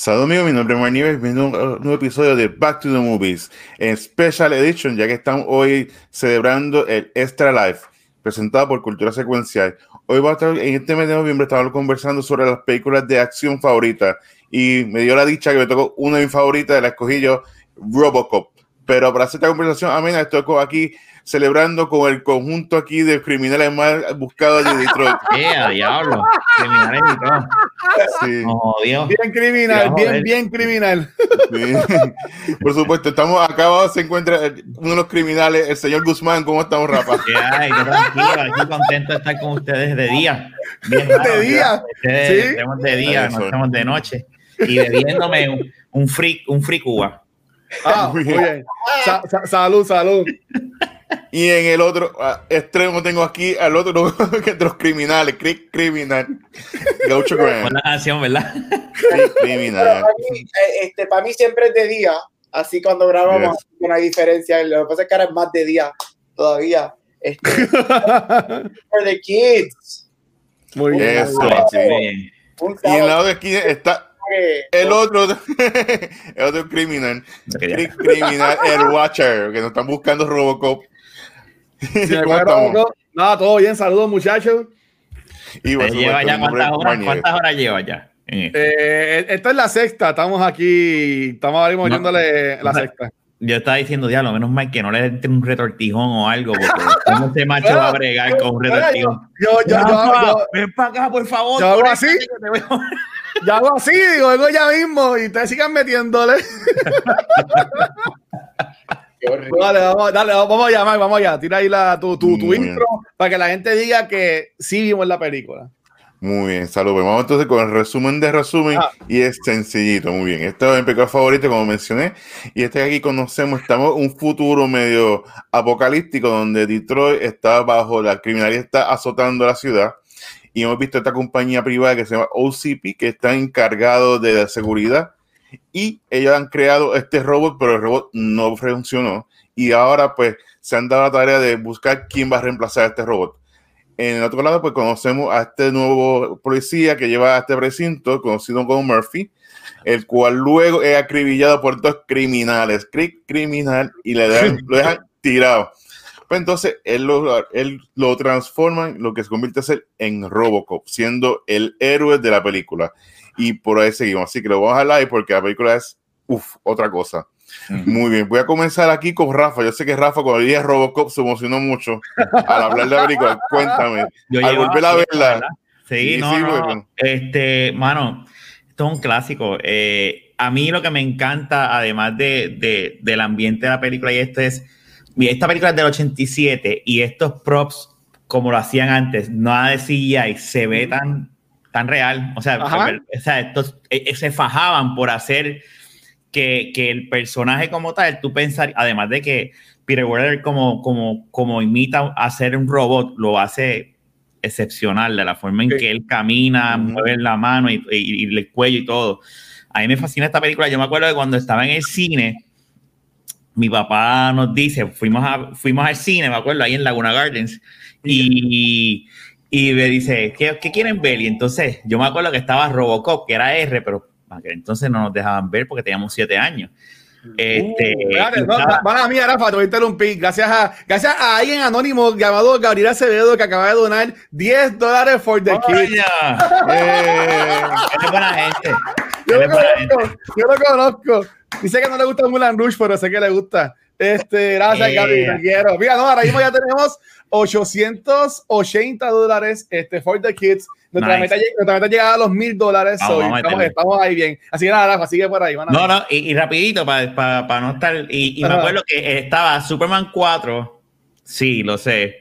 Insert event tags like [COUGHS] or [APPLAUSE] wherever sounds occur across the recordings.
Saludos amigos, mi nombre es Mark Nieves, bienvenido a un nuevo episodio de Back to the Movies en Special Edition, ya que estamos hoy celebrando el Extra Life, presentado por Cultura Secuencial. Hoy va a estar, en este mes de noviembre, estamos conversando sobre las películas de acción favoritas y me dio la dicha que me tocó una de mis favoritas, la escogí yo, Robocop. Pero para hacer esta conversación amena, estoy aquí celebrando con el conjunto aquí de criminales más buscados de Detroit. [LAUGHS] ¡Eh, diablo! Criminales y todo. Sí. Oh, Dios. Bien criminal, bien, bien criminal. Sí. [LAUGHS] Por supuesto, estamos acá se encuentra uno de los criminales, el señor Guzmán. ¿Cómo estamos, Rafa? ¿Qué hay? Qué tranquilo. Aquí contento de estar con ustedes de día. Bien raro, De día, Ustedes sí. estamos de día, no estamos de noche. Y bebiéndome un, un free, un free Cuba. Ah, [LAUGHS] muy bien. Sa- sa- salud, salud. Y en el otro ah, extremo tengo aquí al otro [LAUGHS] que de los criminales, cri- criminal. Gaucho Graham. Buena canción, ¿verdad? cri- criminal. para mí, eh, este, para mí siempre es de día, así cuando grabamos Yes. hay diferencia. Lo que pasa es que ahora es más de día todavía. Este, [LAUGHS] for the kids. Muy bien. Eso, Y en sábado lado de aquí está que- el otro, [LAUGHS] el otro criminal, cri- criminal, el Watcher, que nos están buscando Robocop. [LAUGHS] Nada, todo bien. Saludos, muchachos. Y lleva ya cuántas horas, cuántas lleva ya. Eh, esta es la sexta. Estamos aquí. Estamos ahora mismo No. oyéndole la No. sexta. Yo estaba diciendo, diablo, menos mal que no le entre un retortijón o algo, porque ¿cómo ese macho Bueno, va a bregar con un retortijón? Yo, yo, yo, Rafa, yo, ven para acá, por favor. yo hago así. [LAUGHS] yo hago así, digo, vengo ya mismo y ustedes sigan metiéndole. Qué [LAUGHS] horrible. Dale, vamos, dale, vamos allá, Mike, vamos allá. Tira ahí la, tu, tu, tu intro para que la gente diga que sí vimos la película. Muy bien, saludos. Vamos entonces con el resumen de resumen Ah. y es sencillito, muy bien. Este es mi pecado favorito, como mencioné, y este aquí conocemos, estamos en un futuro medio apocalíptico donde Detroit está bajo la criminalidad, está azotando la ciudad. Y hemos visto esta compañía privada que se llama OCP, que está encargado de la seguridad. Y ellos han creado este robot, pero el robot no funcionó. Y ahora pues se han dado la tarea de buscar quién va a reemplazar a este robot. En el otro lado, pues conocemos a este nuevo policía que lleva a este precinto, conocido como Murphy, el cual luego es acribillado por dos criminales, cri- criminal, y le dan- [LAUGHS] lo dejan tirado. Pues entonces él lo, él lo transforma, en lo que se convierte a ser en Robocop, siendo el héroe de la película. Y por ahí seguimos. Así que lo vamos a live porque la película es, uff, otra cosa. Muy bien, voy a comenzar aquí con Rafa. Yo sé que Rafa cuando dije Robocop se emocionó mucho al hablar de la [LAUGHS] película. Cuéntame. Yo al volver a verla. ¿verdad? Sí, Sí, no, sí, no. bueno. Este, mano, esto es un clásico. Eh, a mí lo que me encanta, además de, de- del ambiente de la película, y esto es, mira, esta película es del 87 y estos props, como lo hacían antes, nada de CGI, se ve tan, tan real. O sea, o sea, estos eh, eh, se fajaban por hacer que, que el personaje como tal, tú pensar, además de que Peter Weller como, como, como imita a ser un robot, lo hace excepcional de la forma en Sí. que él camina, mueve la mano y, y- y el cuello y todo. A mí me fascina esta película. Yo me acuerdo de cuando estaba en el cine, mi papá nos dice, fuimos, a, fuimos al cine, me acuerdo, ahí en Laguna Gardens, y, y me dice, ¿qué, qué quieren ver? Y entonces yo me acuerdo que estaba Robocop, que era R, pero aquel entonces no nos dejaban ver porque teníamos siete años. Este, Uh, espérate, no, Mala mía, Rafa, te voy a interrumpir. Gracias a, gracias a alguien anónimo llamado Gabriel Acevedo que acaba de donar 10 dólares for the kids. Eh, es buena gente. [LAUGHS] Yo lo conozco, yo lo conozco. Dice que no le gusta Mulan Rush, pero sé que le gusta. Este, gracias, Eh. Gaby, te quiero. Mira, no, ahora mismo ya tenemos 880 dólares este, for the kids. Nuestra, Nice. meta, nuestra meta llega a los mil dólares. Estamos, ahí bien. Así que nada, Rafa, sigue por ahí. No, no, y, y rapidito, para no estar. Y, y me acuerdo que estaba Superman 4, sí, lo sé.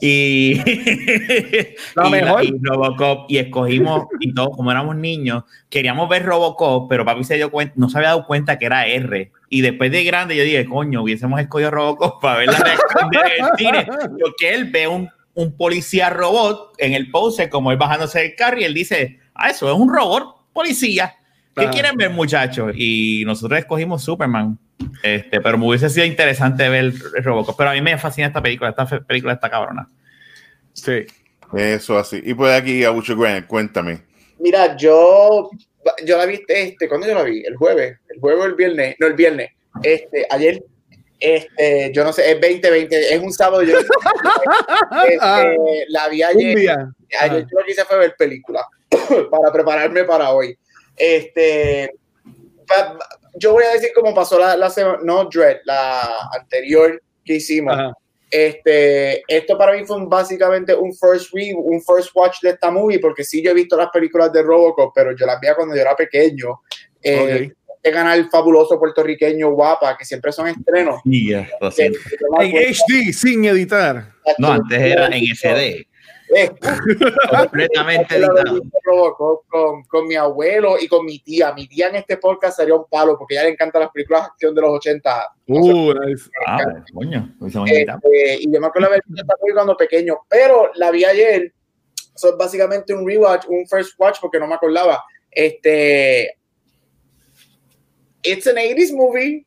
Y, [LAUGHS] La y, mejor. y Robocop y escogimos [LAUGHS] y todos como éramos niños queríamos ver Robocop pero papi se dio cuenta no se había dado cuenta que era R y después de grande yo dije coño hubiésemos escogido Robocop para ver la reacción de [LAUGHS] él en el cine porque él ve un, un policía robot en el pose como él bajándose del carro y él dice ah eso es un robot policía ¿qué Ah. quieren ver muchachos? y nosotros escogimos Superman este, pero me hubiese sido interesante ver Robocop pero a mí me fascina esta película esta película está cabrona Sí. Eso así. Y pues aquí, Abucho Grant, cuéntame. Mira, yo, yo la vi, este, ¿cuándo yo la vi? El jueves, el jueves o el viernes, no, el viernes, este, ayer, este, yo no sé, es 2020, es un sábado, yo [LAUGHS] este, la vi ayer, día. ayer yo lo que hice fue ver películas [COUGHS] para prepararme para hoy. Este, pa- yo voy a decir cómo pasó la, la semana, no Dread, la anterior que hicimos. Ajá. Este, esto para mí fue un- básicamente un first read, un first watch de esta movie, porque sí yo he visto las películas de Robocop, pero yo las veía cuando yo era pequeño. Eh, Ok. Este canal fabuloso puertorriqueño guapa, que siempre son estrenos. y ya, lo siento. yo me En HD, sin editar. No, antes era en SD, completamente editado. con, con mi abuelo y con mi tía. Mi tía en este podcast sería un palo, porque a ella le encantan las películas de acción de los 80. Uh, nice. Ah, pues, coño. Este, y yo me acuerdo visto esta película cuando pequeño, pero la vi ayer. Eso es básicamente un rewatch, un first watch, porque no me acordaba. Este. It's an 80s movie.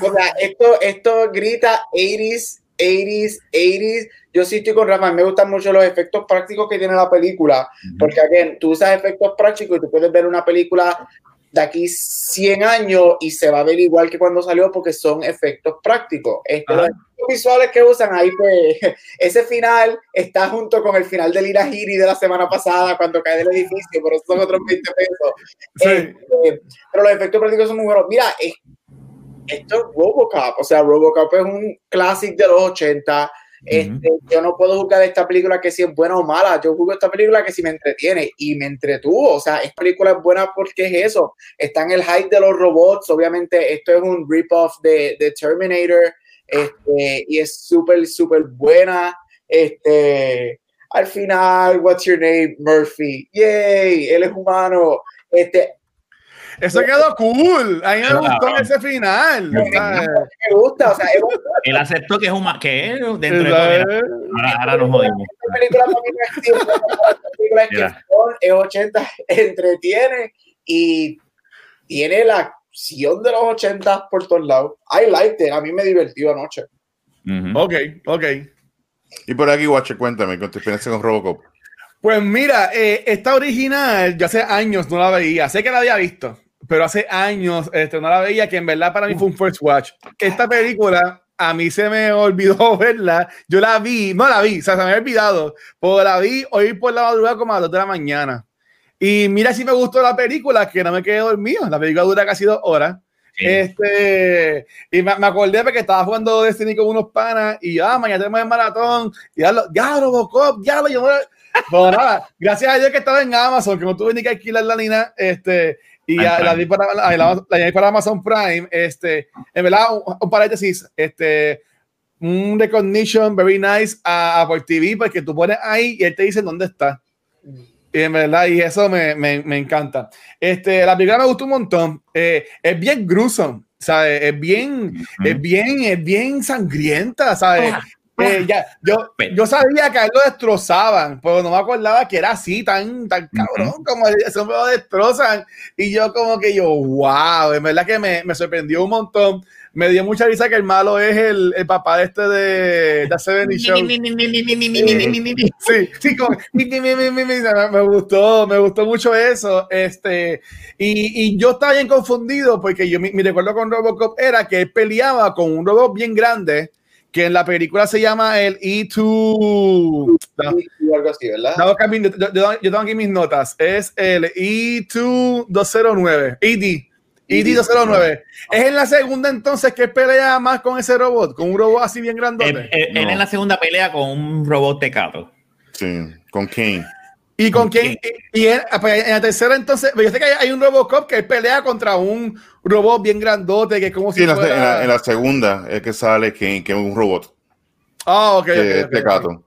O sea, esto, esto grita 80s, 80s, 80s. Yo sí estoy con Rafa, me gustan mucho los efectos prácticos que tiene la película. Porque, again, tú usas efectos prácticos y tú puedes ver una película de aquí 100 años y se va a ver igual que cuando salió porque son efectos prácticos. Efectos visuales que usan ahí, pues, [LAUGHS] ese final está junto con el final del Irahiri de la semana pasada cuando cae del edificio, pero son otros 20 pesos. Sí. Este, pero los efectos prácticos son muy buenos. Mira, es- esto es Robocop, o sea, Robocop es un clásico de los 80. Este, Yo no puedo juzgar esta película que si es buena o mala. Yo juzgo esta película que si me entretiene y me entretuvo. O sea, esta película es buena porque es eso. Está en el hype de los robots. Obviamente, esto es un rip-off de, de Terminator. Este, y es súper, súper buena. Este, al final, what's your name? Murphy. Yay, él es humano. Este, Eso quedó cool. A mí me Claro. gustó ese final. Me ¿sabes? me gusta. O sea, es una Él aceptó que es un ma- que él dentro de Ahora, ahora nos jodimos. no esta película que es 80, [LAUGHS] entretiene y tiene la acción de los 80 por todos lados. I liked it, a mí me divertió anoche. Ujú. Ok, ok. Y por aquí, Watcher, cuéntame, con tu experiencia con Robocop. Pues mira, eh, esta original, yo hace años no la veía. Sé que la había visto, pero hace años este, no la veía, que en verdad para mí fue un first watch. Esta película, a mí se me olvidó [LAUGHS] verla. Yo la vi, no la vi, o sea, se me había olvidado, pero la vi hoy por la madrugada como a las 2 de la mañana. Y mira si me gustó la película, que no me quedé dormido. La película dura casi dos horas. Sí. Este, y me, me acordé porque estaba jugando Destiny con unos panas y ya, mañana tenemos el maratón. Y ya, lo, ya, Robocop, ya lo yo. Bueno, nada, [LAUGHS] gracias a Dios que estaba en Amazon, que no tuve ni que alquilar la nina. Este, y la, vi para, la, la- la para Amazon Prime. Este, en verdad, un, un paréntesis, este, un recognition very nice a, a por TV, porque tú pones ahí y él te dice dónde está. Y en verdad, y eso me, me, me encanta. Este, la película me gustó un montón. Eh, es bien gruesome, ¿sabes? Es bien, es bien, es bien sangrienta, ¿sabes? Eh, ya, yo, yo sabía que a él lo destrozaban, pero no me acordaba que era así, tan, tan cabrón, como eso me lo destrozan. Y yo como que yo, wow, en verdad que me, me sorprendió un montón. Me dio mucha risa que el malo es el, el papá de este de The 70 Show. Sí, sí, como, me, me gustó, me gustó mucho eso. Este, y, y yo estaba bien confundido porque yo mi, mi recuerdo con Robocop era que él peleaba con un robot bien grande que en la película se llama el E2. No, algo así, ¿verdad? no, yo, yo- yo tengo aquí mis notas. Es el E E2-209. ED. ED-209. Es en la segunda entonces que pelea más con ese robot, con un robot así bien grandote. Él, él- él No. en la segunda pelea con un robot tecato. Sí, con Kane. ¿Y con ¿Con quién? Y, y en, pues, en la tercera, entonces, yo sé que hay, hay un Robocop que pelea contra un robot bien grandote, que es como Sí, si en la, fuera... en la- en la segunda es que sale Kane, que es un robot Ah, ok, ok, de ok, este ok. gato.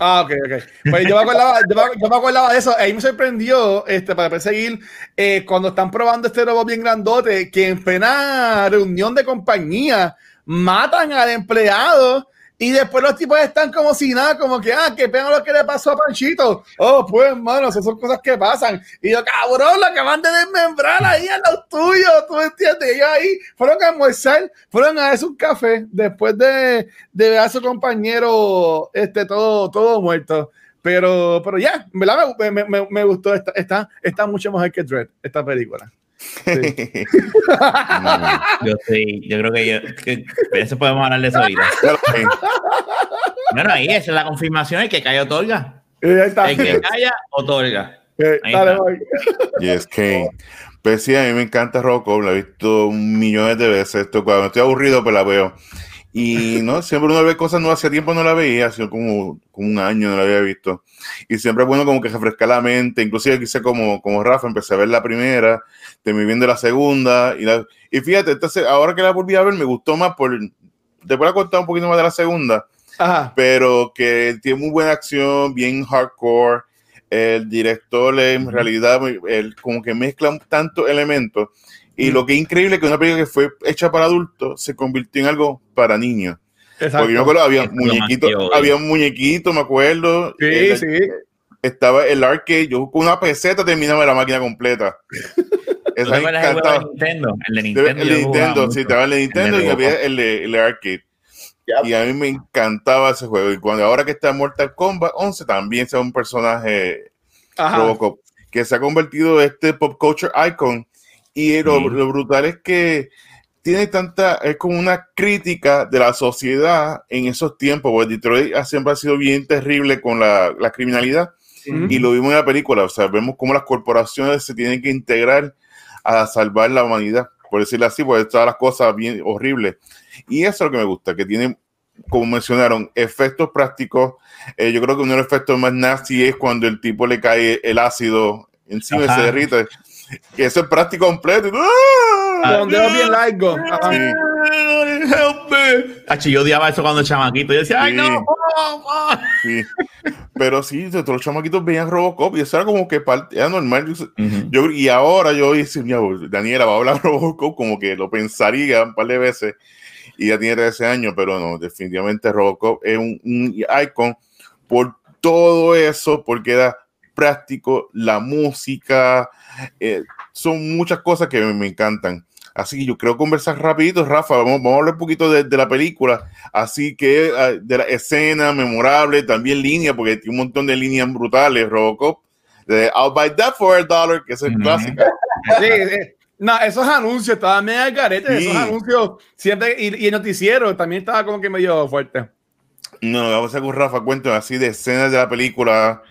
Ah, ok, ok. Pues yo me acordaba, yo me, yo me acordaba de eso. Ahí me sorprendió, este, para perseguir, eh, cuando están probando este robot bien grandote, que en plena reunión de compañía matan al empleado y después los tipos están como si nada, como que, ah, qué pena lo que le pasó a Panchito. Oh, pues, hermano, esas son cosas que pasan. Y yo, cabrón, lo acaban de desmembrar ahí a los tuyos, ¿tú entiendes? Y ellos ahí fueron a almorzar, fueron a darse un café después de, de ver a su compañero este, todo, todo muerto. Pero, pero ya. Me, me, me, me gustó, está, está, está mucho mejor que Dread, esta película. Yo sí, yo creo que yo, que, eso podemos hablar de eso ahorita. Bueno, ahí esa es la confirmación, el que calla otorga. Y ahí está. El que calla otorga. Ahí está. voy. Yes, Kane. Pues sí, a mí me encanta Robocop, la he visto millones de veces. Esto, cuando estoy aburrido, pues la veo. Y no, siempre uno ve cosas nuevas. Hace tiempo no la veía, hace como, como un año no la había visto. Y siempre es bueno como que refrescar la mente. Inclusive quise como, como Rafa, empecé a ver la primera, terminé viendo la segunda. Y, la, y fíjate, entonces, ahora que la volví a ver, me gustó más por... Después la contar un poquito más de la segunda, Ajá. pero que tiene muy buena acción, bien hardcore. El director en realidad él como que mezcla tantos elementos. Y Mm. lo que es increíble es que una película que fue hecha para adultos se convirtió en algo para niños. Exacto. Porque yo me acuerdo, había es muñequitos, odio. había un muñequito, me acuerdo. Sí, El- sí. Estaba el arcade, yo con una peseta terminaba la máquina completa. [LAUGHS] ¿Tú Eso te me de. Nintendo? El de El Nintendo. de sí, estaba el de Nintendo El y había el de, el de arcade. Y a mí me encantaba ese juego. Y cuando ahora que está Mortal Kombat 11, también sea un personaje Ajá. Robocop, que se ha convertido en este pop culture icon. Y lo, lo brutal es que tiene tanta, es como una crítica de la sociedad en esos tiempos, porque Detroit ha- siempre ha sido bien terrible con la, la criminalidad. Y lo vimos en la película, o sea, vemos cómo las corporaciones se tienen que integrar a salvar la humanidad, por decirlo así, porque todas las cosas bien horribles. Y eso es lo que me gusta, que tiene, como mencionaron, efectos prácticos. Eh, yo creo que uno de los efectos más nasty es cuando el tipo le cae el ácido encima y Ajá. se derrite. Que eso es práctico completo. ¡Ah! Con dedos bien largos. Ajá. Sí. Help me. Achi, yo odiaba eso cuando chamaquito. Yo decía, ay, Sí. no. oh, oh". Sí. Pero sí, todos los chamaquitos veían Robocop y eso era como que parte, era normal. Yo- Ujú. Yo, y ahora yo mira, Daniela va a hablar Robocop, como que lo pensaría un par de veces y ya tiene 13 años, pero no, definitivamente Robocop es un, un icon por todo eso, porque era práctico, la música, eh, son muchas cosas que me, me encantan. Así que yo creo conversar rapidito, Rafa, vamos, vamos a hablar un poquito de, de la película, así que ah, de la escena memorable, también línea, porque tiene un montón de líneas brutales, Robocop, de I'll buy that for a dollar, que es el clásico. Sí, sí. No, esos anuncios estaban medio al garete, Sí. esos anuncios siempre, y, y el noticiero también estaba como que medio fuerte. No, vamos a con Rafa, cuéntame así de escenas de la película,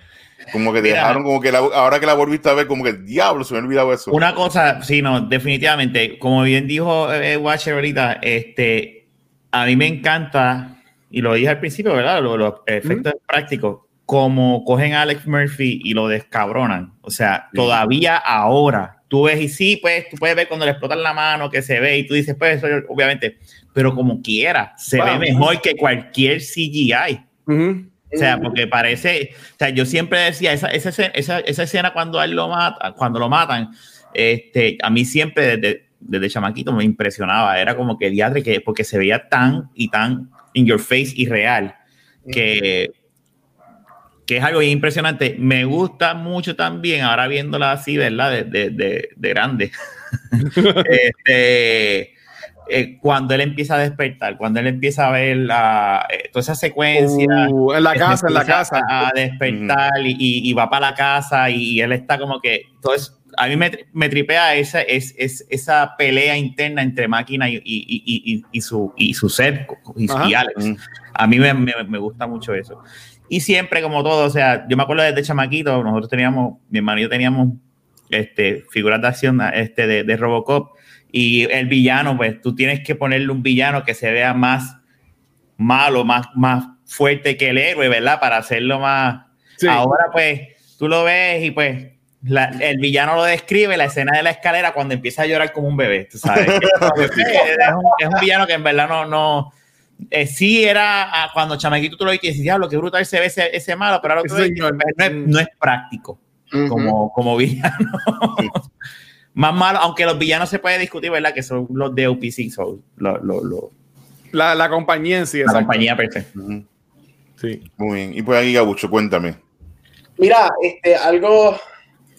como que dejaron, como que la- ahora que la volviste a ver, como que diablo, se me ha olvidado eso. Una cosa, sí, no, definitivamente, como bien dijo eh, Watcher ahorita, este, a mí me encanta, y lo dije al principio, ¿verdad? Los, los efectos prácticos, como cogen a Alex Murphy y lo descabronan. O sea, Sí. todavía ahora, tú ves y sí, pues, tú puedes ver cuando le explotan la mano, que se ve, y tú dices, pues, eso obviamente, pero como quiera, se Wow. ve mejor que cualquier CGI. Ujú. O sea, porque parece, o sea, yo siempre decía, esa, esa, esa, esa escena cuando él lo mata, cuando lo matan, este, a mí siempre desde, desde chamaquito me impresionaba, era como que diadre, que, porque se veía tan y tan in your face y real, que, que es algo impresionante. Me gusta mucho también, ahora viéndola así, ¿verdad? De, de, de, de grande. [LAUGHS] este, eh, cuando él empieza a despertar, cuando él empieza a ver la, eh, toda esa secuencia Uh, en la casa, en la casa. A despertar y, y- y va para la casa y, él está como que. Entonces, a mí me, me tripea esa, es, es- esa pelea interna entre máquina y, y- y- su, y su ser y Alex. Mm. A mí me, me- me gusta mucho eso. Y siempre, como todo, o sea, yo me acuerdo desde chamaquito, nosotros teníamos, mi hermano y yo teníamos este, figuras de acción este, de, de Robocop. Y el villano, pues tú tienes que ponerle un villano que se vea más malo, más, más fuerte que el héroe, ¿verdad? Para hacerlo más. Sí. Ahora, pues, tú lo ves y pues. la- el villano lo describe, la escena de la escalera cuando empieza a llorar como un bebé, tú sabes. [LAUGHS] Que es, un, es un villano que en verdad no, no, eh, sí era ah, cuando chamaquito tú lo viste y decías, diablo, qué brutal se ve ese, ese malo, pero ahora no, es, no es práctico Ujú. como, como villano. [LAUGHS] Más malo, aunque los villanos se puede discutir, ¿verdad? Que son los de OPC, son lo- lo- lo- La, la compañía en sí. la compañía perfecta. Ujú. Sí. Muy bien. Y pues aquí, Gabucho, cuéntame. Mira, este, algo,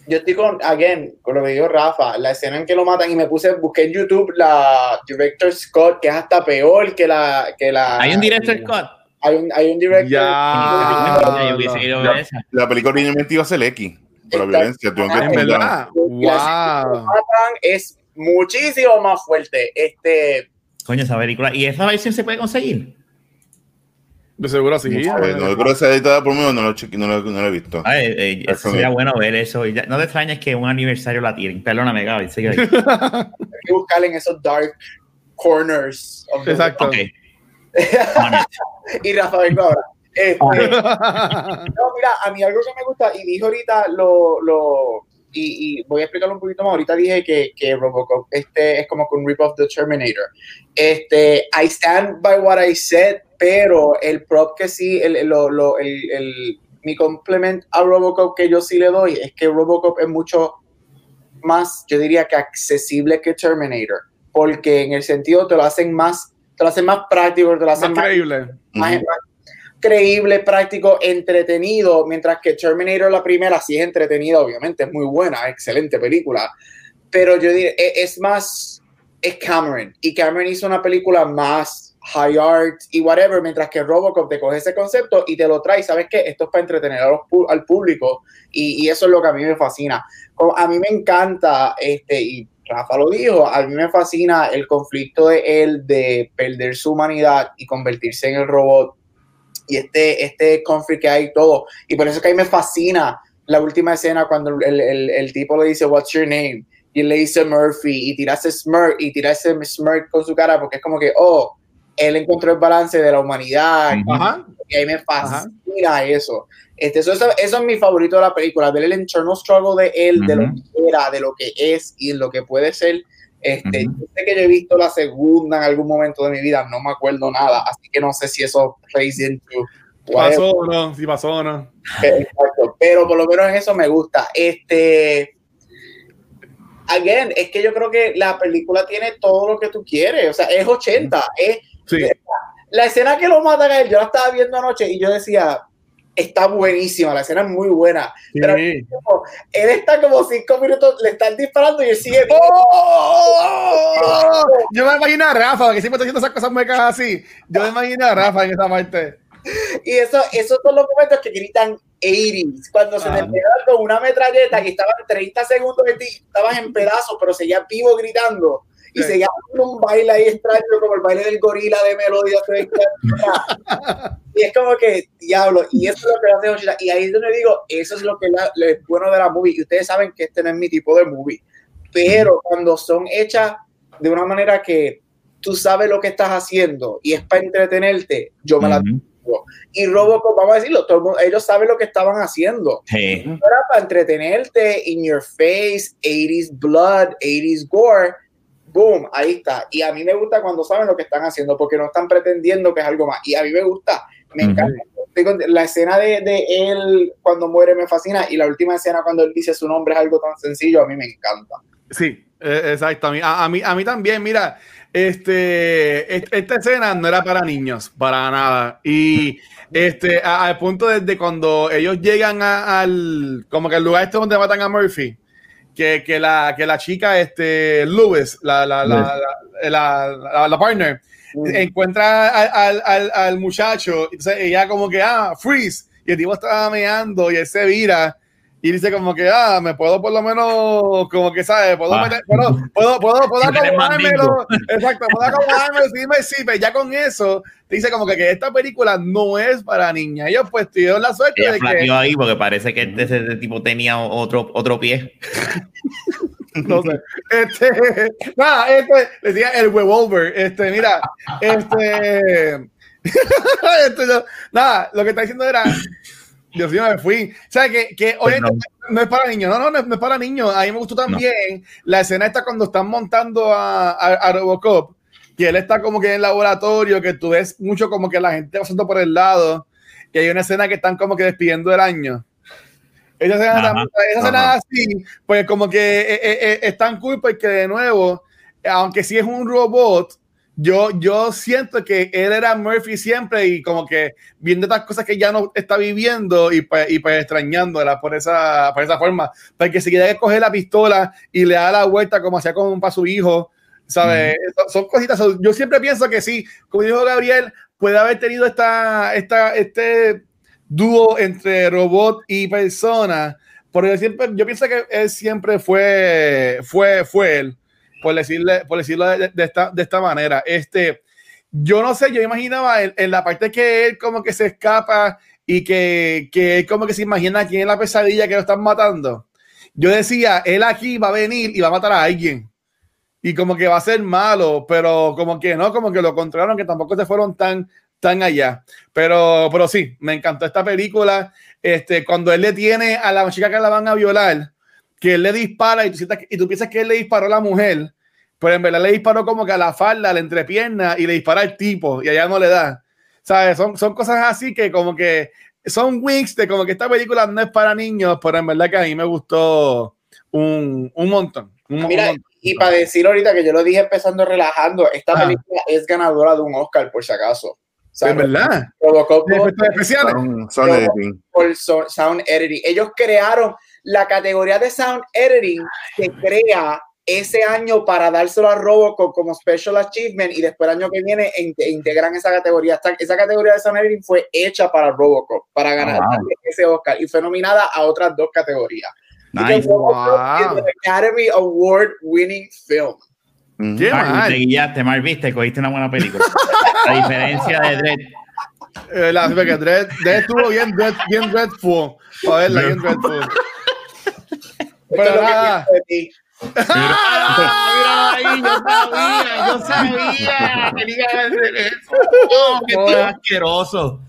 yo estoy con, again, con lo que dijo Rafa, la escena en que lo matan y me puse, busqué en YouTube la Director Scott, que es hasta peor que la, que la. Hay un director Scott. Hay un, hay un director. Ya. La película originalmente iba a ser X, por la violencia. En verdad. Wow. es muchísimo más fuerte. Este, Coño, esa película. ¿Y esa versión se puede conseguir? De seguro sí. No, sé, no creo que sea editada por mí, no lo, no lo, no lo he visto. Ay, eh, eso Eso sería bueno ver eso. No te extrañes que un aniversario la tiren. Perdóname, Gaby. sigue ahí. [LAUGHS] hay que buscar en esos dark corners. of the- Exacto. Ok. On it. [LAUGHS] Y Rafa, vengo ahora. Este, [LAUGHS] No, mira, a mí algo que me gusta, y dije ahorita, lo, lo y, y voy a explicarlo un poquito más. Ahorita dije que, que Robocop este es como que un rip of the Terminator. Este, I stand by what I said, pero el prop que sí, el, el- lo- lo- el- el- mi complement a Robocop que yo sí le doy es que Robocop es mucho más, yo diría que accesible que Terminator, porque en el sentido te lo hacen más, te lo hacen más práctico, te lo hacen Más más creíble. más, Ujú. más creíble, práctico, entretenido, mientras que Terminator la primera sí es entretenida, obviamente, es muy buena, excelente película, pero yo diría, e- es, más, es Cameron, y Cameron hizo una película más high art y whatever, mientras que Robocop te coge ese concepto y te lo trae, ¿sabes qué? Esto es para entretener al público, y, y eso es lo que a mí me fascina. A mí me encanta, este, y Rafa lo dijo, a mí me fascina el conflicto de él de perder su humanidad y convertirse en el robot y este, este conflict que hay todo. Y por eso es que a mí me fascina la última escena cuando el, el, el tipo le dice, What's your name? Y le dice Murphy y tira ese smirk y tira ese smirk con su cara porque es como que, oh, él encontró el balance de la humanidad. Ajá. Y a mí me fascina eso. Este, eso, eso. eso es mi favorito de la película, ver el internal struggle de él, de lo que era, de lo que es y lo que puede ser. Este. Yo sé que yo he visto la segunda en algún momento de mi vida, no me acuerdo nada, así que no sé si eso plays into. Pasó o no, si pasó o no. Exacto, pero por lo menos en eso me gusta. Este, again, es que yo creo que la película tiene todo lo que tú quieres, o sea, es 80, es Sí. la escena que lo matan a él, yo la estaba viendo anoche y yo decía, está buenísima, la escena es muy buena, pero Sí. como, él está como cinco minutos, le están disparando y él sigue ¡Oh! Yo me imagino a Rafa, que siempre está haciendo esas cosas muecas así. Yo me imagino a Rafa en esa parte. Y eso, esos son los momentos que gritan 80s, cuando se Ah. te pegaban con una metralleta que estaban 30 segundos de ti, estabas en pedazos, pero seguías vivo gritando. Y Sí. seguías haciendo un baile ahí extraño, como el baile del gorila de melodía. y es como que, diablo, y eso es lo que hace. Y ahí es donde digo, eso es lo que la- lo es bueno de la movie. Y ustedes saben que este no es mi tipo de movie. Pero cuando son hechas de una manera que tú sabes lo que estás haciendo y es para entretenerte, yo me la Ujú. y Robocop, vamos a decirlo, todo el mundo- ellos saben lo que estaban haciendo. Sí. Era para entretenerte, in your face, 80s blood, 80s gore, boom, ahí está. Y a mí me gusta cuando saben lo que están haciendo, porque no están pretendiendo que es algo más. Y a mí me gusta, me Ujú. encanta. Estoy con- La escena de, de él cuando muere me fascina, y la última escena cuando él dice su nombre es algo tan sencillo, a mí me encanta. Sí, eh, exacto. A mí, a, a mí, a mí también, mira, este, est- esta escena no era para niños, para nada. Y este, al punto desde cuando ellos llegan a- al, como que el lugar este donde matan a Murphy, que, que, la, que la chica, este, Lewis, la, la, la, la, la- la- la partner, encuentra al, al, al, al muchacho, entonces ella como que, ah, freeze, y el tipo estaba meando y él se vira y dice como que, ah, me puedo por lo menos, como que, ¿sabes? Puedo, Ah. meter- puedo, puedo, puedo, puedo acomodármelo. Exacto, puedo acomodármelo, sí, me, sí, pero ya con eso, te dice como que, que esta película no es para niñas. Ellos pues tuvieron la suerte Ella de que... ahí porque parece que este, ese tipo tenía otro, otro pie. [LAUGHS] sé. Este, nada, este, decía el Revolver. Este, mira, este, [LAUGHS] este, nada, lo que está diciendo era, Dios mío, me fui. O sea, que, que Pues oye, no. no. es para niños, no, no, no es, no es para niños. A mí me gustó también la escena esta cuando están montando a, a, a Robocop. que él está como que en el laboratorio, que tú ves mucho como que la gente pasando por el lado, y hay una escena que están como que despidiendo el año. Esa escena, Ajá, esa escena así, pues como que eh, eh, eh, es tan cool porque de nuevo, aunque sí es un robot, yo, yo siento que él era Murphy siempre y como que viendo estas cosas que ya no está viviendo y pues, y pues extrañándola por esa, por esa forma. Porque si quiere coger la pistola y le da la vuelta como hacía con para su hijo, ¿sabes? Son- Son cositas. Yo siempre pienso que sí, como dijo Gabriel, puede haber tenido esta, esta, este dúo entre robot y persona. Porque siempre, yo pienso que él siempre fue, fue, fue él por decirle, por decirlo de, esta, de esta manera. Este, yo no sé, yo imaginaba en, en la parte que él como que se escapa y que, que él como que se imagina quién es la pesadilla que lo están matando. Yo decía, él aquí va a venir y va a matar a alguien. Y como que va a ser malo, pero como que no, como que lo contrario, que tampoco se fueron tan, tan allá. Pero, pero sí, me encantó esta película. Este, cuando él le tiene a la chica que la van a violar, que él le dispara y tú, sientas y tú piensas que él le disparó a la mujer, pero en verdad le disparó como que a la falda, a la entrepierna y le dispara al tipo y allá no le da. ¿Sabes? Son, son cosas así que como que son wings de como que esta película no es para niños, pero en verdad que a mí me gustó un, un montón. Un, un Mira, montón. y para decir ahorita que yo lo dije empezando relajando, esta Ah. película es ganadora de un Oscar, por si acaso. O sea, Es verdad. Robocop. Son, son Yo- editing. por so- sound editing. Ellos crearon la categoría de sound editing que crea ese año para dárselo a Robocop como special achievement y después el año que viene in- integran esa categoría. Esta- esa categoría de sound editing fue hecha para Robocop, para ganar wow. ese Oscar y fue nominada a otras dos categorías. Nice. Wow. Academy Award winning film. Ujú. ¿Qué Mark, mal? te guillaste, Mar, viste, cogiste una buena película. [LAUGHS] A diferencia de Dredd. Eh, la, Dredd, Dredd estuvo bien, Dredd, bien dreadful. A verla, bien dreadful. Esto Pero es lo que nada. ti. ¡Ah! Ahí, yo sabía, yo sabía que iba a hacer eso. Oh, qué asqueroso.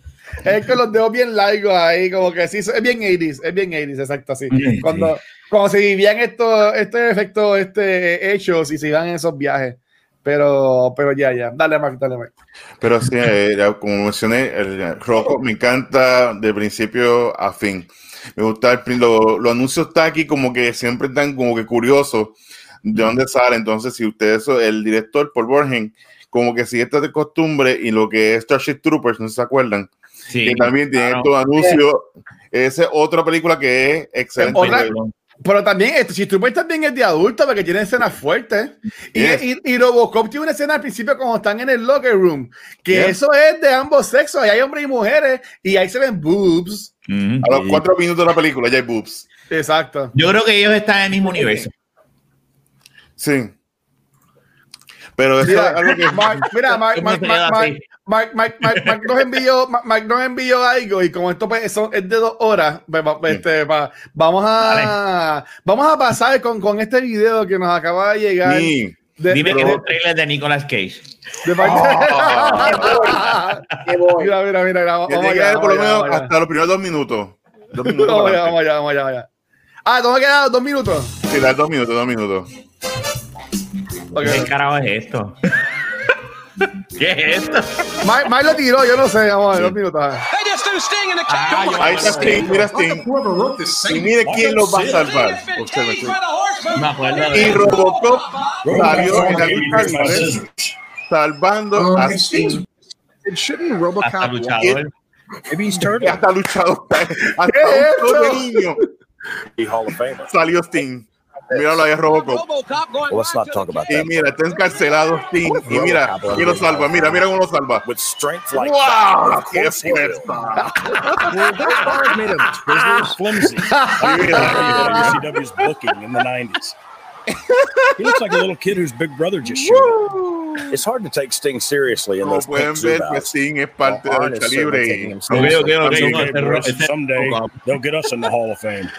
Es que los dedos bien largos ahí, como que sí, es bien 80s, es bien 80s, exacto, así. Sí, Cuando, cuando se vivían estos estos efectos este, hechos y se iban en esos viajes. Pero, pero ya, ya. Dale, Mark, dale, Mark. Pero sí, eh, como mencioné, el rojo me encanta de principio a fin. Me gusta el, lo- los anuncios está aquí como que siempre están como que curiosos de dónde sale. Entonces, si ustedes, el director Paul Borgen, como que sigue esta de costumbre y lo que es Starship Troopers, no se acuerdan, Sí, que también tiene claro. estos anuncios. Esa es otra película que es excelente. Otra- Pero también, este, si tú también es de adulto, porque tiene escenas fuertes. Y, Yes. y, y Robocop tiene una escena al principio cuando están en el locker room, que Yes. eso es de ambos sexos, ahí hay hombres y mujeres, y ahí se ven boobs. Ujú. A los cuatro minutos de la película ya hay boobs. Exacto. Yo creo que ellos están en el mismo universo. Sí. Pero eso Mira, es algo que Mark, mira, [LAUGHS] Mark, Mark, Mark. Mark, nos envió, Mark- Mark nos envió algo y como esto pues, son- es de dos horas, pues, va- este, va- vamos a vamos a pasar con, con este video que nos acaba de llegar. Sí. de- Dime que es de- un trailer de Nicolas Cage. de parte- voy. [LAUGHS] mira, mira, mira, vamos llegue allá, por lo vamos menos vamos hasta los primeros dos minutos. Dos [LAUGHS] minutos. Vamos allá, vamos allá, vamos allá, vamos allá. Ah, ¿cómo quedado? ¿Dos minutos? Sí, da dos minutos, dos minutos. Ok. ¿Qué carajo es esto? ¿Qué es esto? Mike, Mike lo tiró, yo no sé, vamos a ver, dos minutos. ah. Ah, Ahí está Sting, mira Sting. Whoever wrote this Y mire quién los va a salvar. Y Robocop salió en la lucha libre salvando a Sting. Shouldn't RoboCop luchador. hasta luchado. Hasta ¿Qué es un niño Hall of Famer? salió Sting. Míralo ahí, Robocop. RoboCop Well, let's not talk about Y that. mira, está encarcelado Sting. Y mira, quién lo salva. Mira, mira cómo lo salva. With strength like ¡Wow! ¡Qué fuerza! Well, that bar made him business flimsy. [LAUGHS] Y mira, WCW's booking in the 90s. He looks like a little kid whose big brother just showed up. It's hard to take Sting seriously in Como those pueden pink ver, pues. Sting es parte de lucha libre. they'll get us in the Hall of Fame.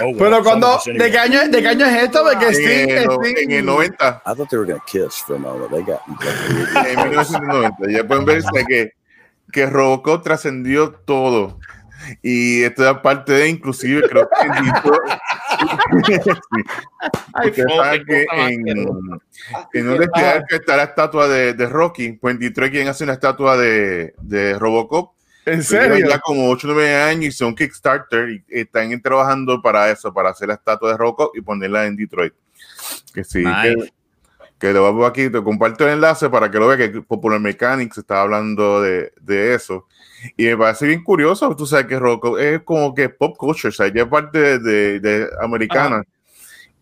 Oh, well, Pero cuando, ¿de qué año, de qué año es esto? Porque En Sting, el, no- Sting- en el 90, I thought they were going to kiss for a moment. They got [LAUGHS] en 1990, ya pueden ver que, que Robocop trascendió todo. Y esto es parte de, inclusive, creo que [LAUGHS] Ay, que en, en un que está la estatua de, de Rocky, pues Detroit quieren hacer una estatua de, de Robocop. ¿En Llevan serio? Ya como 8 o 9 años y son Kickstarter y están trabajando para eso, para hacer la estatua de Robocop y ponerla en Detroit. Que sí, Nice. que, que lo vamos aquí, te comparto el enlace para que lo veas, que Popular Mechanics está hablando de, de eso. Y me parece bien curioso, tú sabes que Robocop es como que pop culture, o sea, ya es parte de, de- de americana.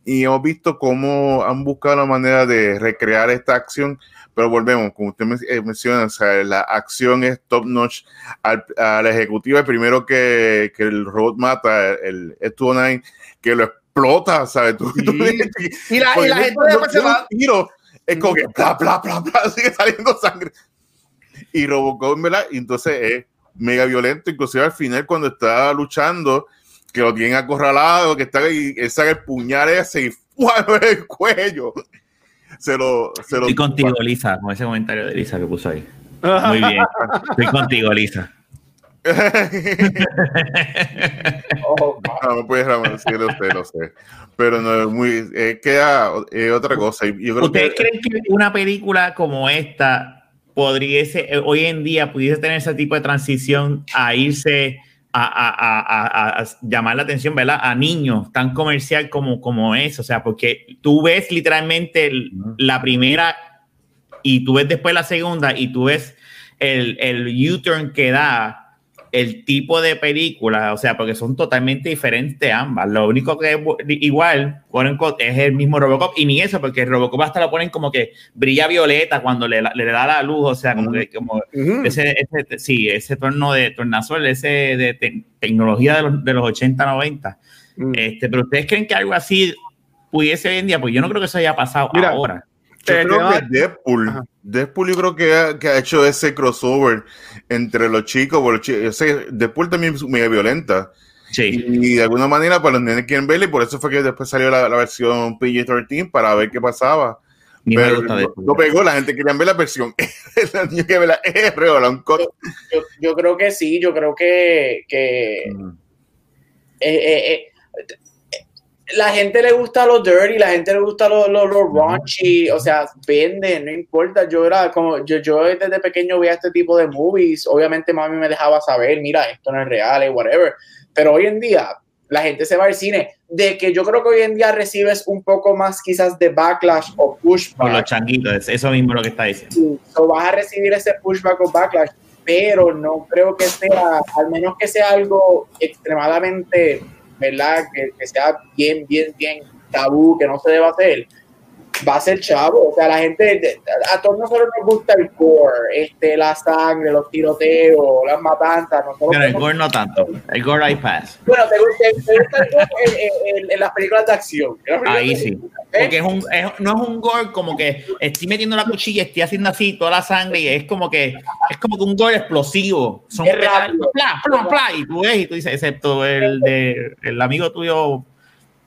Y hemos visto cómo han buscado la manera de recrear esta acción, pero volvemos, como usted eh, menciona, o sea, la acción es top notch. Al, a la ejecutiva, el primero que, que el robot mata, el S209, que lo explota, ¿sabes? Tú, tú- Y la, y la gente no- se no tiro, es como que bla, bla, bla, bla, [LAUGHS] sigue saliendo sangre. Y Robocop, ¿verdad? Y entonces es mega violento, inclusive al final cuando está luchando, que lo tienen acorralado, que está ahí, él saca el puñal ese y [LAUGHS] ¡fua! el cuello. Se lo, se lo Estoy contigo, Lisa, con ese comentario de Lisa que puso ahí. Muy bien. Estoy contigo, Lisa. [LAUGHS] Oh, No, no puedes Ramón, sí, lo sé, lo sé. Pero no es muy. eh, queda eh, otra cosa. y Yo creo ¿Ustedes que, creen que una película como esta podría eh, hoy en día pudiese tener ese tipo de transición a irse a, a- a- a- llamar la atención, ¿verdad? A niños tan comercial como, como es, o sea, porque tú ves literalmente la primera y tú ves después la segunda y tú ves el, el U-turn que da el tipo de película, o sea, porque son totalmente diferentes ambas. Lo único que es igual es el mismo Robocop y ni eso, porque Robocop hasta lo ponen como que brilla violeta cuando le, le da la luz, o sea, como que como ese, ese- sí, ese torno de tornasol, ese de te- tecnología de los, de los 80, 90. Mm. Este, pero ustedes creen que algo así pudiese hoy en día, pues yo no creo que eso haya pasado Mira, ahora. Yo Eh, creo que Deadpool, Ajá. Deadpool yo creo que ha, que ha hecho ese crossover entre los chicos, porque los chi- ese, Deadpool también es mega violenta. Sí. Y de alguna manera, para los nenes quieren verla, y por eso fue que después salió la, la versión PG-13 para ver qué pasaba. Ni me Pero gusta no, no pegó, la gente quería ver la versión. [LAUGHS] Niños que ver la R o la yo, yo creo que sí, yo creo que, que eh, eh, eh, la gente le gusta lo dirty, la gente le gusta lo, lo, lo raunchy, o sea, vende, no importa. Yo era como, yo, yo desde pequeño veía este tipo de movies, obviamente mami me dejaba saber, mira, esto no es real, whatever. Pero hoy en día, la gente se va al cine, de que yo creo que hoy en día recibes un poco más quizás de backlash o Por los pushback. changuitos, eso mismo es lo que está diciendo. So, vas a recibir ese pushback o backlash, pero no creo que sea, al menos que sea algo extremadamente, ¿verdad? Que, que sea bien, bien, bien tabú, que no se deba hacer. Va a ser chavo, o sea, la gente, a todos nosotros nos gusta el gore, este, la sangre, los tiroteos, las matanzas. Nosotros Pero el gore no tanto. El gore I pass. bueno, te gusta, te gusta el gore en, en- en las películas de acción. Películas Ahí de sí. ¿eh? Porque es un, es- no es un gore como que estoy metiendo la cuchilla, estoy haciendo así toda la sangre y es como que es como que un gore explosivo. Son Es petales, rápido. pla, pla, pla, y tú ves y tú dices, excepto el de el amigo tuyo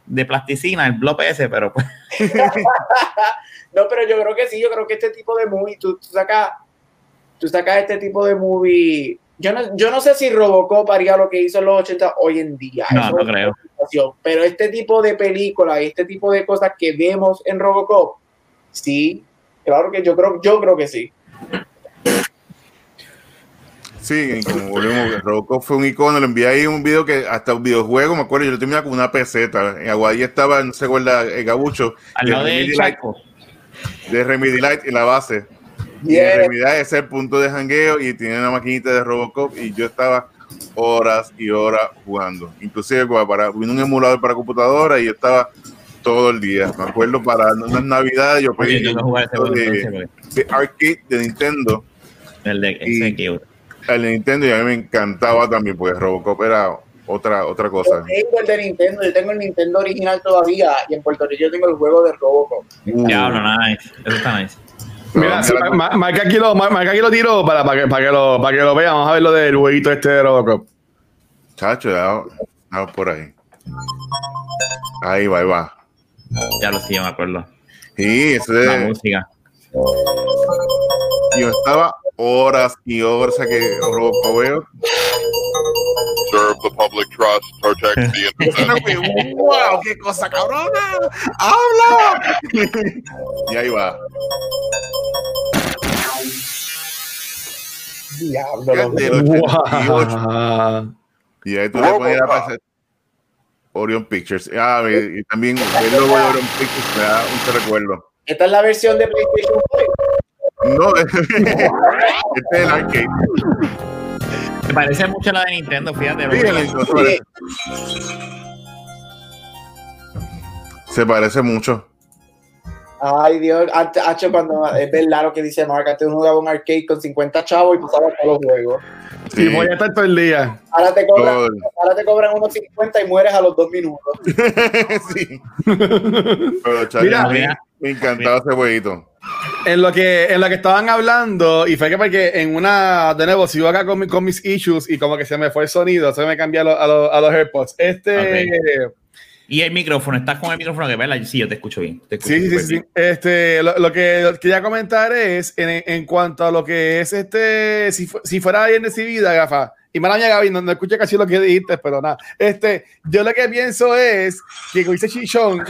de plasticina, el blob ese, pero pues, [LAUGHS] No, pero yo creo que sí, yo creo que este tipo de movie, tú, tú sacas, tú sacas este tipo de movie. Yo no, yo no sé si Robocop haría lo que hizo en los 80 hoy en día. No, no creo. Pero este tipo de películas y este tipo de cosas que vemos en Robocop, sí, claro que yo creo, yo creo que sí. Sí, y como volvemos, Robocop fue un icono, le envié ahí un video que hasta un videojuego, me acuerdo, yo lo tenía como una peseta. En Aguadilla estaba, no se acuerda, el gabucho al de lado del Remedy Light, chaco. de Remedy Light en la base. Y Yeah. en Remedy Light es el punto de jangueo y tiene una maquinita de Robocop y yo estaba horas y horas jugando. Inclusive para, vino un emulador para computadora y yo estaba todo el día. Me acuerdo para unas navidades yo Oye, pedí yo no jugué ese juego de, de arcade de Nintendo el de Y- el de Nintendo y a mí me encantaba también porque Robocop era otra otra Yo cosa. tengo el de Nintendo, yo tengo el Nintendo original todavía y en Puerto Rico yo tengo el juego de Robocop. Uh, Diablo, nice. Eso está nice. Mira, sí, ma- ma- marca aquí lo, marca aquí lo tiro para, para, que, para, que lo, para que lo vean. Vamos a ver lo del jueguito este de Robocop. Chacho, ya, ya por ahí. Ahí va, ahí va. Ya lo sí, yo me acuerdo. Sí, ese La de, música. yo estaba horas y horas a que Robocop veo. preserve the public trust, protect the [LAUGHS] innocent. ¡Wow! ¡Qué cosa cabrona! ¡Habla! y ahí va. Diablo, Del loco. 88. Wow. Y ahí tú le ponías la PC. Orion Pictures. Ah, y, también el logo de Orion Pictures me da un recuerdo. Esta es la versión de PlayStation 5. No, [LAUGHS] este es el arcade. Me parece mucho a la de Nintendo, fíjate. Sí, el. Se parece mucho. Ay, Dios. Antes, Hacho, cuando es verdad lo que dice Mark, antes uno jugaba un arcade con 50 chavos y pasaba todos los juegos. Sí, voy a estar todo el día. Ahora te cobran, ahora te cobran unos 50 y mueres a los dos minutos. [LAUGHS] sí. [LAUGHS] Pero, Charlie, mira. me encantaba ese jueguito. En lo que en lo que estaban hablando, y fue que porque en una, de nuevo, sigo acá con, mi- con mis issues y como que se me fue el sonido, se me cambió a, lo- a los AirPods. Este, Y el micrófono, estás con el micrófono que verla. Sí, yo te escucho bien. Te escucho sí, sí, sí, bien. Este, lo, lo que quería comentar es en, en cuanto a lo que es este, si, si fuera bien recibida, gafa. Y mala mía, Gaby, no, no escuché casi lo que dijiste, pero nada. Este, yo lo que pienso es que, como dice [LAUGHS] Chichón,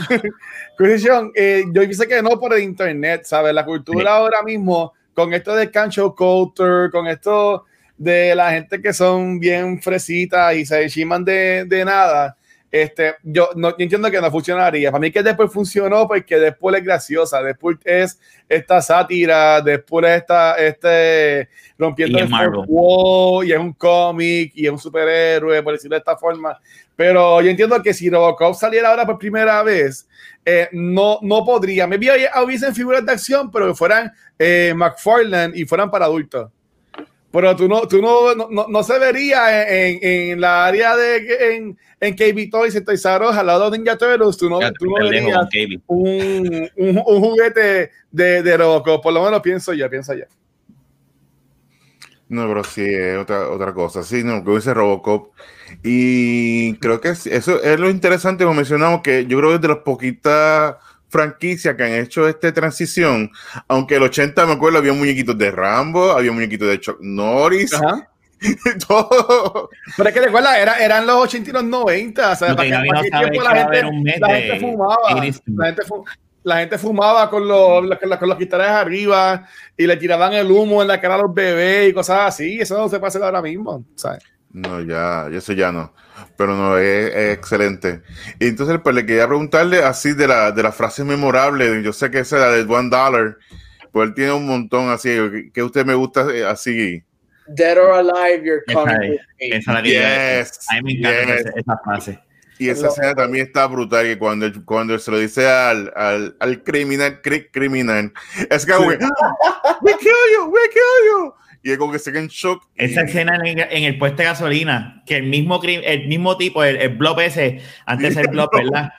eh, yo pienso que no por el internet, ¿sabes? La cultura Sí. ahora mismo, con esto de cancho culture, con esto de la gente que son bien fresitas y se chiman de, de nada, este, yo, no, yo entiendo que no funcionaría. Para mí que después funcionó porque después es graciosa, después es esta sátira, después es esta, este, rompiendo Y el wall, y es un cómic, y es un superhéroe, por decirlo de esta forma. Pero yo entiendo que si Robocop saliera ahora por primera vez, eh, no, no podría. Me hubiesen figuras de acción, pero que fueran eh, McFarlane y fueran para adultos. Pero tú no, tú no, no, no- se vería en, en, en la área de en, en KB Toys y Toys R Us, al lado de Ninja Turtles, tú no, Ya, tú no verías un, un, un juguete de, de Robocop. Por lo menos pienso yo, pienso yo. No, pero sí, es otra, otra cosa. Sí, no, que dice Robocop. Y creo que es- eso es lo interesante, como mencionamos, que yo creo que es de las poquitas franquicias que han hecho esta transición. Aunque el 80, me acuerdo, había muñequitos de Rambo, había muñequitos de Chuck Norris, Ajá. [LAUGHS] todo. Pero es que recuerda, era, eran los 80 y los 90. O sea, Lo que para, no tiempo la gente, la fumaba. La gente, fu- la gente fumaba con los, los- con los, con los cristales arriba y le tiraban el humo en la cara a los bebés y cosas así. Eso no se puede hacer ahora mismo. ¿sabes? No, ya, eso ya no. Pero no, es, es excelente. Y entonces, pues le quería preguntarle así de la, de la frase memorable. Yo sé que esa es la del one dollar. Pues él tiene un montón así. que- usted me gusta eh, así. Dead or alive, you're Esa coming es, with me. esa a. Yes, A mí me encanta yes. esa, esa frase. Y esa escena también está brutal. Que cuando, cuando se lo dice al, al, al criminal, cri- criminal, es que, güey, "Ah, we kill you, we kill you. Y es como que se queda en shock. Esa Y- escena en, el- en el puesto de gasolina, que el mismo, el mismo tipo, el, el blob ese, antes del blob, [LAUGHS] ¿verdad?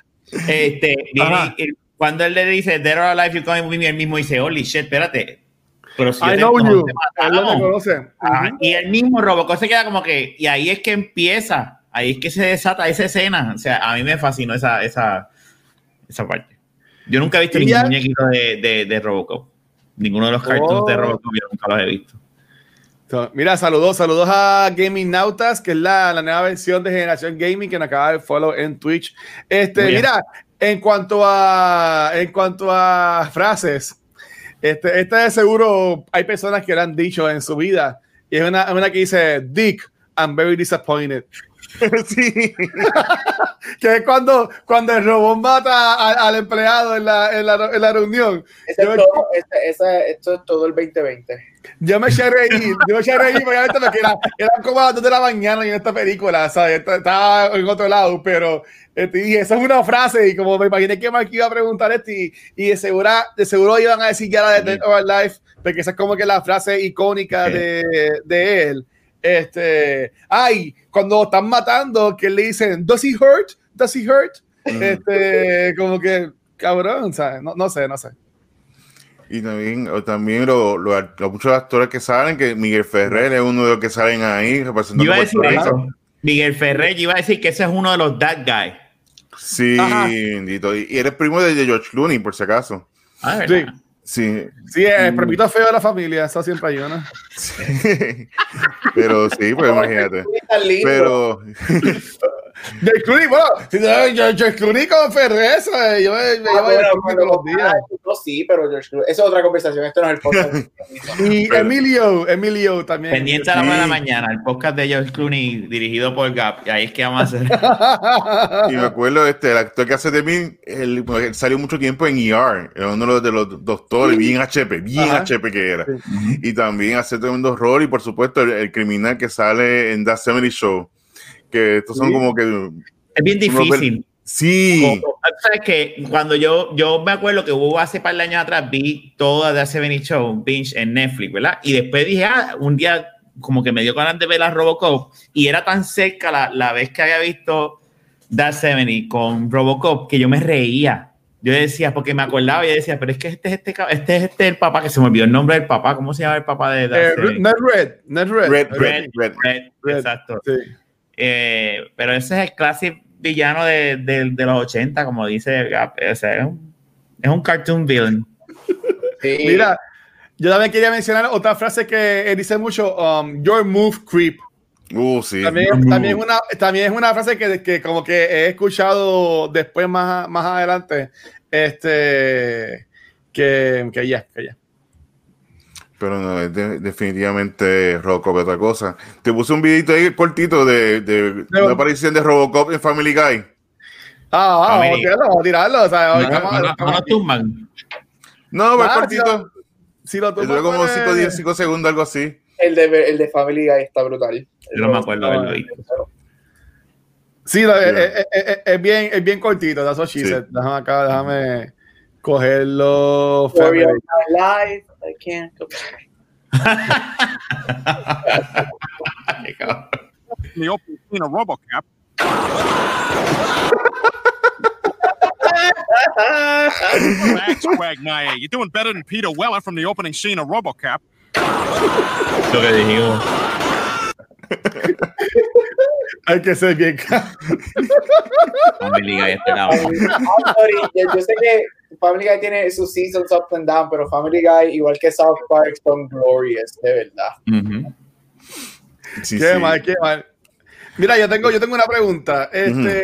Este, viene y- cuando él le dice, Dead or Alive, you're coming with me, él mismo dice, holy shit, espérate. Pero si I know you. te Él lo matamos. reconoce. Ujú. Y el mismo Robocop se queda como que, y ahí es que empieza, ahí es que se desata esa escena. O sea, a mí me fascinó esa, esa, esa parte. Yo nunca he visto ningún muñequito de, de, de Robocop. Ninguno de los cartoons de Oh. Robocop yo nunca los he visto. Mira, saludos, saludos a Gaming Nautas, que es la, la nueva versión de Generación Gaming que nos acaba de follow en Twitch. Este, Muy bien. mira, en cuanto a en cuanto a frases, este, esta de seguro hay personas que lo han dicho en su vida. Y es una, una que dice, Dick, I'm very disappointed. [LAUGHS] sí. [LAUGHS] Que es cuando, cuando el robot mata a- al empleado en la, en la, en la reunión. Ese es todo, ese- ese- esto es todo el 2020. Yo me eché a reír, yo me eché a reír obviamente porque era, eran como las 2 de la mañana y en esta película, ¿sabes? Esta- Estaba en otro lado, pero este, dije, esa es una frase y como me imaginé que Mark iba a preguntar esto y, y de, seguro, de seguro iban a decir ya la de Dead or Alive, porque esa es como que la frase icónica de, de él. Este, ay, cuando están matando, que le dicen, ¿Does he hurt? ¿Does he hurt? Este, como que, cabrón, ¿sabes? No, no sé, no sé. Y también, o también lo- lo- los muchos actores que salen, que Miguel Ferrer es uno de los que salen ahí Yo representando iba a decir eso. Miguel Ferrer, yo iba a decir que ese es uno de los That Guy. Sí, bendito. Y y eres primo de George Clooney, por si acaso. Ah, Sí. Sí, Sí, el perrito feo de la familia, eso siempre hay una. [LAUGHS] pero sí, pues [LAUGHS] imagínate. Pero George Clooney, bueno, si George Clooney con Ferrez, eh, yo me, me Ah, llevo a bueno, los días. No, sí, pero George Clooney. Esa es otra conversación. Esto no es el podcast. [LAUGHS] Y Pero- Emilio, Emilio también. Pendiente a la Sí. hora de la mañana, el podcast de George Clooney dirigido por Gap. Y ahí es que vamos a hacer. [LAUGHS] y me acuerdo, este, el actor que hace de mí, él, pues, él salió mucho tiempo en ER, era uno de los, de los doctores, bien HP, bien Ajá. HP que era. Y también hace tremendo rol, y por supuesto, el, el criminal que sale en That 70 Show, que estos son Sí. como que. Es bien difícil. Sí, ¿Sabes que Cuando yo, yo me acuerdo que hubo hace par de años atrás, vi toda The 70 Show, un binge en Netflix, ¿verdad? Y después dije, ah, un día como que me dio ganas de ver la Robocop y era tan cerca la, la vez que había visto That 70 con Robocop que yo me reía. Yo decía, porque me acordaba y yo decía, pero es que este es este, este es este el papá, que se me olvidó el nombre del papá, ¿cómo se llama el papá de That Eh, 70? Ned Red, Ned Red. Red, Red, Red, Red. Red, Red. exacto. Sí. Eh, pero ese es el clásico villano de, de- de los 80, como dice Gap. O sea, es un, es un cartoon villain. Sí. Mira, yo también quería mencionar otra frase que él dice mucho, um, your move creep. Uh, sí. También, también, es una, también es una frase que, que como que he escuchado después más, más adelante. Este que, que ya, que ya. Pero no, es de- definitivamente Robocop es otra cosa. Te puse un videito ahí cortito de, de No. una aparición de Robocop en Family Guy. Ah, ah, vamos a tirarlo, vamos a tirarlo. O sea, hoy No, estamos- no, no, no aquí. tumban. No, va cortito. Si lo Dura tomas, como pues, 5 10, 5 segundos, algo así. El de, el de Family Guy está brutal. Yo no me acuerdo haberlo visto. Sí, lo- Sí. es, es- es- es bien, es bien cortito. That's what she Sí. said. Déjame acá, déjame cogerlo. Family. life. I can't go back. In [LAUGHS] the opening scene of RoboCop, Max Quagmire, you're doing better than Peter Weller from the opening scene of RoboCop. Lo que dijimos. Hay que ser bien. Family Guy este lado. I'm sorry, yo, yo sé que Family Guy tiene sus seasons up and down, pero Family Guy, igual que South Park, son glorious, de verdad. Sí, qué sí. mal, qué mal. Mira, yo tengo, yo tengo una pregunta. Este,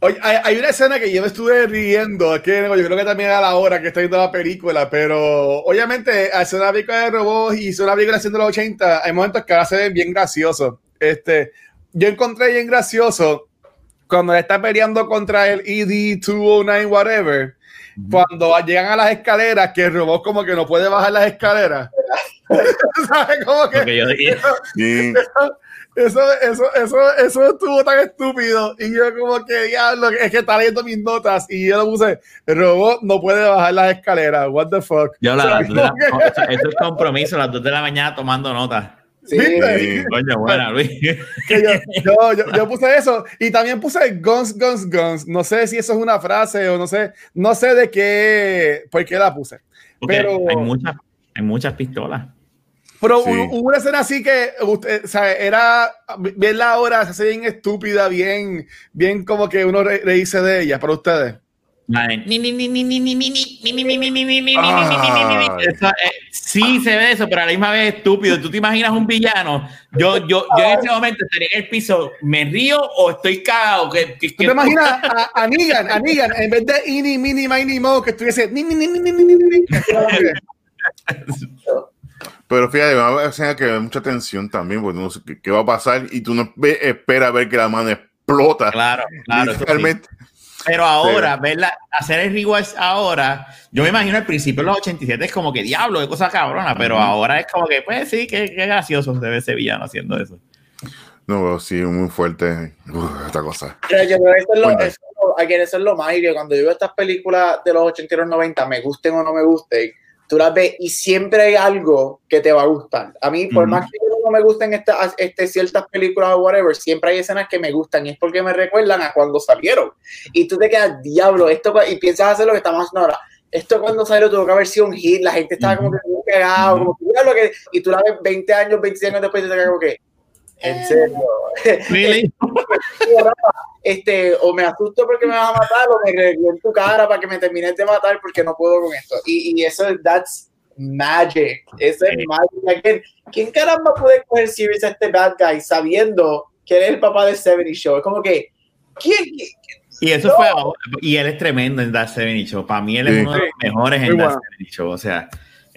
oye, hay, hay una escena que yo me estuve riendo, que yo creo que también a la hora que estoy viendo la película, pero obviamente hacer una película de robots y hacer una película haciendo los 80, hay momentos que ahora se ven bien graciosos. Este, yo encontré bien gracioso cuando él está peleando contra el E ED-209 whatever, cuando llegan a las escaleras, que el robot como que no puede bajar las escaleras. [LAUGHS] ¿Sabes? Como que que yo. Sí. eso, eso, eso, eso estuvo tan estúpido. Y yo, como que diablo, es que está leyendo mis notas. Y yo lo puse: el robot no puede bajar las escaleras. What the fuck. Yo la, la- que- eso, eso es compromiso, las 2 de la mañana tomando notas. Sí. Coño, buena, Luis. yo, yo, yo, yo [LAUGHS] puse eso. Y también puse guns, guns, guns. No sé si eso es una frase o no sé. No sé de qué, por qué la puse. Porque Pero- hay, muchas, hay muchas pistolas. Pero Sí. hubo hubo una escena así que usted, o sea, era bien la hora, se hace bien estúpida, bien, bien como que uno re, reírse de ella para ustedes. Sí, se ve eso, pero a la misma vez estúpido. Tú te imaginas un villano. Yo, yo, yo en ese momento estaría en el piso, me río o estoy cagado. ¿Qué, qué, ¿Tú te imaginas a, Negan, a Negan, en vez de Ini, Mini, Mini, Mo, que estuviese. Pero fíjate, va a hacer que hay mucha tensión también, porque no sé qué, va a pasar y tú no esperas a ver que la mano explota. Claro, claro. Literalmente. Sí. Pero ahora, verla, hacer el rewatch ahora, yo me imagino al principio de los 87 es como que diablo, qué cosa cabrona, pero ahora es como que, pues sí, qué, qué gracioso debe ese villano haciendo eso. No, pero sí, muy fuerte. Uf, esta cosa. Pero yo creo que eso es lo, Cuenta. eso, es lo- again, eso es lo mágico. que Cuando yo veo estas películas de los 80 y los 90, me gusten o no me gusten, tú las ves y siempre hay algo que te va a gustar. A mí, por Ujú. más que no me gusten estas este, ciertas películas o whatever, siempre hay escenas que me gustan y es porque me recuerdan a cuando salieron. Y tú te quedas, diablo, esto, pa-", y piensas hacer lo que estamos haciendo ahora. Esto cuando salió tuvo que haber sido un hit, la gente estaba como que pegado, Ujú. como que, y tú la ves 20 años, 25 años después y te quedas como que, en serio. Really? [LAUGHS] este, o me asusto porque me vas a matar, o me regué en tu cara para que me termines de matar porque no puedo con esto. Y, y eso, that's magic. Eso es magic. Again, ¿Quién caramba puede coger serious a este bad guy sabiendo que él es el papá de 70 Show? Es como que, ¿quién? Y eso No. fue, y él es tremendo en That 70 Show. Para mí él es Sí. uno de los mejores Muy en That bueno. 70 Show. O sea,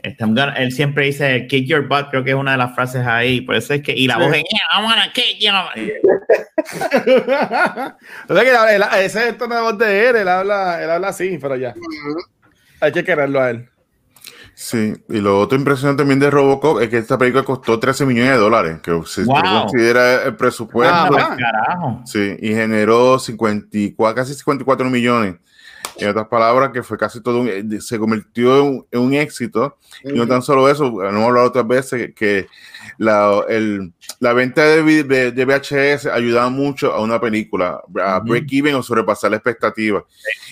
este, I'm gonna- él siempre dice kick your butt, creo que es una de las frases ahí. Por eso es que, y la Sí. voz es, yeah, I wanna kick you. [LAUGHS] o sea que él- él- ese es el tono de voz de él, él habla, él habla así, pero ya. Hay que quererlo a él. Sí, y lo otro impresionante también de Robocop es que esta película costó 13 millones de dólares, que si Wow. tú considera el presupuesto, Ah, va. pa'l carajo. sí, y generó 54, casi 54 millones. En otras palabras, que fue casi todo, un- se convirtió en, un- en un éxito. Y no tan solo eso, hemos hablado otras veces que la, el- la venta de, de, de VHS ayudaba mucho a una película, a Ujú. break even o sobrepasar la expectativa.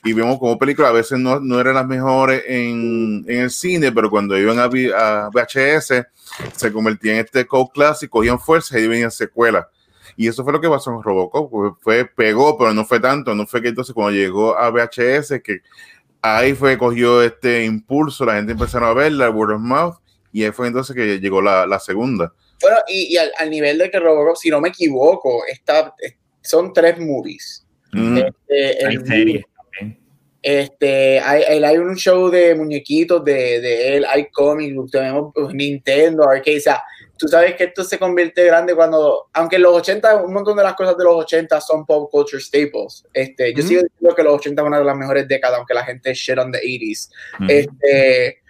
Y vemos como películas a veces no, no eran las mejores en, en el cine, pero cuando iban a, a VHS se convertían en este cult clásico, cogían fuerza y venían secuelas. Y eso fue lo que pasó en Robocop, fue, fue- pegó, pero no fue tanto, no fue que entonces cuando llegó a VHS, que ahí fue que cogió este impulso, la gente empezaron a verla, word of mouth, y ahí fue entonces que llegó la, la segunda. Bueno, y, y al, al nivel de que Robocop, si no me equivoco, está, son tres movies. Mm. Este, Hay el- series también. Este, hay, hay- hay un show de muñequitos de, de él, hay cómics, tenemos pues, Nintendo, arcade, o sea, tú sabes que esto se convierte grande cuando, aunque en los 80, un montón de las cosas de los 80 son pop culture staples. Este, yo Ujú. sigo diciendo que los 80 es una de las mejores décadas, aunque la gente shit on the 80s. Ujú. Este,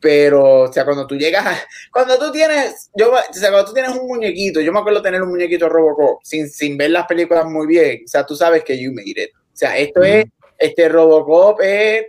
pero, o sea, cuando tú llegas a, cuando tú tienes, yo, o sea, cuando tú tienes un muñequito, yo me acuerdo tener un muñequito Robocop sin, sin ver las películas muy bien, o sea, tú sabes que you made it. O sea, esto es, este Robocop es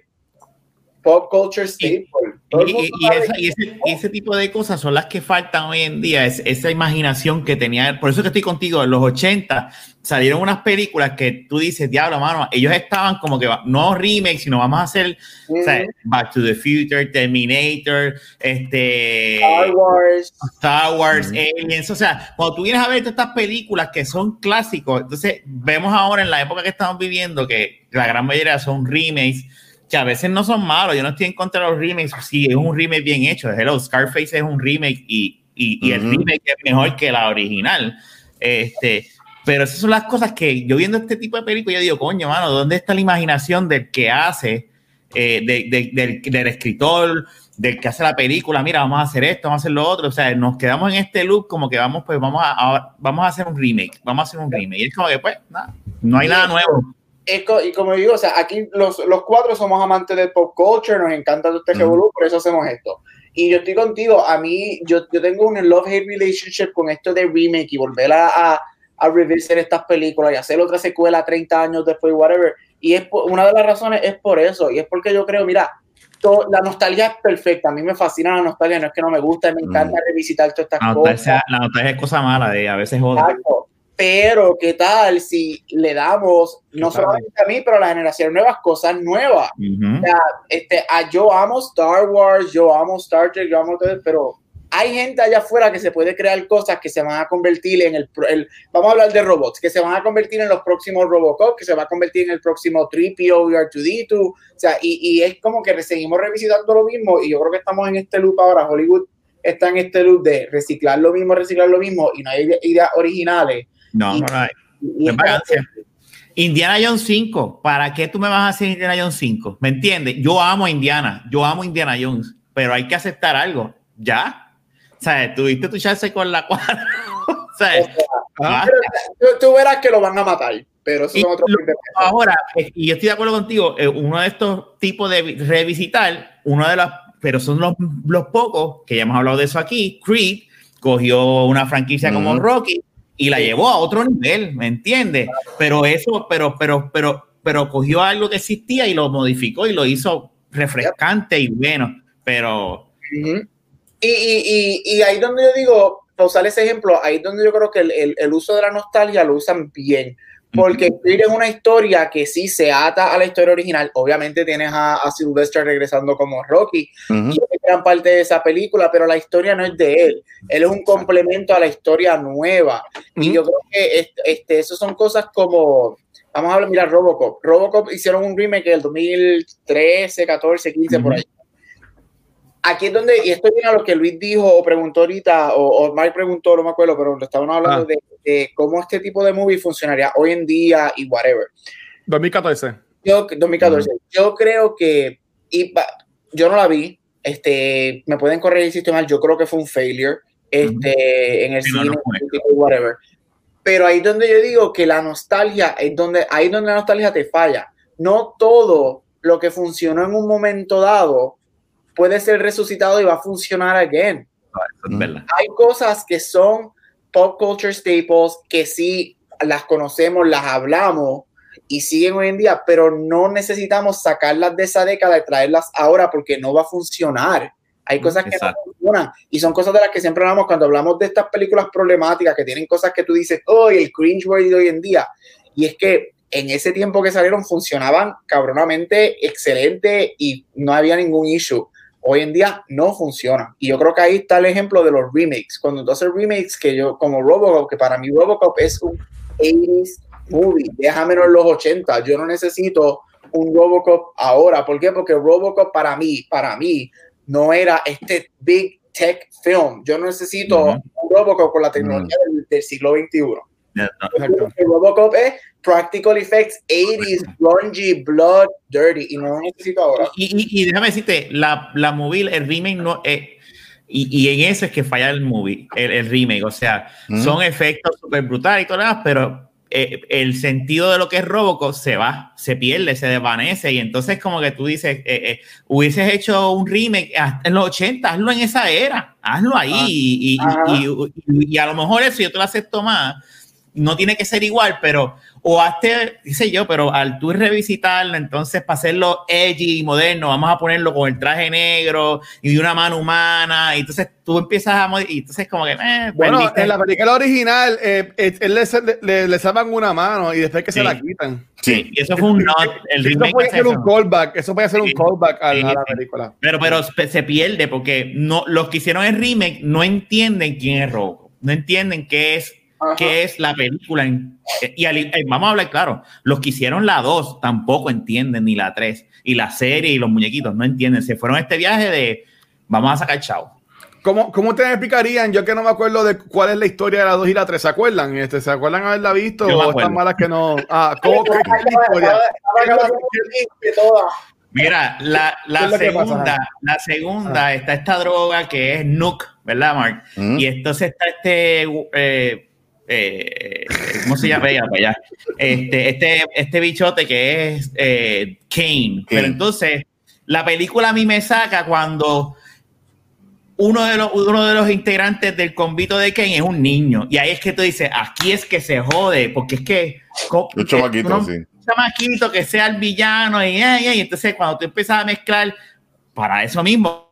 pop culture staple. Y, y- esa- y ese, y ese tipo de cosas son las que faltan hoy en día, es esa imaginación que tenía. Por eso que estoy contigo, en los 80 salieron unas películas que tú dices, diablo, mano, ellos estaban como que no remakes, sino vamos a hacer o sea, Back to the Future, Terminator, este, Star Wars. Star Wars, Aliens, o sea, cuando tú vienes a ver todas estas películas que son clásicos, entonces vemos ahora en la época que estamos viviendo que la gran mayoría son remakes, que a veces no son malos, yo no estoy en contra de los remakes, si es un remake bien hecho, Hello, Scarface es un remake y, y, y el Ujú. remake es mejor que la original, este, pero esas son las cosas que yo viendo este tipo de películas, yo digo, coño, mano, ¿dónde está la imaginación del que hace, eh, de- de- del, del escritor, del que hace la película, mira, vamos a hacer esto, vamos a hacer lo otro, o sea, nos quedamos en este loop como que vamos, pues vamos a, a- vamos a hacer un remake, vamos a hacer un remake, y es como que, pues, nada, no hay nada nuevo. Es co- y como digo, o sea, aquí los, los cuatro somos amantes del pop culture, nos encanta todo este revolú, por eso hacemos esto. Y yo estoy contigo, a mí, yo, yo tengo un love-hate relationship con esto de remake y volver a, a, a revisar estas películas y hacer otra secuela 30 años después, whatever. Y es por- una de las razones es por eso, y es porque yo creo, mira, to- la nostalgia es perfecta, a mí me fascina la nostalgia, no es que no me gusta, me encanta revisitar todas estas La cosas. la nostalgia es cosa mala, de a veces joder. Exacto. Pero, ¿qué tal si le damos, no solamente a mí, pero a la generación nuevas, cosas nuevas? Ujú. Este, a- yo amo Star Wars, yo amo Star Trek, yo amo todo, pero hay gente allá afuera que se puede crear cosas que se van a convertir en el, pro- el- vamos a hablar de robots, que se van a convertir en los próximos Robocop, que se va a convertir en el próximo 3PO y R2D2, o sea, y, y es como que seguimos revisitando lo mismo y yo creo que estamos en este loop ahora, Hollywood está en este loop de reciclar lo mismo, reciclar lo mismo y no hay ideas originales. No, y- no, no. Y. Indiana Jones 5, ¿para qué tú me vas a hacer Indiana Jones 5? ¿Me entiendes? Yo amo a Indiana, yo amo a Indiana Jones, pero hay que aceptar algo, ¿ya? O sea, tuviste tu chance con la cuadra. [LAUGHS] o sea, Ah, tú, verás que lo van a matar, pero eso Y son otros lo- 20 pesos. Ahora, y yo estoy de acuerdo contigo, eh, uno de estos tipos de vi- revisitar, uno de los, pero son los, los pocos, que ya hemos hablado de eso aquí, Creed cogió una franquicia como. Rocky y la llevó a otro nivel, ¿me entiendes? Pero eso, pero, pero, pero, pero cogió algo que existía y lo modificó y lo hizo refrescante y bueno, pero y, y, y, y ahí donde yo digo, para usar ese ejemplo, ahí donde yo creo que el, el- el uso de la nostalgia lo usan bien. Porque Creed es una historia que sí se ata a la historia original. Obviamente tienes a, a Sylvester regresando como Rocky, Ujú. y es gran parte de esa película, pero la historia no es de él. Él es un complemento a la historia nueva. Y yo creo que este, este, eso son cosas como vamos a hablar, mira, Robocop. Robocop hicieron un remake del 2013, 14, 15, por ahí. Aquí es donde, y esto viene a lo que Luis dijo o preguntó ahorita, o, o Mike preguntó, no me acuerdo, pero estaban hablando Ah. de, de cómo este tipo de movie funcionaría hoy en día y whatever. 2014. Yo, 2014. Yo creo que, y yo no la vi, este, me pueden corregir si estoy mal, yo creo que fue un failure, este, en el Sí, no, cine, no fue. tipo, whatever. Pero ahí es donde yo digo que la nostalgia es donde, ahí es donde la nostalgia te falla. No todo lo que funcionó en un momento dado puede ser resucitado y va a funcionar again es verdad. hay cosas que son pop culture staples que sí las conocemos, las hablamos y siguen hoy en día, pero no necesitamos sacarlas de esa década y traerlas ahora porque no va a funcionar. Hay cosas que Exacto. no funcionan y son cosas de las que siempre hablamos cuando hablamos de estas películas problemáticas que tienen cosas que tú dices, oh, el cringe de hoy en día. Y es que en ese tiempo que salieron funcionaban cabronamente excelente y no había ningún issue hoy en día no funciona. Y yo creo que ahí está el ejemplo de los remakes. Cuando tú haces remakes, que yo, como Robocop, que para mí Robocop es un 80s movie, déjamelo en los 80. Yo no necesito un Robocop ahora. ¿Por qué? Porque Robocop para mí, para mí, no era este big tech film. Yo no necesito Ujú. un Robocop con la tecnología del, del siglo XXI. No, Exacto. El Robocop es practical effects, 80s, grungy, blood, dirty. Y no lo necesito ahora. Y, y- y déjame decirte, la, la movie, el remake no eh, y, y en eso es que falla el movie, el, el remake. O sea, Mm. son efectos súper brutales y todo lo demás, pero eh, el sentido de lo que es Robocop se va, se pierde, se desvanece. Y entonces, como que tú dices, eh, eh, hubieses hecho un remake hasta en los 80, hazlo en esa era, hazlo ahí. Ah. y, y- Ajá. y- y- y a lo mejor eso yo te lo acepto más. No tiene que ser igual, pero o hazte, dice yo, pero al tú revisitarlo, entonces para hacerlo edgy y moderno, vamos a ponerlo con el traje negro y de una mano humana, y entonces tú empiezas a y entonces como que, eh, Bueno, perdiste. en la película original, eh, él le, le, le salvan una mano y después que se Sí. la quitan. Sí. y eso fue un not, el Eso puede ser un callback, eso puede ser un callback a, Sí, a la película. Pero, pero se se pierde porque no, los que hicieron el remake no entienden quién es Robocop, no entienden qué es, Ajá. qué es la película. en- y al- eh, vamos a hablar claro, los que hicieron la 2 tampoco entienden ni la 3 y la serie y los muñequitos no entienden. Se fueron a este viaje de vamos a sacar chavo. ¿Cómo, ¿Cómo ustedes explicarían? Yo que no me acuerdo de cuál es la historia de la 2 y la 3, ¿se acuerdan? Este, ¿Se acuerdan haberla visto o están malas que no? Ah, ¿cómo, toda. Mira, la, ¿Qué la que segunda, la segunda está esta droga que es Nuke, ¿verdad, Mark? Mm. Y entonces está este, eh, eh, ¿cómo se llama? Vaya. Este, este, este bichote que es eh, Kane. Pero entonces, la película a mí me saca cuando uno de, los, uno de los integrantes del convito de Kane es un niño. Y ahí es que tú dices, aquí es que se jode, porque es que... uno- sí. un chamaquito que sea el villano y, ay, entonces cuando tú empiezas a mezclar para eso mismo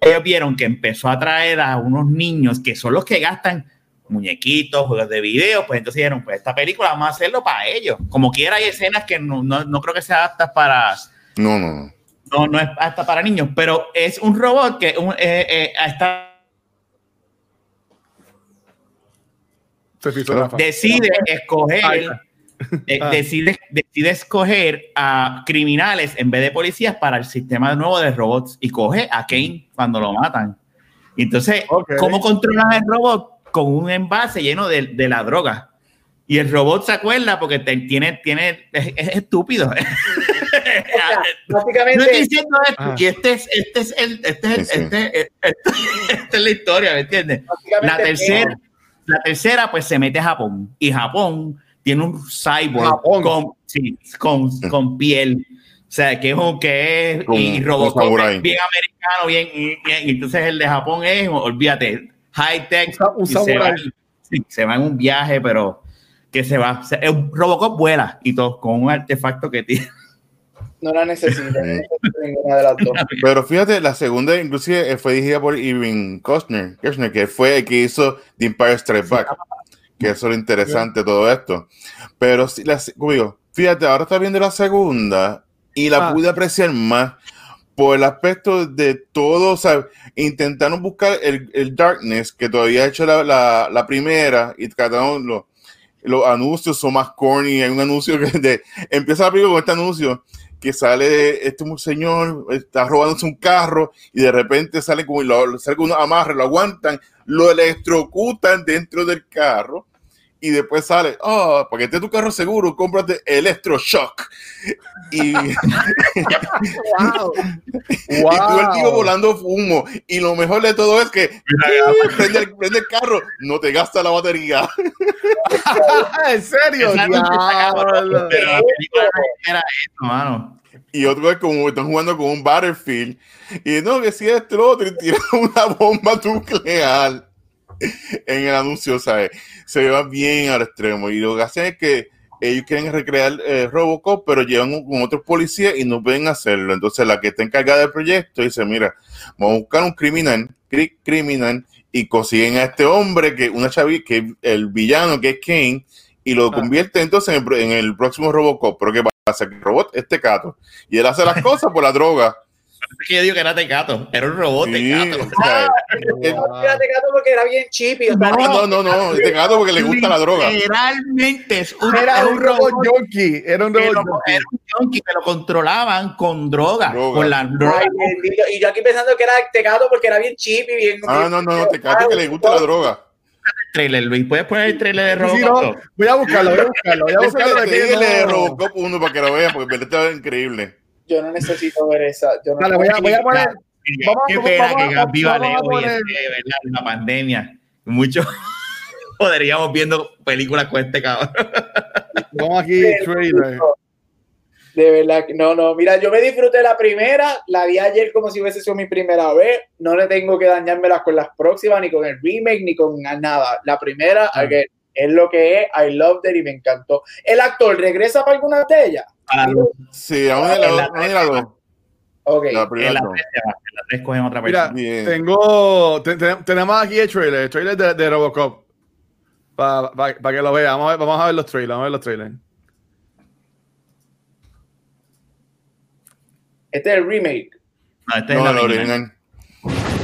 ellos vieron que empezó a traer a unos niños que son los que gastan muñequitos, juegos de video, pues entonces dijeron, pues esta película vamos a hacerlo para ellos. Como quiera hay escenas que no, no, no creo que sea aptas para, No, no, no. no, no es apta para niños, pero es un robot que un, eh, eh, está, Se decide escoger, eh, Ah. decide, decide escoger a criminales en vez de policías para el sistema nuevo de robots y coge a Kane cuando lo matan. Entonces. ¿cómo controlas el robot? Con un envase lleno de, de la droga. Y el robot se acuerda porque te- tiene, tiene, es, es estúpido. [LAUGHS] O sea, No estoy básicamente, diciendo esto, Ah. y este es, este es el, este es, Sí, sí. este, este- [LAUGHS] esta es la historia, ¿me entiendes? básicamente La tercera, la tercera, pues se mete a Japón. Y Japón tiene un cyborg Japón. con, sí, con, con piel. O sea, que es un que es y Robocop bien americano, bien, bien. Y entonces el de Japón es, olvídate, high tech. Un un se, va, sí, se va en un viaje, pero que se va. O sea, el Robocop vuela y todo, con un artefacto que tiene. no la ninguna de las dos. [LAUGHS] Pero fíjate, la segunda inclusive eh, fue dirigida por Irving Costner, Kirchner, que fue el que hizo The Empire Strikes Back. Que eso es lo interesante todo esto. Pero la, como digo, fíjate, ahora está viendo la segunda y la Ah. pude apreciar más por el aspecto de todo, o sea, intentaron buscar el, el darkness que todavía ha hecho la, la, la primera y trataron lo, los anuncios son más corny. Hay un anuncio que de, empieza la película con este anuncio que sale este señor, está robándose un carro y de repente sale como lo, sale con unos lo aguantan, lo electrocutan dentro del carro y después sale, oh, para que esté tu carro seguro, cómprate electroshock. Y, [LAUGHS] Wow. y tú el tío volando humo. Y lo mejor de todo es que [LAUGHS] prende el, prende el carro, no te gasta la batería. [LAUGHS] ¿En serio? Era eso, mano. Y otro es como están jugando con un Battlefield. Y no, que si lo otro, y tiran una bomba nuclear en el anuncio, ¿sabes? Se va bien al extremo. Y lo que hacen es que ellos quieren recrear eh, Robocop, pero llevan con otros policías y no pueden hacerlo. Entonces, la que está encargada del proyecto dice: Mira, vamos a buscar un criminal, cri- criminal, y consiguen a este hombre, que una chavi, que es el villano, que es Kane, y lo Ah. convierte entonces en el, en el próximo Robocop. Pero ¿qué pasa? Que el robot es tecato. Y él hace las cosas por la droga. Es que yo digo que era Tecato, era un robot Sí, Tecato. o sea, [LAUGHS] él- No, fíjate, gato, porque era bien. O sea, no, no, no, no, tecato porque le gusta la droga. Literalmente es un, Era un robot junkie. Era un robot junkie. era un junkie que lo controlraban con droga, Droga. con la droga. Ay. Y yo aquí pensando que era tecato porque era bien chippy, bien. Ah, no, no, no, tecato que le gusta la droga. trailer, Luis. ¿Puedes poner el trailer de Sí, Robocop? no, voy a buscarlo, voy a buscarlo, voy a buscarlo. que dígale de Robocop 1 para que lo vean, porque verdad está increíble. Yo no necesito ver esa. Yo no Dale, voy a, voy a poner. Vamos, Qué vamos, pena vamos, que vamos, viva vamos a Leo y poner- este, ¿verdad? La pandemia. Mucho [LAUGHS] podríamos viendo películas con este cabrón. Vamos aquí, [LAUGHS] trailer. De verdad, que- no, no. Mira, yo me disfruté la primera, la vi ayer como si hubiese sido mi primera vez. No le tengo que dañármelas con las próximas, ni con el remake, ni con nada. La primera, Mm. es lo que es. I loved it y me encantó. ¿El actor regresa para alguna de ellas? Para Sí, a una de las dos. a una de las dos. Ok. La primera en la tres la cogen otra Mira, persona. Bien. tengo. te- te- tenemos aquí el trailer, el trailer de, de Robocop. Para que lo vean. Vamos a ver, vamos a ver los trailers. Vamos a ver los trailers. Este es el remake. No, este es No, el no, original.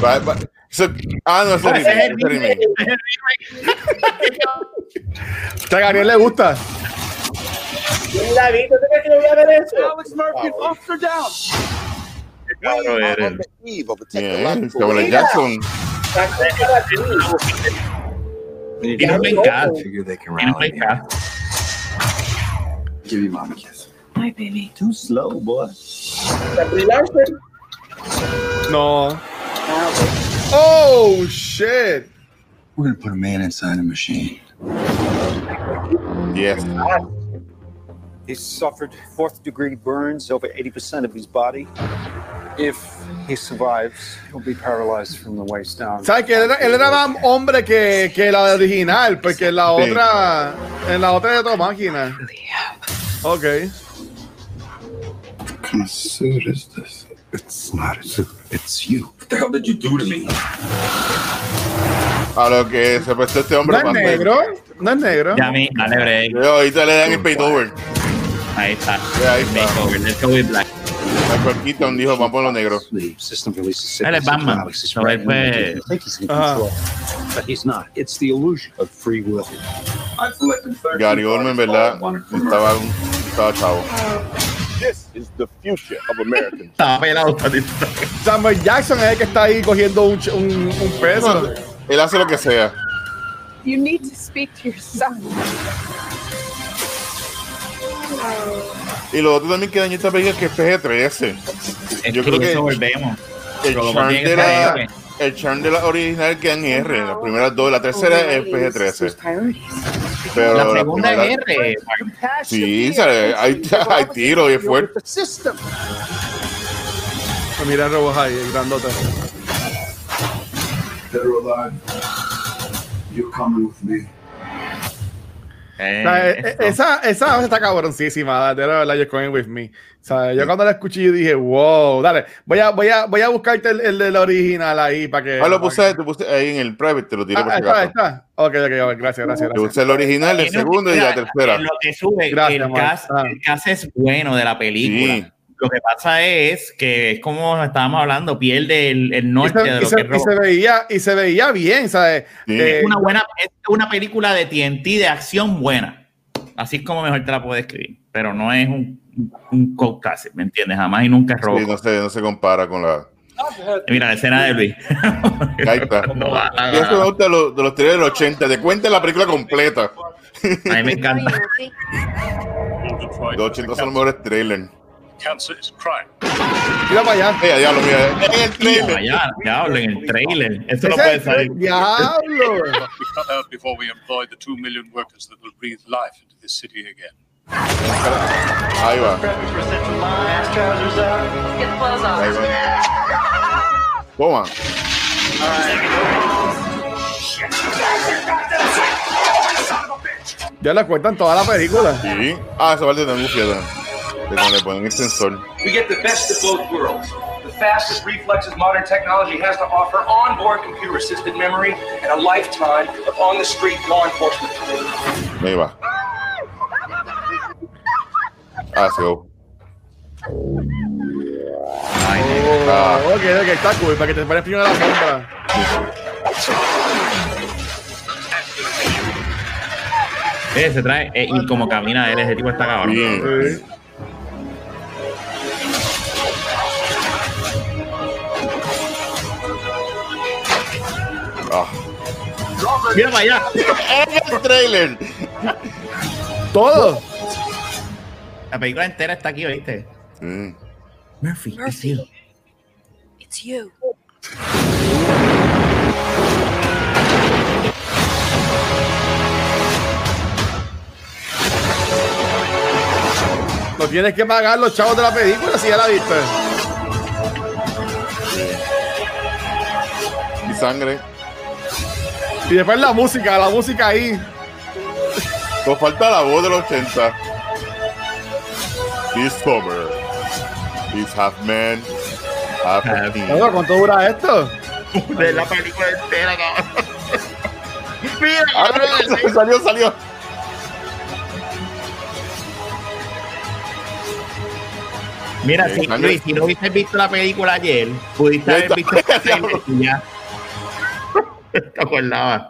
Va- va- eso- Ah, no, es el ese es remake. el es el remake. es el a Gabriel le gusta. Yo ni la vi, ¿tú te crees que yo voy a ver eso? Qué cabrón eres. Bien, Samuel L. Jackson. Saca para ti. Tiene un buen cast. Figure they can Tiene un rally buen me. cast. Give you mom a kiss. Hi, baby. Too slow, boy. Brie Larson. No. Ah, ok. Oh, shit. We're gonna put a man inside a machine. Yes. He suffered fourth degree burns over 80% of his body. If he survives, he'll be paralyzed from the waist down. ¿Sabes que él era, él era más hombre que, que la original? Porque en la otra. En la otra de otra máquina. Ok. What kind of suit is this? It's not a suit. It's you. What the hell did you do to me? A lo que se prestó este hombre. ¿No es negro? ¿No es negro? Ya dale break. Yo, Ahorita le dan el over. Ahí está. Ya, ahí está. Makeover. Let's go with black. Michael Keaton dijo, vamos a ponerlo negro. System releases Él es Batman. automatically So él fue- images. You think he's in Ajá. control, but he's not. It's the illusion of free will. I've selected 13 Gary Oldman, en verdad, estaba, estaba chavo. This is the future of America. [LAUGHS] Estaba pelado. Samuel Jackson es el que está ahí cogiendo un, un, un peso. Él hace lo que sea. You need to speak to your son. Y lo otro también que dañó esta película es que es PG-13. Es Yo que creo que eso volvemos. El charm, de que la, el charm de la original queda en R. Las primeras dos, la tercera es PG-13. Pero La la segunda primera- es R. Sí, sale, hay, hay tiro y es fuerte. System. Mira el robot ahí, el grandote. Or alive. You're coming with me. Eh, O sea, eh, esa, esa está cabroncísima, de verdad, You're Coming With Me. O sea, yo cuando la escuché yo dije, wow, dale, voy a, voy a, voy a buscarte el, el del original ahí para que... Ah, lo puse, te puse ahí en el private, te lo tiré Ah, por si está, está. Ok, ok, ok, gracias, gracias, Te gracias. puse el original, el segundo y la tercera. Lo que sube, Gracias, el, cast, Ah. el cast es bueno de la película. Sí. Lo que pasa es que es como estábamos hablando, pierde el, el Y norte se, de y lo se- que es y se veía, y se veía bien, ¿sabes? Sí. Eh, Es una buena, es una película de TNT de acción buena. Así es como mejor te la puedo describir. Pero no es un, un cult classic, ¿me entiendes? Jamás y nunca es Sí, Robocop. no, se, no se compara con la. Mira la escena de Luis. [LAUGHS] Ahí está. No va, no Y eso me va. gusta de los, de los trailers de los 80. Te cuentan la película completa. A mí me encanta. [LAUGHS] Los 80 son los mejores trailers. Cancer is a crime. mira para allá. Eh, diablo, mira, en el Mira, trailer. ya, diablo, en el trailer. Eso no puede salir. Diablo. [LAUGHS] We cut out before we employ the two million workers that will breathe life into this city again. Ahí va. Ahí va. Toma. Ya la cuentan toda la película. Sí. Ah, esa parte también fiesta. De cuando le ponen el sensor. We get the best of both worlds. The fastest reflexes modern technology has to offer, onboard computer assisted memory, and a lifetime of on the street law enforcement. Ahí va. Ah, se va. Ah, ok, ok, está cool, para que te pones primero la sombra. Eh, se trae, eh, y como camina él, ese tipo está cabrón. bien. Mira para allá. el trailer. Todo. La película entera está aquí, ¿oíste? Mm. Murphy, it's Murphy. you. It's you. No tienes que pagar los chavos de la película si ya la viste. Y sangre. Y después la música, la música ahí. Nos falta la voz de los 80. This summer. He's half man, half. Bueno, ¿Cuánto dura esto? De la película entera, cabrón. [LAUGHS] Mira, Ah, cabrón. [LAUGHS] salió, salió. Mira, si, sangre. Luis, si no hubiese visto la película ayer, pudiste haber visto [LAUGHS] y ya. [LAUGHS] Te acordabas.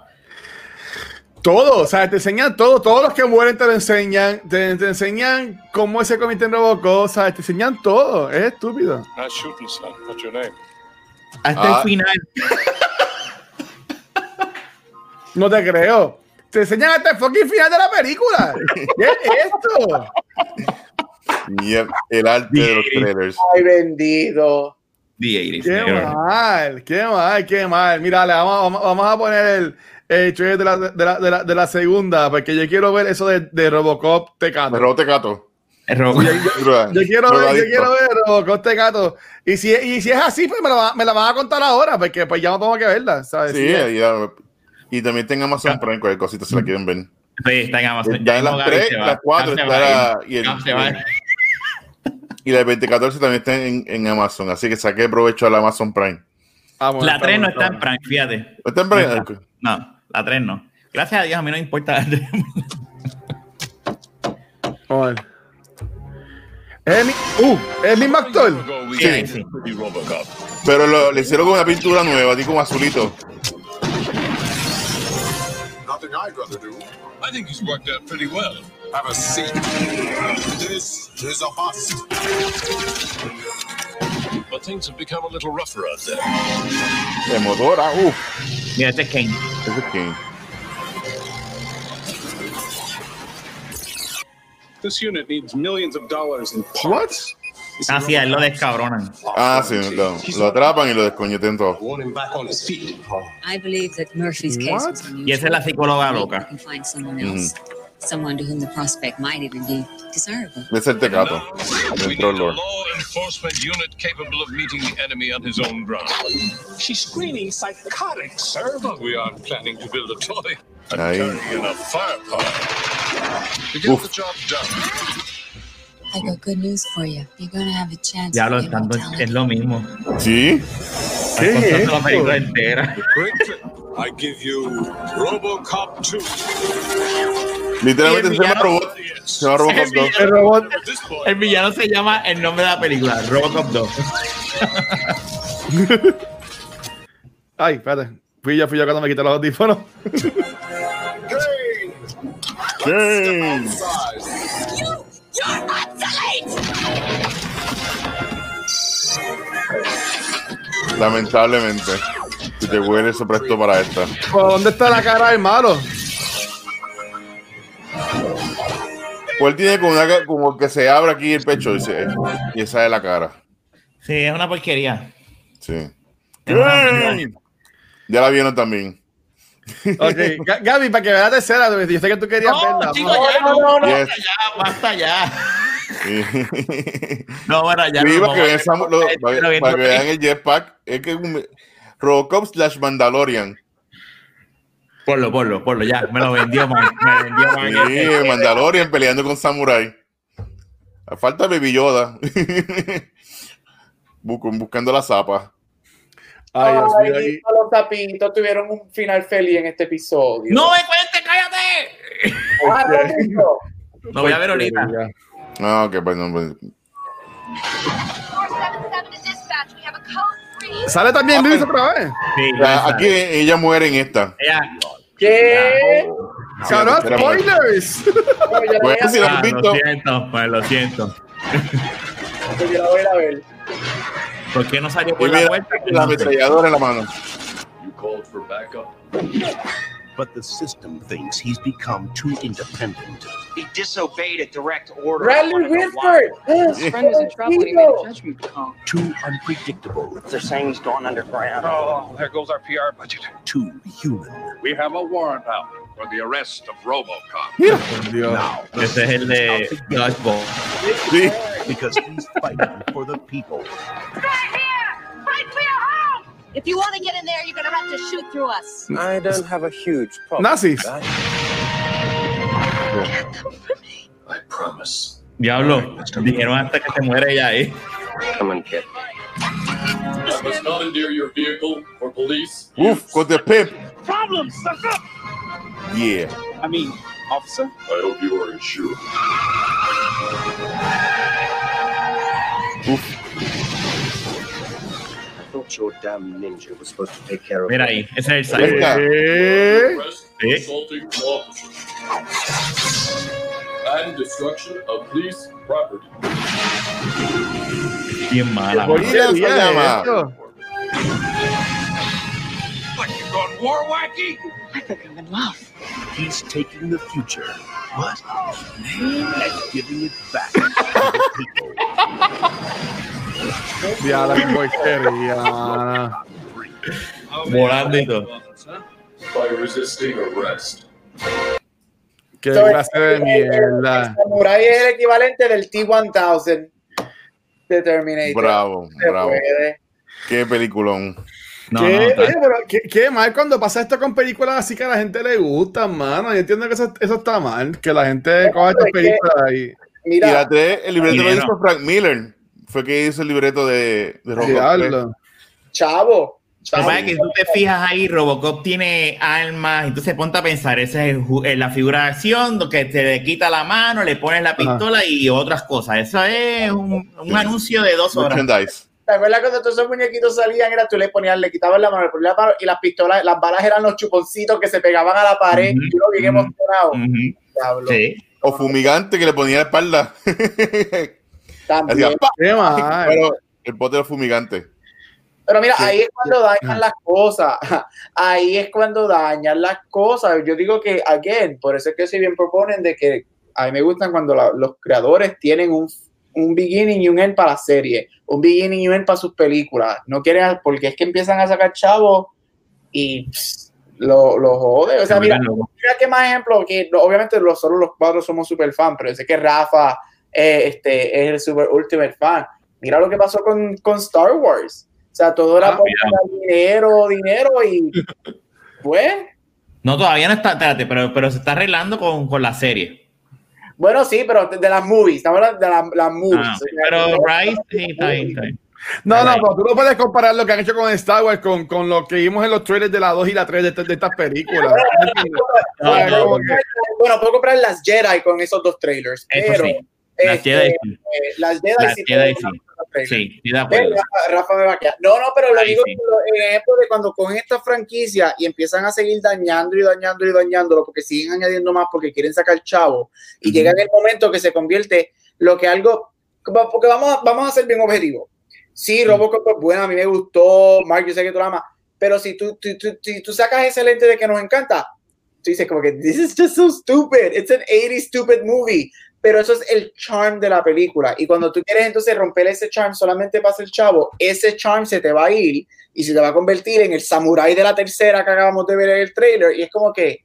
Todo, o sea, te enseñan todo, todos los que mueren te lo enseñan, te, te enseñan cómo se comete en Robocop, o sea, te enseñan todo, es estúpido. Nice shooting, son. What's your name? Hasta Ah. el final. [LAUGHS] No te creo. Te enseñan hasta el fucking final de la película. [LAUGHS] ¿Qué es esto? Y el, el arte de los trailers. Ay, bendito. The 80s, Qué mal, qué mal, qué mal. Mira, le vamos, vamos- vamos a poner el, el trailer de la, de, la, de, la, de la segunda, porque yo quiero ver eso de, de Robocop Tecato. robó Tecato. El Robocop. Yo quiero ver, yo quiero ver Robocop Tecato. Y si, y si es así, pues me la, va- me la van a contar ahora, porque pues ya no tengo que verla, ¿sabes? Sí, ya. Y también tengo Amazon Prime, cualquier cosita si la quieren ver. Sí, está en Amazon. Ya en las Gaby 3, se va. las 4 Gaby se está va la- a ir. y el, Gaby se va a ir. Y la de 2014 también está en, en Amazon, así que saqué provecho a la Amazon Prime. Ah, bueno, La 3 no está en Prime, fíjate. ¿No está en Prime? No está. No, la 3 no. Gracias a Dios, a mí no me importa [LAUGHS] la 3. Vamos a ver. Es el, mi- uh, el mismo actor. Sí, sí. Pero lo- le hicieron con una pintura nueva, así como azulito. Nothing I'd rather do. I think he's worked out pretty well. Have a seat. This is a bust. But things have become a little rougher out there. De motora, uff. Mira, este es Kane. Ese es King. This unit needs millions of dollars in What? Así a él lo descabronan. Ah, sí, lo, lo atrapan y lo descoñeten todo. Want him back on his feet. I believe that Murphy's case What? was. Y esa es la psicóloga loca. we can find someone to whom the prospect might even be desirable. Es el tecato. Now, we need a law enforcement unit capable of meeting the enemy on his own ground. She's screening psychotics, sir. But we aren't planning to build a toy and Ahí. carry enough firepower to get Uf. the job done. I got good news for you. You're gonna have a chance. Diablo, to tanto es lo mismo. Sí. ¿Qué es la esto? película entera. I give you RoboCop 2. Literalmente se llama Robot. Se llama Robocop El 2. El robot. El villano se llama el nombre de la película, Robocop 2. [LAUGHS] Ay, espérate. Fui yo, fui yo cuando me quité los audífonos. Kane. Lamentablemente. Huele, se prestó para esta. ¿Por dónde está la cara del malo? Pues él tiene como, una, como que se abre aquí el pecho y, se, y esa es la cara. Sí, es una porquería. Sí. Ya la vieron también. Ok, Ga- Gaby, para que veas la tercera, yo sé que tú querías No, verla. chicos, vamos. ya, no, no, no. basta ya, basta ya. No, bueno, ya. Sí, no, para que vean, lo- para que vean el jetpack. Es que es un Robocop slash Mandalorian. Ponlo, ponlo, ponlo, ya. Me lo vendió, Mark. Me vendió, Mark. Sí, Mandalorian peleando con Samurai. A falta Baby Yoda. [LAUGHS] Buscando la zapa. Ay, Dios Ay, mío, aquí. los tapitos tuvieron un final feliz en este episodio. ¡No me cuentes, cállate! Ah. Lo voy a ver ahorita. Ah, ok, pues no. pues- 477 to dispatch. We have a code 3. ¿Sale también Luis otra vez? Sí, o sea, aquí ella muere en esta. Ella. ¿Qué? ¡Cabrón, spoilers! Pues si lo Ah, siento, pues lo siento. yo la voy a ir a ver. ¿Por qué no salió por la puerta? la ametralladora en la mano. You called for backup. But the system thinks he's become too independent. He disobeyed a direct order. Bradley Whitford. His friend was in trouble and he made a judgment call. Too unpredictable. They're saying he's going underground. Oh, oh, there goes our PR budget. Too human. We have a warrant out for the arrest of RoboCop. Por Dios. Now, Ese es el de Dodgeball. Sí. because he's fighting for the people. If you want to get in there, you're going to have to shoot through us. I don't have a huge problem. Nazis. I promise. Diablo, dijeron hasta que se muere ella ahí. Come on, kid. I must commandeer your vehicle for police. Uf, con the pimp. Problem, sucker! Yeah. I mean, officer? I hope you are insured. I thought your damn ninja was supposed to take care of Mira ahí, ese es el Ahí side. Está. ¿Qué? Arrest for Eh? assaulting officers. And destruction of police property. Bien mala. Voy mano. Mira, se a llama. What, you gone war wacky? I think I'm in love. He's taking the future, but and giving it back to the people. Diablo, qué porquería, mano. Volando y todo. By resisting arrest. Qué So, clase de el- mierda. Samurai es el equivalente del T-1000 de Terminator. Bravo, Se bravo. puede. Qué peliculón. No, ¿Qué, no, oye, pero qué, qué mal cuando pasa esto con películas así que a la gente le gusta, mano. Yo entiendo que eso, eso está mal, que la gente coja estas que- películas y. Mira, tres, el libreto lo hizo Frank Miller. Fue que hizo el libreto de, de Robocop. Diablo. chavo. Lo que chavo. pasa es que tú te fijas ahí, Robocop tiene armas, entonces ponte a pensar, esa es eh, la figuración, lo que te le quita la mano, le pones la pistola y otras cosas. Eso es un, un anuncio de dos horas. Merchandise. ¿Te acuerdas cuando todos esos muñequitos salían? Era tú le ponías, le quitabas la mano, le ponías la mano y las pistolas, las balas eran los chuponcitos que se pegaban a la pared. Ujú, y uno bien emocionado. Ujú, Diablo. Sí. O fumigante que le ponía la espalda. También. Hacía. Pero el bote era fumigante. Pero mira, ahí es cuando dañan las cosas. [LAUGHS] Ahí es cuando dañan las cosas. Yo digo que, again, por eso es que si bien proponen de que a mí me gustan cuando la- los creadores tienen un, un beginning y un end para la serie, un beginning y un end para sus películas. No quieren, porque es que empiezan a sacar chavos y pss, lo, lo jode. O sea, mira, mira qué más ejemplo, que obviamente nosotros los cuatro somos super fan, pero yo sé que Rafa eh, este, es el super ultimate fan. Mira lo que pasó con, con Star Wars. O sea, todo era Ah, dinero, dinero y pues, No, todavía no está, espérate, pero, pero se está arreglando con, con la serie. bueno, sí, pero de, de las movies, estamos hablando de la- las movies. Ah, O sea, pero no- Bryce, sí, está bien, está bien. No, no, pero tú no puedes comparar lo que han hecho con Star Wars con, con lo que vimos en los trailers de la 2 y la 3 de, estas- de estas películas. [LAUGHS] Bueno, no, puedo no. comprar- bueno, puedo comprar las Jedi con esos dos trailers, Eso pero sí. Las este, Jedi sí. eh, las Jedi Las sí Jedi sí. Sí, de acuerdo. Rafa, me va a quedar. No, no, pero lo digo sí. el ejemplo de cuando cogen esta franquicia y empiezan a seguir dañando y dañando y dañándolo porque siguen añadiendo más porque quieren sacar chavo y llega el momento que se convierte lo que algo porque vamos a, vamos a ser bien objetivos. Sí, Robocop es buena, a mí me gustó, Mark, yo sé que tú la amas, pero si tú, tú, tú, tú- tú sacas ese lente de que nos encanta, tú dices como que this is just so stupid, it's an 80 stupid movie, pero eso es el charm de la película y cuando tú quieres entonces romper ese charm solamente para ser chavo, ese charm se te va a ir y se te va a convertir en el samurái de la tercera que acabamos de ver en el trailer y es como que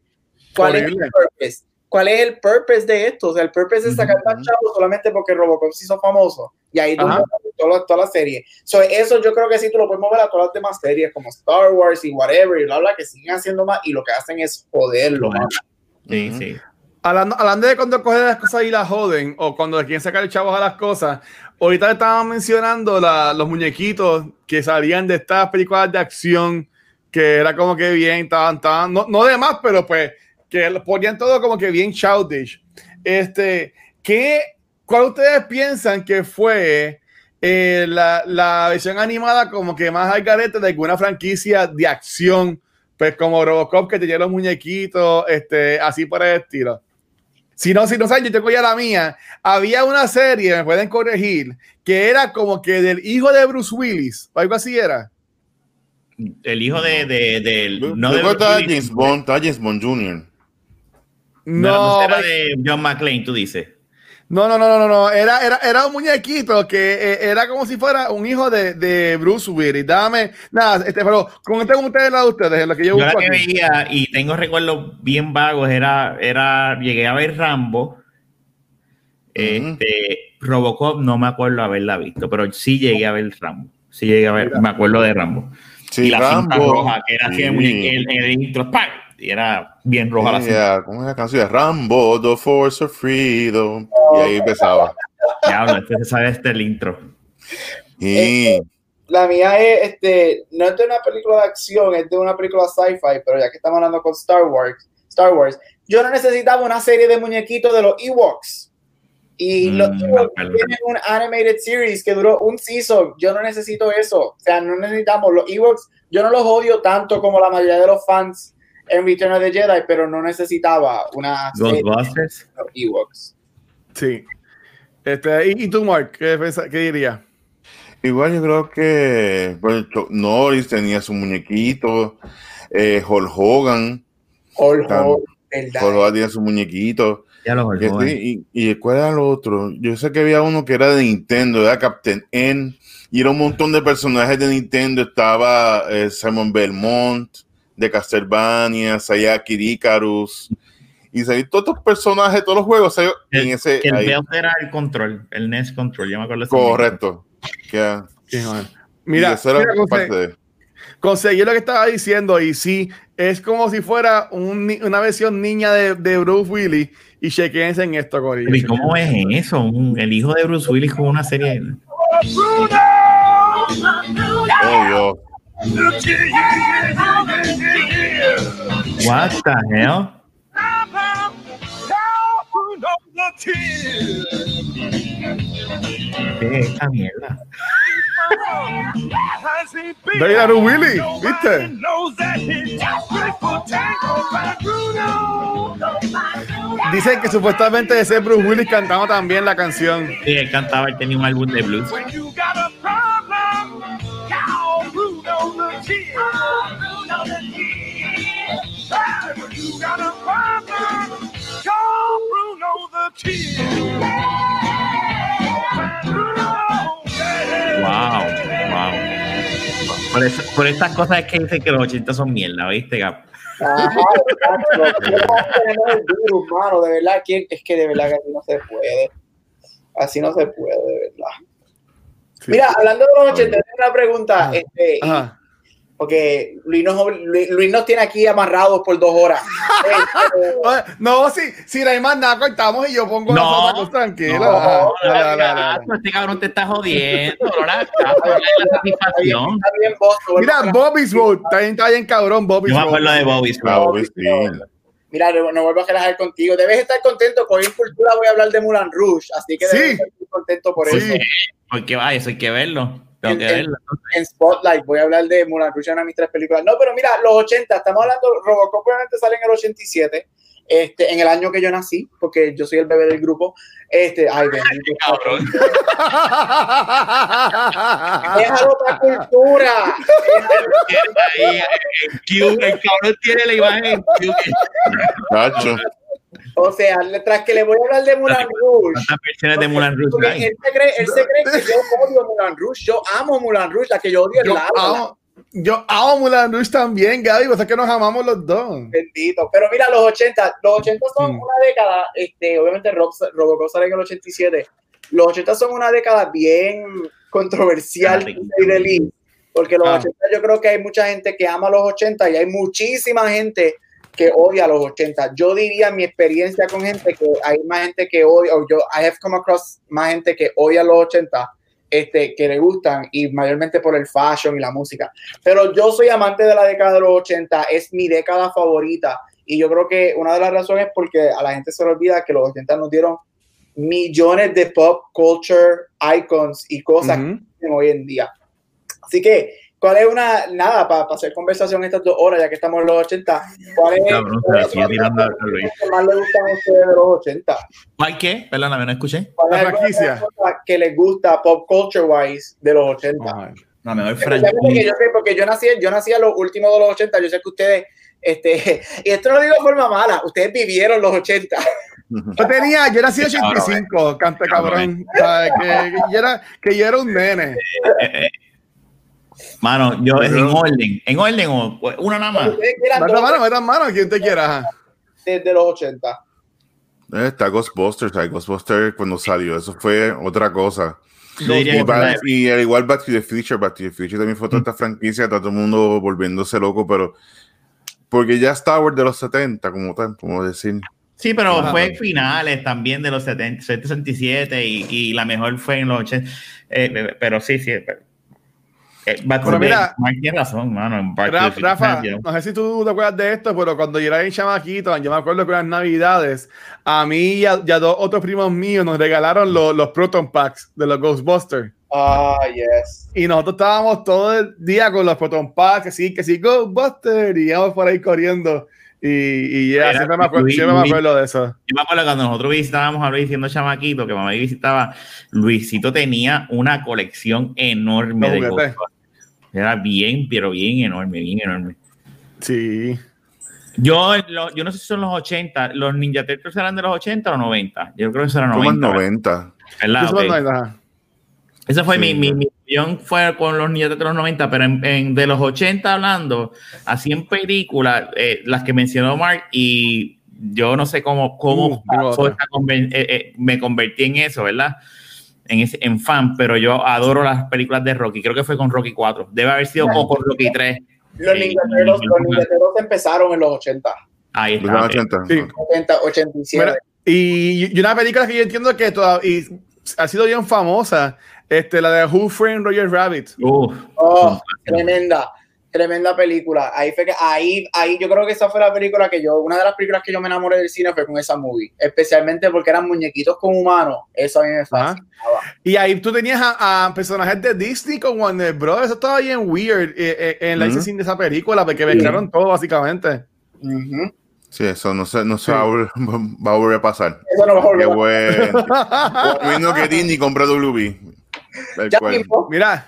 ¿cuál es el purpose? ¿Cuál es el purpose de esto? O sea, el purpose es sacar más chavos solamente porque Robocop se hizo famoso. Y ahí tú toda, toda la serie. So, eso yo creo que sí tú lo puedes mover a todas las demás series como Star Wars y whatever y bla bla que siguen haciendo más y lo que hacen es joderlo. Bueno. Sí, sí. Hablando, hablando de cuando cogen las cosas y las joden, o cuando quieren sacar el chavos a las cosas, ahorita le estaban mencionando los muñequitos que salían de estas películas de acción, que era como que bien, estaban, estaban no, no de más, pero pues que ponían todo como que bien childish. Este, ¿qué, ¿Cuál ustedes piensan que fue eh, la, la versión animada como que más al garete de alguna franquicia de acción? Pues como Robocop que tenía los muñequitos, este, así por el estilo. Si no, si no saben, yo tengo ya la mía. Había una serie, me pueden corregir, que era como que del hijo de Bruce Willis, o algo así era. El hijo de, de, del- no No de James Bond, James Bond Jr. no, No, era ve- de John McClane, tú dices. No, no, no, no, no, no. Era, era, era un muñequito que eh, era como si fuera un hijo de, de Bruce Willis. Dame, nada, este, pero con con ustedes la de ustedes, lo que yo Yo la que veía y tengo recuerdos bien vagos era, era llegué a ver Rambo. Este, Robocop no me acuerdo haberla visto, pero sí llegué a ver Rambo. Sí llegué a ver, me acuerdo de Rambo. Sí, y la cinta roja, que era así de Sí. muñeque- el, el intro, ¡pam! Y era bien roja la cinta. Yeah, ¿Cómo es la canción? Rambo, The Force of Freedom. Y ahí empezaba. Diablo, este se sabe este el intro. Y La mía es, este, no es de una película de acción, es de una película sci-fi, pero ya que estamos hablando con Star Wars, Star Wars, yo no necesitaba una serie de muñequitos de los Ewoks. Y Mm, los Ewoks tienen un animated series que duró un season. Yo no necesito eso. O sea, no necesitamos los Ewoks. Yo no los odio tanto como la mayoría de los fans en Return of the Jedi, pero no necesitaba una serie Ghostbusters. Ewoks. Sí. Este, ¿y, y tú, Mark? ¿Qué, qué dirías? igual yo creo que bueno, Chuck Norris tenía su muñequito, eh, Hulk Hogan, Hulk Hogan, ¿verdad? Hulk Hogan tenía su muñequito. Ya sí, y, y cuál era el otro? Yo sé que había uno que era de Nintendo, era Captain N, y era un montón de personajes de Nintendo. Estaba eh, Simon Belmont, de Castlevania, salía Kirikarus, y salían todos estos personajes, todos los juegos salieron en ese. El ahí. belt era el control, el NES control, yo me acuerdo. Correcto. Que- Sí, Mira, eso era mira, conse- parte de- conseguí lo que estaba diciendo y sí, es como si fuera un una versión niña de, de Bruce Willis y chequense en esto, Corillo. ¿Y cómo es eso? Un- el hijo de Bruce Willis con una serie. Oh, Dios. What the hell? ¿Qué es esta mierda? Ve a Bruce Willis, ¿viste? Dicen que supuestamente ese Bruce Willis cantaba también la canción. Sí, él cantaba, él tenía un álbum de blues. Wow, wow. Por, eso- por estas cosas es que dicen que los 80 son mierda, ¿viste, Gap? Ajá, exacto. Tenemos el virus, mano, de verdad, ¿quién? es que de verdad que así no se puede. Así no se puede, de verdad. Mira, hablando de los 80, tengo una pregunta. Este, Ajá. Porque Luis nos, Luis, Luis nos tiene aquí amarrados por dos horas. [LAUGHS] No, si, si no hay más nada, cortamos y yo pongo No, otras cosas tranquilo. No, este cabrón te está jodiendo. No la satisfacción. Mira, Bobby's Road, está bien, está bien cabrón, Bobby's Yo me Road. acuerdo de Bobby's Road. pues, sí. Mira, no, vuelvo a relajar contigo. Debes estar contento. Con en cultura voy a hablar de Mulan Rouge, así que Sí. debes estar muy contento por Sí. eso. Porque vaya, eso hay que verlo. Tengo que En- en- verlo. En Spotlight voy a hablar de Mulan Rouge, una de mis tres películas. No, pero mira, los 80, estamos hablando, Robocop obviamente sale en el 87, este, en el año que yo nací, porque yo soy el bebé del grupo. Este, ay, bendito. Cabrón. [LAUGHS] Déjalo otra cultura. El cabrón tiene la imagen en Q. Cacho. O sea, tras que le voy a hablar de Mulan Rouge. ¿Cuántas versiones de Mulan Rouge él se, cree, él se cree que yo odio Mulan Rouge. Yo amo Mulan Rouge, la que yo odio es Yo la amo, yo amo Mulan Rouge también, Gaby, pues es que nos amamos los dos. Bendito. Pero mira, los 80, los 80 son Mm. una década, este, obviamente Rob, Robocop sale en el 87. Los 80 son una década bien controversial, y de Lee, porque los Ah. 80 yo creo que hay mucha gente que ama los 80 y hay muchísima gente que odia los 80. Yo diría mi experiencia con gente que hay más gente que odia, o yo, I have come across más gente que odia los 80, este, que le gustan y mayormente por el fashion y la música. Pero yo soy amante de la década de los 80, es mi década favorita. Y yo creo que una de las razones es porque a la gente se le olvida que los 80 nos dieron millones de pop culture icons y cosas Ujú. que existen hoy en día. Así que, ¿cuál es una, nada, para hacer conversación estas dos horas, ya que estamos en los 80, ¿cuál es, Cabrón, cuál se es- sigue tirando a Luis. que más le gustan a ustedes de los 80? ¿Cuál qué? Perdóname, no escuché. ¿Cuál La es alguna franquicia. cosa que les gusta pop culture wise de los 80? Ay. La mejor Especialmente que franquicia. yo sé, porque yo nací, yo nací a los últimos de los 80, yo sé que ustedes, este, [LAUGHS] y esto no lo digo de forma mala, ustedes vivieron los 80. Yo tenía, yo nací en 85, canta cabrón. ¿sabes? Que, que yo era, que yo era un nene. Eh, eh. Mano, yo en orden. ¿En orden o una nada más? Meta mano, meta mano, quien te quiera. desde los 80. Eh, Está Ghostbusters, hay Ghostbusters cuando salió, eso fue otra cosa. Y, Back- y al igual Back to the Future, Back to the Future también fue otra esta franquicia, está todo el mundo volviéndose loco, pero porque ya Star Wars de los 70, como tal, como decir. Sí, pero Ajá. fue finales también de los 70, 67 y, y la mejor fue en los 80. Eh, pero sí, sí. Pero, eh, Pero the- mira, tiene razón, mano. en Rafa, Rafa, no sé si tú te acuerdas de esto, pero cuando yo era bien chamaquito, yo me acuerdo que las navidades, a mí y a, y a dos otros primos míos nos regalaron los, los Proton Packs de los Ghostbusters. Ah, yes. Y nosotros estábamos todo el día con los Proton Packs, que sí, que sí, Ghostbusters, y íbamos por ahí corriendo. Y, y ya, Era siempre, me acuerdo, Luis- siempre me Luis- acuerdo de eso. Yo me acuerdo cuando nosotros visitábamos a Luis siendo chamaquito, que mamá visitaba, Luisito tenía una colección enorme de. Ghostbusters. Era bien, pero bien enorme, bien enorme. Sí. Yo, lo- yo no sé si son los 80, los Ninja Turtles eran de los 80 o 90. Yo creo que eso era Como el 90. 90. ¿verdad? Eso Ok. no es nada. Esa fue Sí. mi, mi, mi opinión fue con los Ninja Turtles de los 90, pero en, en- de los 80 hablando, así en películas, eh, las que mencionó Mark, y yo no sé cómo, cómo Uh, pasó esta conven- eh, eh, me convertí en eso, ¿verdad? En, ese, en fan, pero yo adoro las películas de Rocky, creo que fue con Rocky 4, debe haber sido o con Rocky 3. Los Sí, Ninja Turtles, los sí. Ninja Turtles empezaron en los 80, Ahí Los está. 80. Sí. 80, 87. Mira, y, y una película que yo entiendo que todavía y ha sido bien famosa, este, la de Who Framed Roger Rabbit. Uf, Oh, tremenda, tremenda película. Ahí fue que, ahí, ahí yo creo que esa fue la película que yo, una de las películas que yo me enamoré del cine fue con esa movie, especialmente porque eran muñequitos con humanos. Eso a mí me fascinaba. Y ahí tú tenías a, a personajes de Disney con Warner Bros. Eso estaba bien weird eh, eh, en la licensing de esa película, porque mezclaron todo básicamente. Sí, eso no se, no se va, a volver, [LAUGHS] va a volver a pasar. Eso no va a Qué volver. bueno. [LAUGHS] Lo mismo que Disney compra WB. Mira,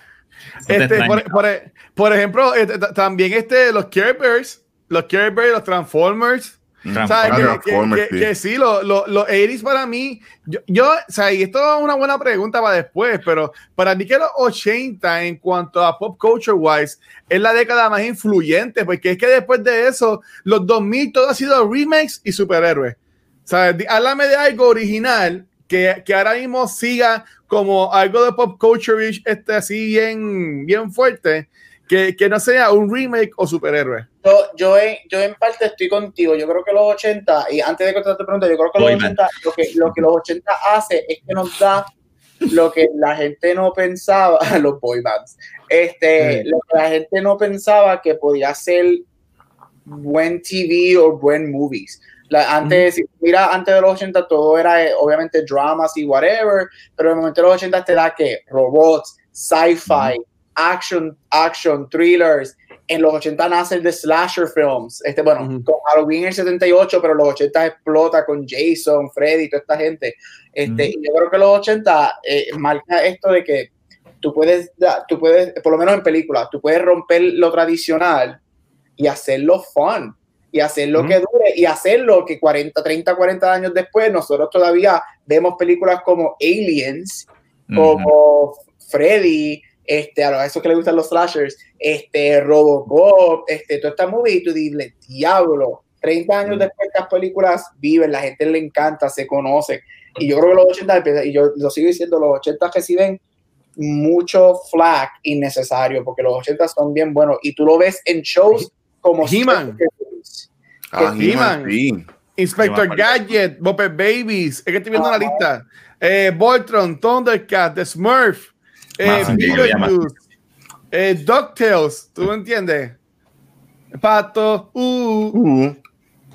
te este, por, por- por ejemplo, este, también este, los Care Bears, los Care Bears, los Transformers. Transformers. Que, Ah, que- Transformers, que- sí. que sí, lo- lo- los 80s para mí, yo, yo, o sea, y esto es una buena pregunta para después, pero para mí que los 80 en cuanto a pop culture wise es la década más influyente, porque es que después de eso, los 2000 todo ha sido remakes y superhéroes. ¿Sabes? Di- Háblame de algo original que, que ahora mismo siga como algo de pop culture este, así bien, bien fuerte. que, que no sea un remake o superhéroe. Yo, yo, en, yo en parte estoy contigo. Yo creo que los 80, y antes de contestar tu pregunta, yo creo que los Boy band. 80, lo que, lo que los 80 hace es que nos da lo que la gente no pensaba, [LAUGHS] los boy bands, este, Sí. lo que la gente no pensaba que podía ser buen TV o buen movies. La, antes, si mira, antes de los 80 todo era eh, obviamente dramas y whatever, pero en el momento de los 80 te da que robots, sci-fi, action, action, thrillers. En los 80 nace el de slasher films. Este, bueno, Ujú. con Halloween en el 78, pero los 80 explota con Jason, Freddy, toda esta gente. Este, y yo creo que los 80 eh, marca esto de que tú puedes, tú puedes, por lo menos en películas, tú puedes romper lo tradicional y hacerlo fun y hacerlo Ujú. que dure y hacerlo que 40, 30, 40 años después nosotros todavía vemos películas como Aliens, como Freddy, este, a los esos que le gustan los slashers, este, Robocop, este, toda esta movie y tú dices, diablo, 30 años después estas películas viven, la gente le encanta, se conoce. Y yo creo que los 80, empieza- y yo lo sigo diciendo, los 80 reciben mucho flack innecesario, porque los 80 son bien buenos. Y tú lo ves en shows como He-Man. Ah, He-Man, sí. Inspector. Gadget, Muppet Babies, es que estoy viendo la lista. Eh, Voltron, Thundercat, The Smurf, eh, Beetlejuice, eh, DuckTales, ¿tú me entiendes? Pato, uh, Uh,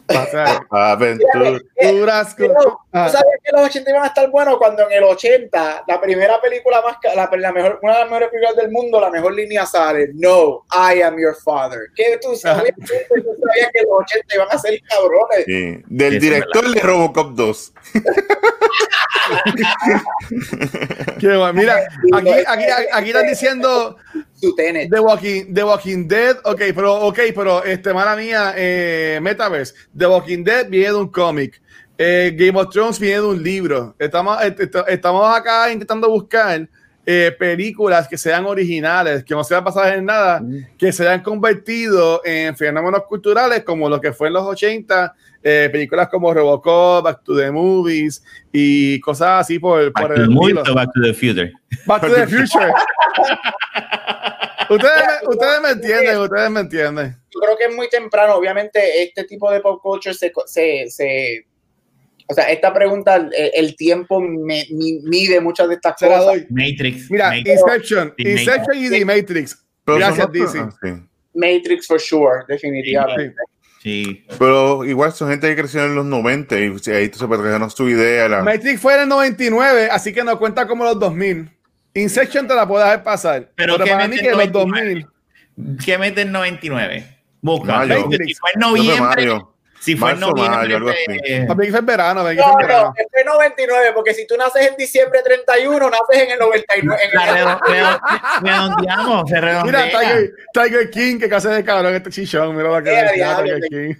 [LAUGHS] aventura. Aventuras con- Pero, ¿tú Ah. sabías que los 80 iban a estar buenos cuando en el 80 la primera película más la, la mejor una de las mejores películas del mundo la mejor línea sale No I am your father que tú sabías, tú sabías que los 80 iban a ser cabrones Sí. Del eso director de Robocop 2. [LAUGHS] Qué bueno. Mira, aquí, aquí, aquí están diciendo The Walking, The Walking Dead, ok, pero, ok, pero, este, mala mía, eh, Metaverse, The Walking Dead viene de un cómic, eh, Game of Thrones viene de un libro, estamos, est- est- estamos acá intentando buscar eh, películas que sean originales, que no sean basadas en nada, que se hayan convertido en fenómenos culturales como lo que fue en los 80, eh, películas como Robocop, Back to the Movies y cosas así por, por el the movie estilo. o Back to the Future. Back to the [LAUGHS] Future. ustedes, me, ustedes me entienden, ustedes me entienden. yo creo que es muy temprano obviamente este tipo de pop culture se, se, se- o sea esta pregunta el, el tiempo me- mide muchas de estas Se la cosas doy. Matrix. Mira, Matrix. Inception, The Inception y The Matrix. Pero Gracias, DC. sí. Matrix for sure definitivamente Sí. Pero igual son gente que creció en los 90 y ahí se puede su idea. La... Matrix fue en el 99, así que no cuenta como los 2000. Inception te la puedo dejar pasar. Pero Pero, ¿qué para mí que los 99? 2000. ¿Qué mete en 99? Busca. Si fue en noviembre. Si fue en noviembre. mayo, algo así. pues, Para mí que fue en verano, que no, fue en verano. no, es 99 porque si tú naces en diciembre 31 naces en el 99 en la el- redo- redo- redondeamos, se redondea. Mira, Tiger, Tiger King, que casi de cabrón este chichón. Mira lo que Eh, es diablo, Tiger King.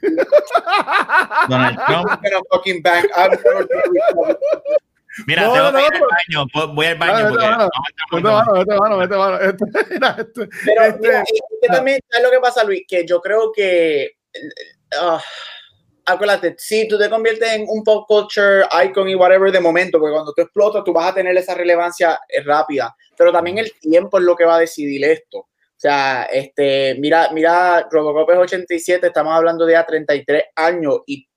Donald Trump. I'm fucking. I'm Mira, No, tengo no, que ir no, al baño. Voy- Voy al baño Vete, mano. Vete, mano, vete, mano. Este- mira, este- este- que también, ¿sabes lo que pasa, Luis? Que yo creo que. ah, acuérdate, sí, tú te conviertes en un pop culture icon y whatever de momento, porque cuando tú explotas, tú vas a tener esa relevancia eh, rápida. Pero también el tiempo es lo que va a decidir esto. O sea, este, mira, mira, Robocop es 87, estamos hablando de a 33 años y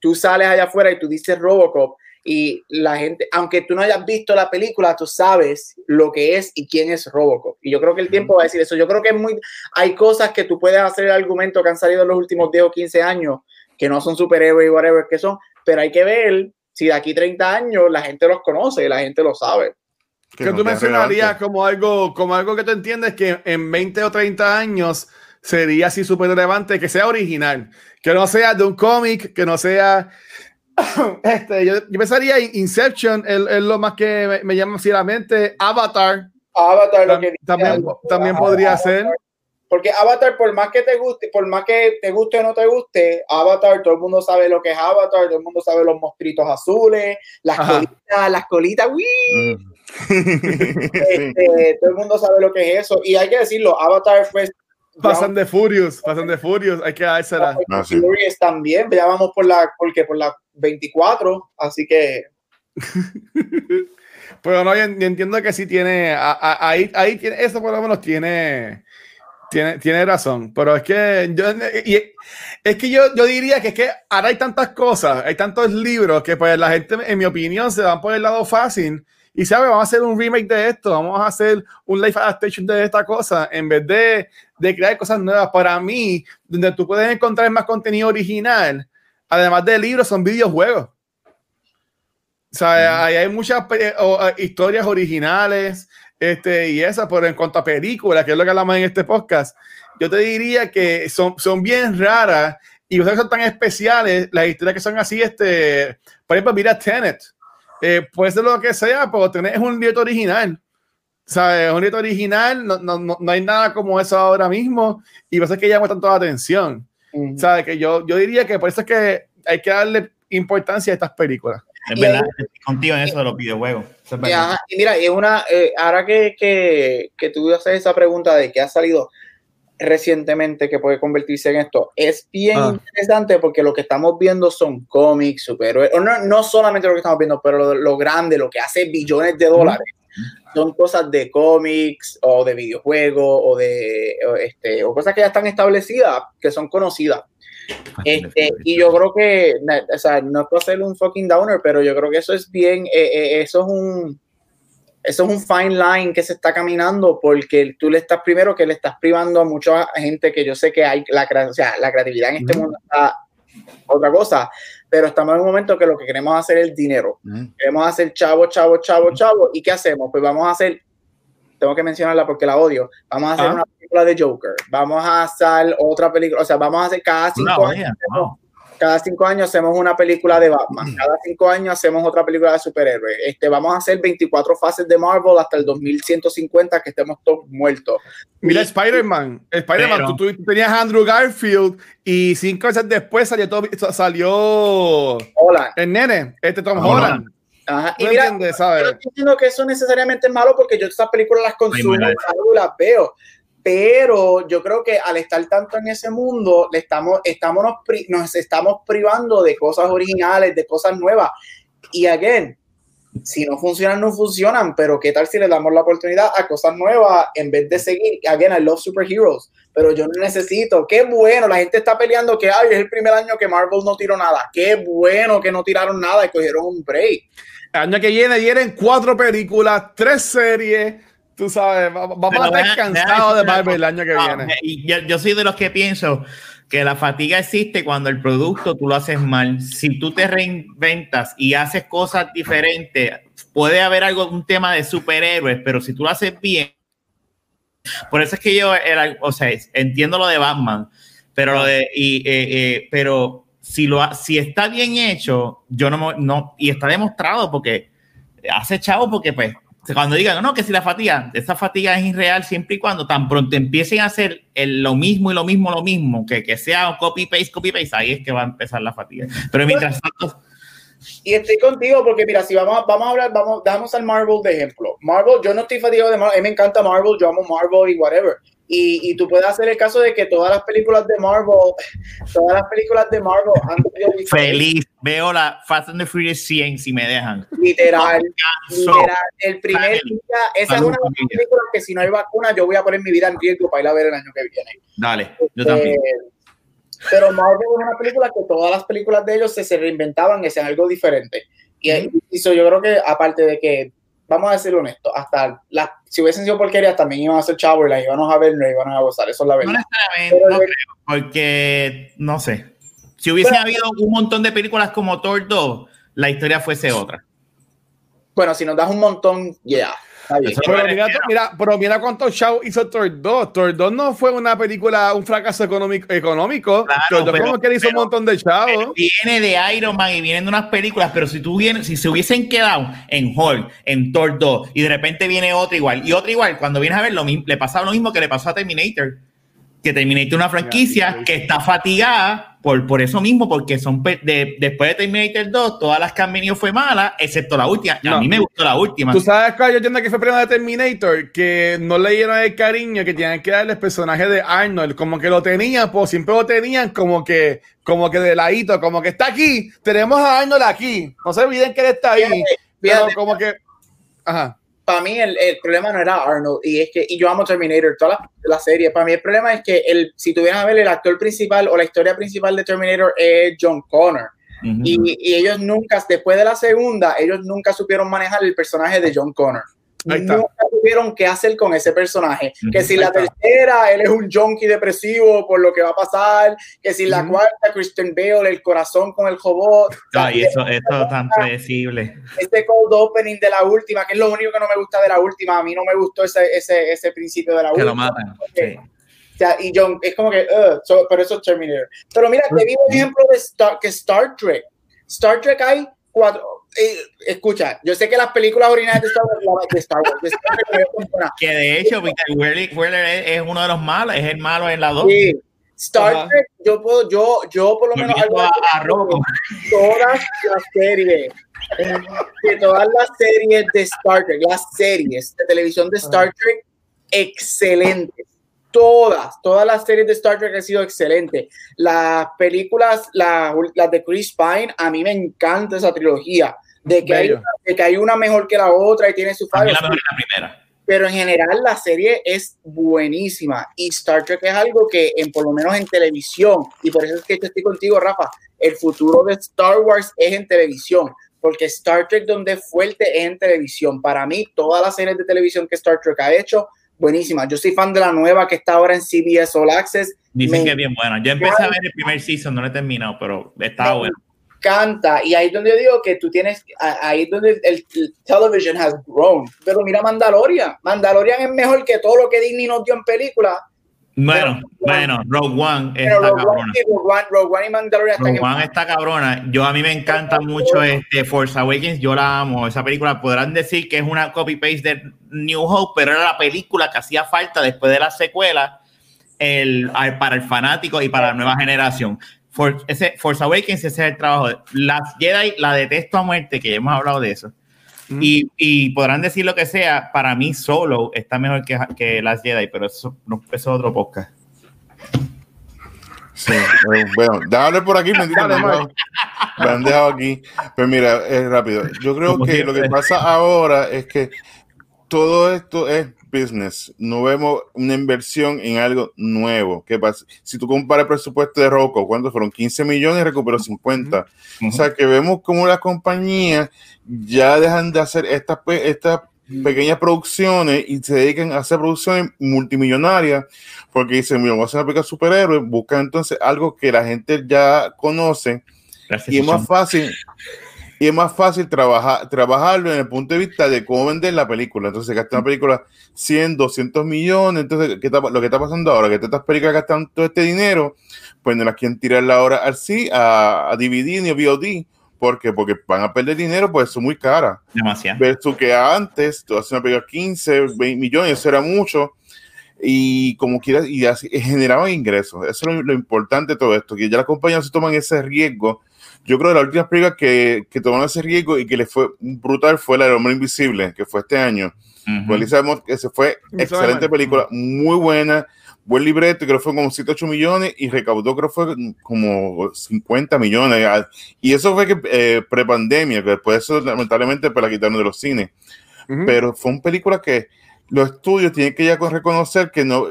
tú sales allá afuera y tú dices Robocop y la gente, aunque tú no hayas visto la película, tú sabes lo que es y quién es Robocop. Y yo creo que el tiempo va a decir eso. Yo creo que es muy, hay cosas que tú puedes hacer el argumento que han salido en los últimos 10 o 15 años, que no son superhéroes y whatever que son, pero hay que ver si de aquí 30 años la gente los conoce, la gente lo sabe. que no tú mencionarías como algo, como algo que tú entiendes que en 20 o 30 años sería así súper relevante, que sea original, que no sea de un cómic, que no sea... [COUGHS] Este, yo, yo pensaría in- Inception es, lo más que me, me llama así a la mente. Avatar Avatar, lo que también, también podría Avatar. ser. Porque Avatar, por más que te guste, por más que te guste o no te guste, Avatar, todo el mundo sabe lo que es Avatar, todo el mundo sabe los monstruitos azules, las Ajá. colitas, las colitas, ¡uy! Mm. [LAUGHS] Este, todo el mundo sabe lo que es eso. Y hay que decirlo, Avatar fue Pasan de Furious, pasan de Furious, hay que dársela. Ah, sí. Furious también, ya vamos por la, porque por la 24, así que [LAUGHS] Pero no, yo, entiendo que sí tiene, ahí, ahí tiene, eso por lo menos tiene, Tiene, tiene razón, pero es que yo, y- es que yo, yo diría que es que ahora hay tantas cosas, hay tantos libros que pues la gente, en mi opinión, se van por el lado fácil y sabe, vamos a hacer un remake de esto, vamos a hacer un live adaptation de esta cosa, en vez de, de crear cosas nuevas. Para mí, donde tú puedes encontrar más contenido original, además de libros, son videojuegos. O sea, ahí hay muchas o, eh, historias originales este, y esas, pero en cuanto a películas, que es lo que hablamos en este podcast, yo te diría que son, son bien raras y ustedes son tan especiales, las historias que son así, este, por ejemplo, mira Tenet, eh, puede ser lo que sea, pero Tenet es un libro original. ¿Sabes? Un libro original, no, no, no, hay nada como eso ahora mismo y por eso es que llama tanto la atención. ¿Sabes? Que yo, yo diría que por eso es que hay que darle importancia a estas películas. Es Y verdad, estoy contigo en eso de los videojuegos. Es Y, y mira, es una, eh, ahora que, que, que tú haces esa pregunta de que ha salido recientemente que puede convertirse en esto, es bien Ah. interesante porque lo que estamos viendo son cómics, superhéroes, o no, no solamente lo que estamos viendo, pero lo, lo grande, lo que hace billones de dólares, son cosas de cómics o de videojuegos o de o, este, o cosas que ya están establecidas, que son conocidas. Este, y yo creo que, o sea, no es por hacerle un fucking downer, pero yo creo que eso es bien, eh, eh, eso es un, eso es un fine line que se está caminando porque tú le estás primero que le estás privando a mucha gente que yo sé que hay la, o sea, la creatividad en este Ujú. mundo está otra cosa, pero estamos en un momento que lo que queremos hacer es dinero. Queremos hacer chavo, chavo, chavo, chavo. ¿Y qué hacemos? Pues vamos a hacer, tengo que mencionarla porque la odio. Vamos a hacer Ah. una película de Joker. Vamos a hacer otra película. O sea, vamos a hacer cada cinco años. Cada cinco años hacemos una película de Batman. Cada cinco años hacemos otra película de superhéroes. Este, vamos a hacer 24 fases de Marvel hasta el 2150 que estemos todos muertos. Mira Spider-Man. Spider-Man, tú, tú tenías a Andrew Garfield y cinco veces después salió, todo- salió Hola. el nene, este Tom. Holland. Ajá. ¿Tú Y mira, entiendes, yo sabes? no estoy diciendo que eso necesariamente es malo porque yo estas películas las consumo, mala. salgo y las veo. Pero yo creo que al estar tanto en ese mundo, le estamos, estamos nos, pri- nos estamos privando de cosas originales, de cosas nuevas. Y again, si no funcionan, no funcionan, pero ¿qué tal si le damos la oportunidad a cosas nuevas en vez de seguir? Again, I love superheroes, pero yo no necesito. Qué bueno, la gente está peleando que ay, es el primer año que Marvel no tiró nada. Qué bueno que no tiraron nada y cogieron un break. El año que viene vienen cuatro películas, tres series. Tú sabes, va- vamos Pero a estar cansados de Marvel el año que viene. y yo, yo soy de los que pienso que la fatiga existe cuando el producto tú lo haces mal. Si tú te reinventas y haces cosas diferentes, puede haber algo, un tema de superhéroes, pero si tú lo haces bien, por eso es que yo era, o sea, entiendo lo de Batman, pero lo de, y, eh, eh, pero si lo si está bien hecho, yo no, no, y está demostrado porque hace chavo porque pues cuando digan no que si la fatiga esa fatiga es irreal siempre y cuando tan pronto empiecen a hacer el- lo mismo y lo mismo lo mismo que, que sea copy paste copy paste ahí es que va a empezar la fatiga. Pero mientras tanto Y estoy contigo porque, mira, si vamos a, vamos a hablar, vamos, damos al Marvel de ejemplo. Marvel, yo no estoy fatigado de Marvel, a mí me encanta Marvel, yo amo Marvel y whatever. Y, y tú puedes hacer el caso de que todas las películas de Marvel, [LAUGHS] todas las películas de Marvel han sido diferentes, feliz veo la Fast and the Furious 100 si me dejan literal, literal. El primer día, esa es una de las películas que si no hay vacuna, yo voy a poner mi vida en riesgo para ir a ver el año que viene. dale yo también Eh, pero Marvel es una película que todas las películas de ellos se, se reinventaban y hacían algo diferente. Y, y so yo creo que, aparte de que, vamos a ser honestos, hasta las, si hubiesen sido porquerías, también iban a ser chavos y las íbamos a ver, no iban a gozar. Eso es la no verdad. necesariamente Pero no creo porque no sé si hubiese habido un montón de películas como Thor 2 la historia fuese otra Bueno, si nos das un montón, ya. está bien. Pero mira, mira, pero mira cuánto show hizo Thor 2. Thor 2 no fue una película, un fracaso económico. económico. Claro, Thor 2 pero- como que le hizo pero- un montón de chavos. viene de Iron Man y vienen de unas películas, pero si tú vienes, si se hubiesen quedado en Hulk, en Thor 2, y de repente viene otra igual, y otra igual, cuando vienes a ver, lo mismo, le pasa lo mismo que le pasó a Terminator. Que Terminator es una franquicia que está fatigada por, por eso mismo, porque son de, después de Terminator 2, todas las que han venido fue mala, excepto la última. A mí me gustó la última. ¿Tú sabes cuál yo entiendo que fue primero de Terminator? Que no le dieron el cariño que tenían que darle el personaje de Arnold. Como que lo tenían, pues siempre lo tenían como que, como que de ladito, como que está aquí. Tenemos a Arnold aquí. No se olviden que él está ahí. Fíjate, Pero fíjate. como que. Ajá. Para mí el, el, problema no era Arnold, y es que, y yo amo Terminator, toda la, la, serie, para mí el problema es que el, si tuvieran a ver el actor principal o la historia principal de Terminator es John Connor. Uh -huh. y, y, ellos nunca, después de la segunda, ellos nunca supieron manejar el personaje de John Connor. Nunca supieron qué hacer con ese personaje. Uh -huh. Que si la tercera, él es un junkie depresivo por lo que va a pasar. Que si la uh -huh. cuarta, Christian Bale, el corazón con el robot. Ay, eso, eso es tan predecible. Este cold opening de la última, que es lo único que no me gusta de la última. A mí no me gustó ese, ese, ese principio de la que última. lo matan. Sí. O sea, y John, es como que, uh, so, pero eso es Terminator. Pero mira, te vi un ejemplo de Star, que Star Trek. Star Trek hay cuatro. Eh, escucha, yo sé que las películas originales de Star Wars, de Star Wars, de Star Wars que de hecho, Peter Weller, Weller es, es, uno de los malos, es el malo en la 2. Sí. Star Ajá. Trek, yo puedo, yo, yo por lo menos a, a todas las series, de todas las series de Star Trek, las series de televisión de Star Trek, excelentes todas, todas las series de Star Trek han sido excelentes. Las películas, las, las de Chris Pine, a mí me encanta esa trilogía. De que, hay, de que hay una mejor que la otra y tiene su fallo. La, la primera. Pero en general la serie es buenísima y Star Trek es algo que en, por lo menos en televisión, y por eso es que estoy contigo, Rafa, el futuro de Star Wars es en televisión, porque Star Trek donde es fuerte es en televisión. Para mí, todas las series de televisión que Star Trek ha hecho buenísima. Yo soy fan de la nueva que está ahora en CBS All Access. Dicen me que es bien buena. Yo empecé a ver el primer season, no lo he terminado, pero está bueno. Canta y ahí es donde yo digo que tú tienes, ahí es donde el, el, television has grown. Pero mira Mandalorian, Mandalorian es mejor que todo lo que Disney nos dio en película. Bueno, bueno, Rogue One está Rogue cabrona. One, Rogue, One, Rogue One y Mandalorian Rogue están One está cabrona. Yo a mí me encanta mucho este Force Awakens, yo la amo. Esa película podrán decir que es una copy paste de New Hope, pero era la película que hacía falta después de la secuela el, para el fanático y para la nueva generación. For, ese, Force Awakens ese es el trabajo. Las Jedi la detesto a muerte, que ya hemos hablado de eso. Mm. Y, y, podrán decir lo que sea, para mí solo está mejor que, que las Jedi, pero eso, no, eso es otro podcast. Sí, bueno, déjame por aquí, bendito, me, me han dejado aquí. Pero mira, es rápido. Yo creo que lo que pasa ahora es que todo esto es business. No vemos una inversión en algo nuevo. ¿Qué pasa? Si tú comparas el presupuesto de Rocco, ¿cuántos fueron? 15 millones, recuperó 50. Uh -huh. O sea, que vemos como las compañías ya dejan de hacer estas, estas pequeñas producciones y se dedican a hacer producciones multimillonarias porque dicen, mira, vamos a hacer una película de superhéroes, buscan entonces algo que la gente ya conoce Gracias, y es más fácil y es más fácil trabajar, trabajarlo en el punto de vista de cómo vender la película. Entonces, gastar una película 100, 200 millones. Entonces, ¿qué está, lo que está pasando ahora? Que estas películas gastan todo este dinero, pues no las quieren tirar la hora al sí, a, a DVD ni a VOD. ¿Por qué? Porque van a perder dinero, pues son muy caras. Demasiado. Versus que antes, tú haces una película 15, 20 millones, eso era mucho. Y como quieras, y así, generaban ingresos. Eso es lo, lo importante de todo esto, que ya las compañías se toman ese riesgo yo creo que la última película que, que tomaron ese riesgo y que le fue brutal fue la del Hombre Invisible, que fue este año. Uh -huh. Sabemos que se fue excelente película, muy buena, buen libreto, creo que fue como 7, 8 millones y recaudó, creo que fue como 50 millones. Y eso fue que eh, prepandemia, que después eso lamentablemente pues, la quitaron de los cines. Uh -huh. Pero fue una película que los estudios tienen que ya reconocer que no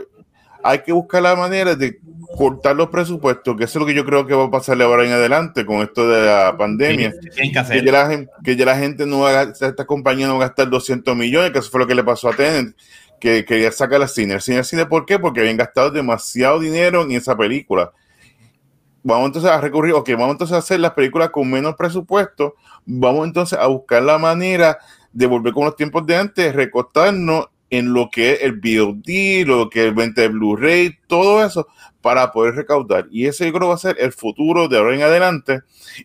hay que buscar la manera de cortar los presupuestos, que eso es lo que yo creo que va a pasarle ahora en adelante con esto de la pandemia. Sí, que, que, ya la gente, que, ya la gente, no va a gastar, esta compañía no va a gastar 200 millones, que eso fue lo que le pasó a Tenet, que quería sacar al cine. El cine, el cine, ¿por qué? Porque habían gastado demasiado dinero en esa película. Vamos entonces a recurrir, ok, vamos entonces a hacer las películas con menos presupuesto, vamos entonces a buscar la manera de volver con los tiempos de antes, recortarnos en lo que es el VOD, lo que es el venta de Blu-ray, todo eso, para poder recaudar. Y ese yo creo va a ser el futuro de ahora en adelante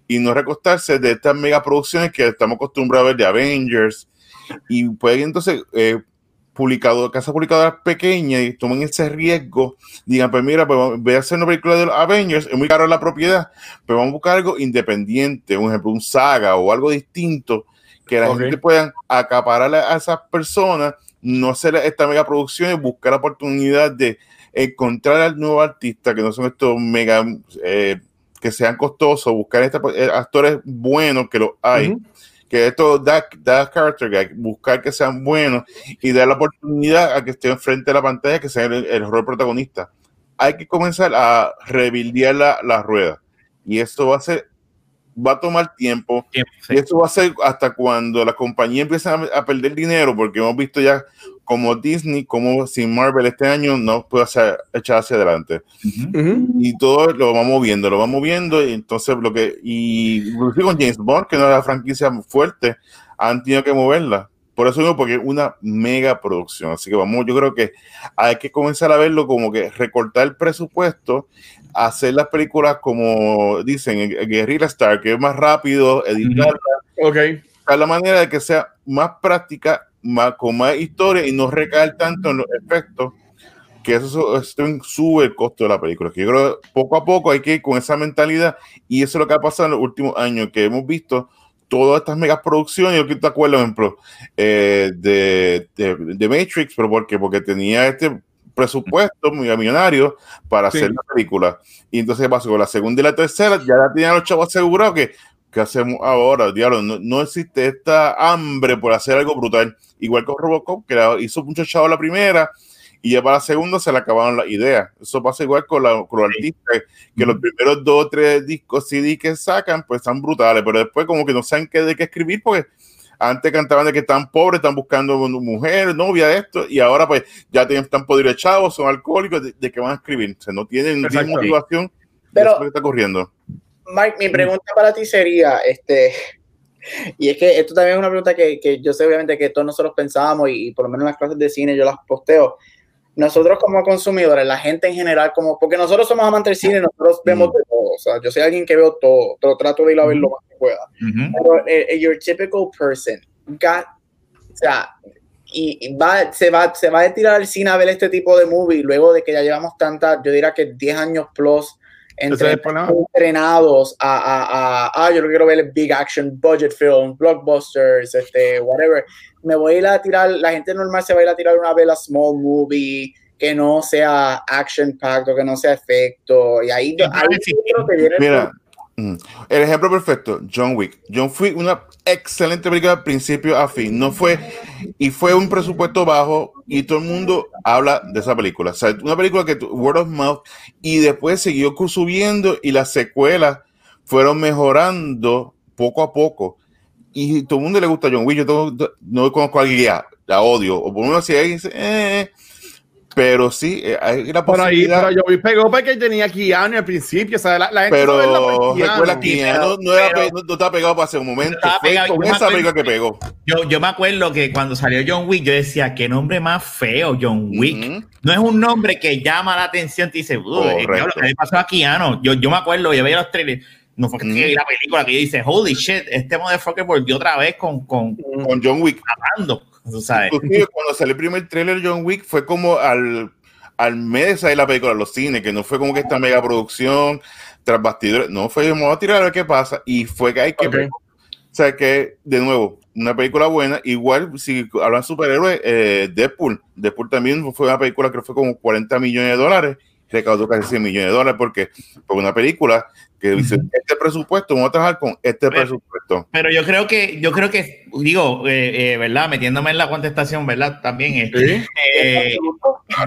y no recostarse de estas megaproducciones que estamos acostumbrados a ver de Avengers. Y pueden entonces, eh, publicado, casas publicadoras pequeñas y tomen ese riesgo, digan, pues mira, pues voy a hacer una película de los Avengers, es muy caro la propiedad, pero vamos a buscar algo independiente, un ejemplo, un saga o algo distinto, que la okay. gente puedan acaparar a esas personas no hacer esta mega producción y buscar la oportunidad de encontrar al nuevo artista, que no son estos mega, eh, que sean costosos, buscar estos actores buenos, que los hay, uh -huh. que esto da, da character, buscar que sean buenos y dar la oportunidad a que estén frente a la pantalla, que sea el, el rol protagonista. Hay que comenzar a rebildear la, la rueda. Y esto va a ser, va a tomar tiempo. Tiempo, sí. Y esto va a ser hasta cuando la compañía empiece a, a perder dinero, porque hemos visto ya como Disney, como sin Marvel este año no puede hacer, echar hacia adelante. Y todo lo vamos viendo, lo vamos viendo, y entonces lo que, y inclusive con James Bond, que no es la franquicia fuerte, han tenido que moverla. Por eso digo, porque es una mega producción. Así que vamos, yo creo que hay que comenzar a verlo como que recortar el presupuesto, hacer las películas como dicen, en- en Guerrilla Star, que es más rápido, editarla, Ok. buscar la manera de que sea más práctica, más, con más historia y no recaer tanto en los efectos, que eso, eso sube el costo de la película. Que yo creo que poco a poco hay que ir con esa mentalidad y eso es lo que ha pasado en los últimos años, que hemos visto todas estas megas producciones, yo que te acuerdo, por ejemplo, eh, de, de, de Matrix, pero ¿por qué? Porque tenía este presupuesto muy millonario para Sí. hacer la película. Y entonces ¿qué pasó con la segunda y la tercera, ya la tenían los chavos asegurados que ¿qué hacemos ahora? Diablo, no, no existe esta hambre por hacer algo brutal. Igual con Robocop, que la- hizo mucho chavo la primera, y ya para la segunda se le acabaron las ideas. Eso pasa igual con, la, con los artistas, que los primeros dos o tres discos CD que sacan, pues están brutales, pero después como que no saben qué de qué escribir, porque antes cantaban de que están pobres, están buscando una mujer, novia, esto, y ahora pues ya tienen, están podridos chavos, son alcohólicos, de, de qué van a escribir? O sea, no tienen ni motivación, Pero- de eso que está corriendo. Mike, mi pregunta para ti sería, este, [LAUGHS] y es que esto también es una pregunta que, que yo sé obviamente que todos nosotros pensábamos y, y por lo menos en las clases de cine yo las posteo. Nosotros como consumidores, la gente en general, como porque nosotros somos amantes del cine, nosotros vemos de todo. O sea, yo soy alguien que veo todo, pero trato de ir a ver lo más pueda. Pero eh, eh, your typical person got, o sea, y, y va, se, va, se va a tirar al cine a ver este tipo de movie luego de que ya llevamos tantas, yo diría que 10 años plus entre, entrenados a, a, a, ah, yo no quiero ver el big action budget film, blockbusters, este, whatever. Me voy a ir a tirar, la gente normal se va a ir a tirar una vez la small movie que no sea action packed o que no sea efecto. Y ahí, Yo ahí creo que sí. creo que viene el Mira, mm, el ejemplo perfecto, John Wick. John Wick, una excelente película de principio a fin. No fue, y fue un presupuesto bajo, y todo el mundo habla de esa película. O sea, una película que word of mouth, y después siguió subiendo, y las secuelas fueron mejorando poco a poco. Y todo el mundo le gusta John Wick. Yo no conozco a alguien la- odio, o por lo menos si alguien dice, eh, pero sí, eh, hay la Por ahí, posibilidad. pero yo vi pegó porque tenía Keanu al principio, o sea, la, la gente Pero no Keanu. no, no, era pero- no- no estaba pegado para ese momento. estaba Fue pegado, con yo me esa acuerdo película que pegó. Yo, yo me acuerdo que cuando salió John Wick, yo decía, qué nombre más feo, John Wick. No es un nombre que llama la atención, te dice, "Uy, Correcto. diablo, ¿qué le pasó a Keanu? Yo, yo me acuerdo, yo veía los trailers, no fue que Ujú. vi la película, que yo dice, holy shit, este motherfucker volvió otra vez con, con Con John Wick. matando, tú sabes. Inclusive, cuando salió el primer trailer John Wick fue como al, al mes de salir la película a los cines, que no fue como que esta mega producción tras bastidores. No fue, vamos a tirar a ver qué pasa. Y fue que hay que. Ok. O sea que, de nuevo, una película buena. Igual, si hablan de superhéroes, eh, Deadpool. Deadpool también fue una película que fue como 40 millones de dólares. Recaudó casi 100 millones de dólares porque fue una película que dice: Este presupuesto, vamos a trabajar con este Pero- presupuesto. Pero yo creo que, yo creo que, digo, eh, eh, ¿verdad? Metiéndome en la contestación, ¿verdad? También es. Sí. eh,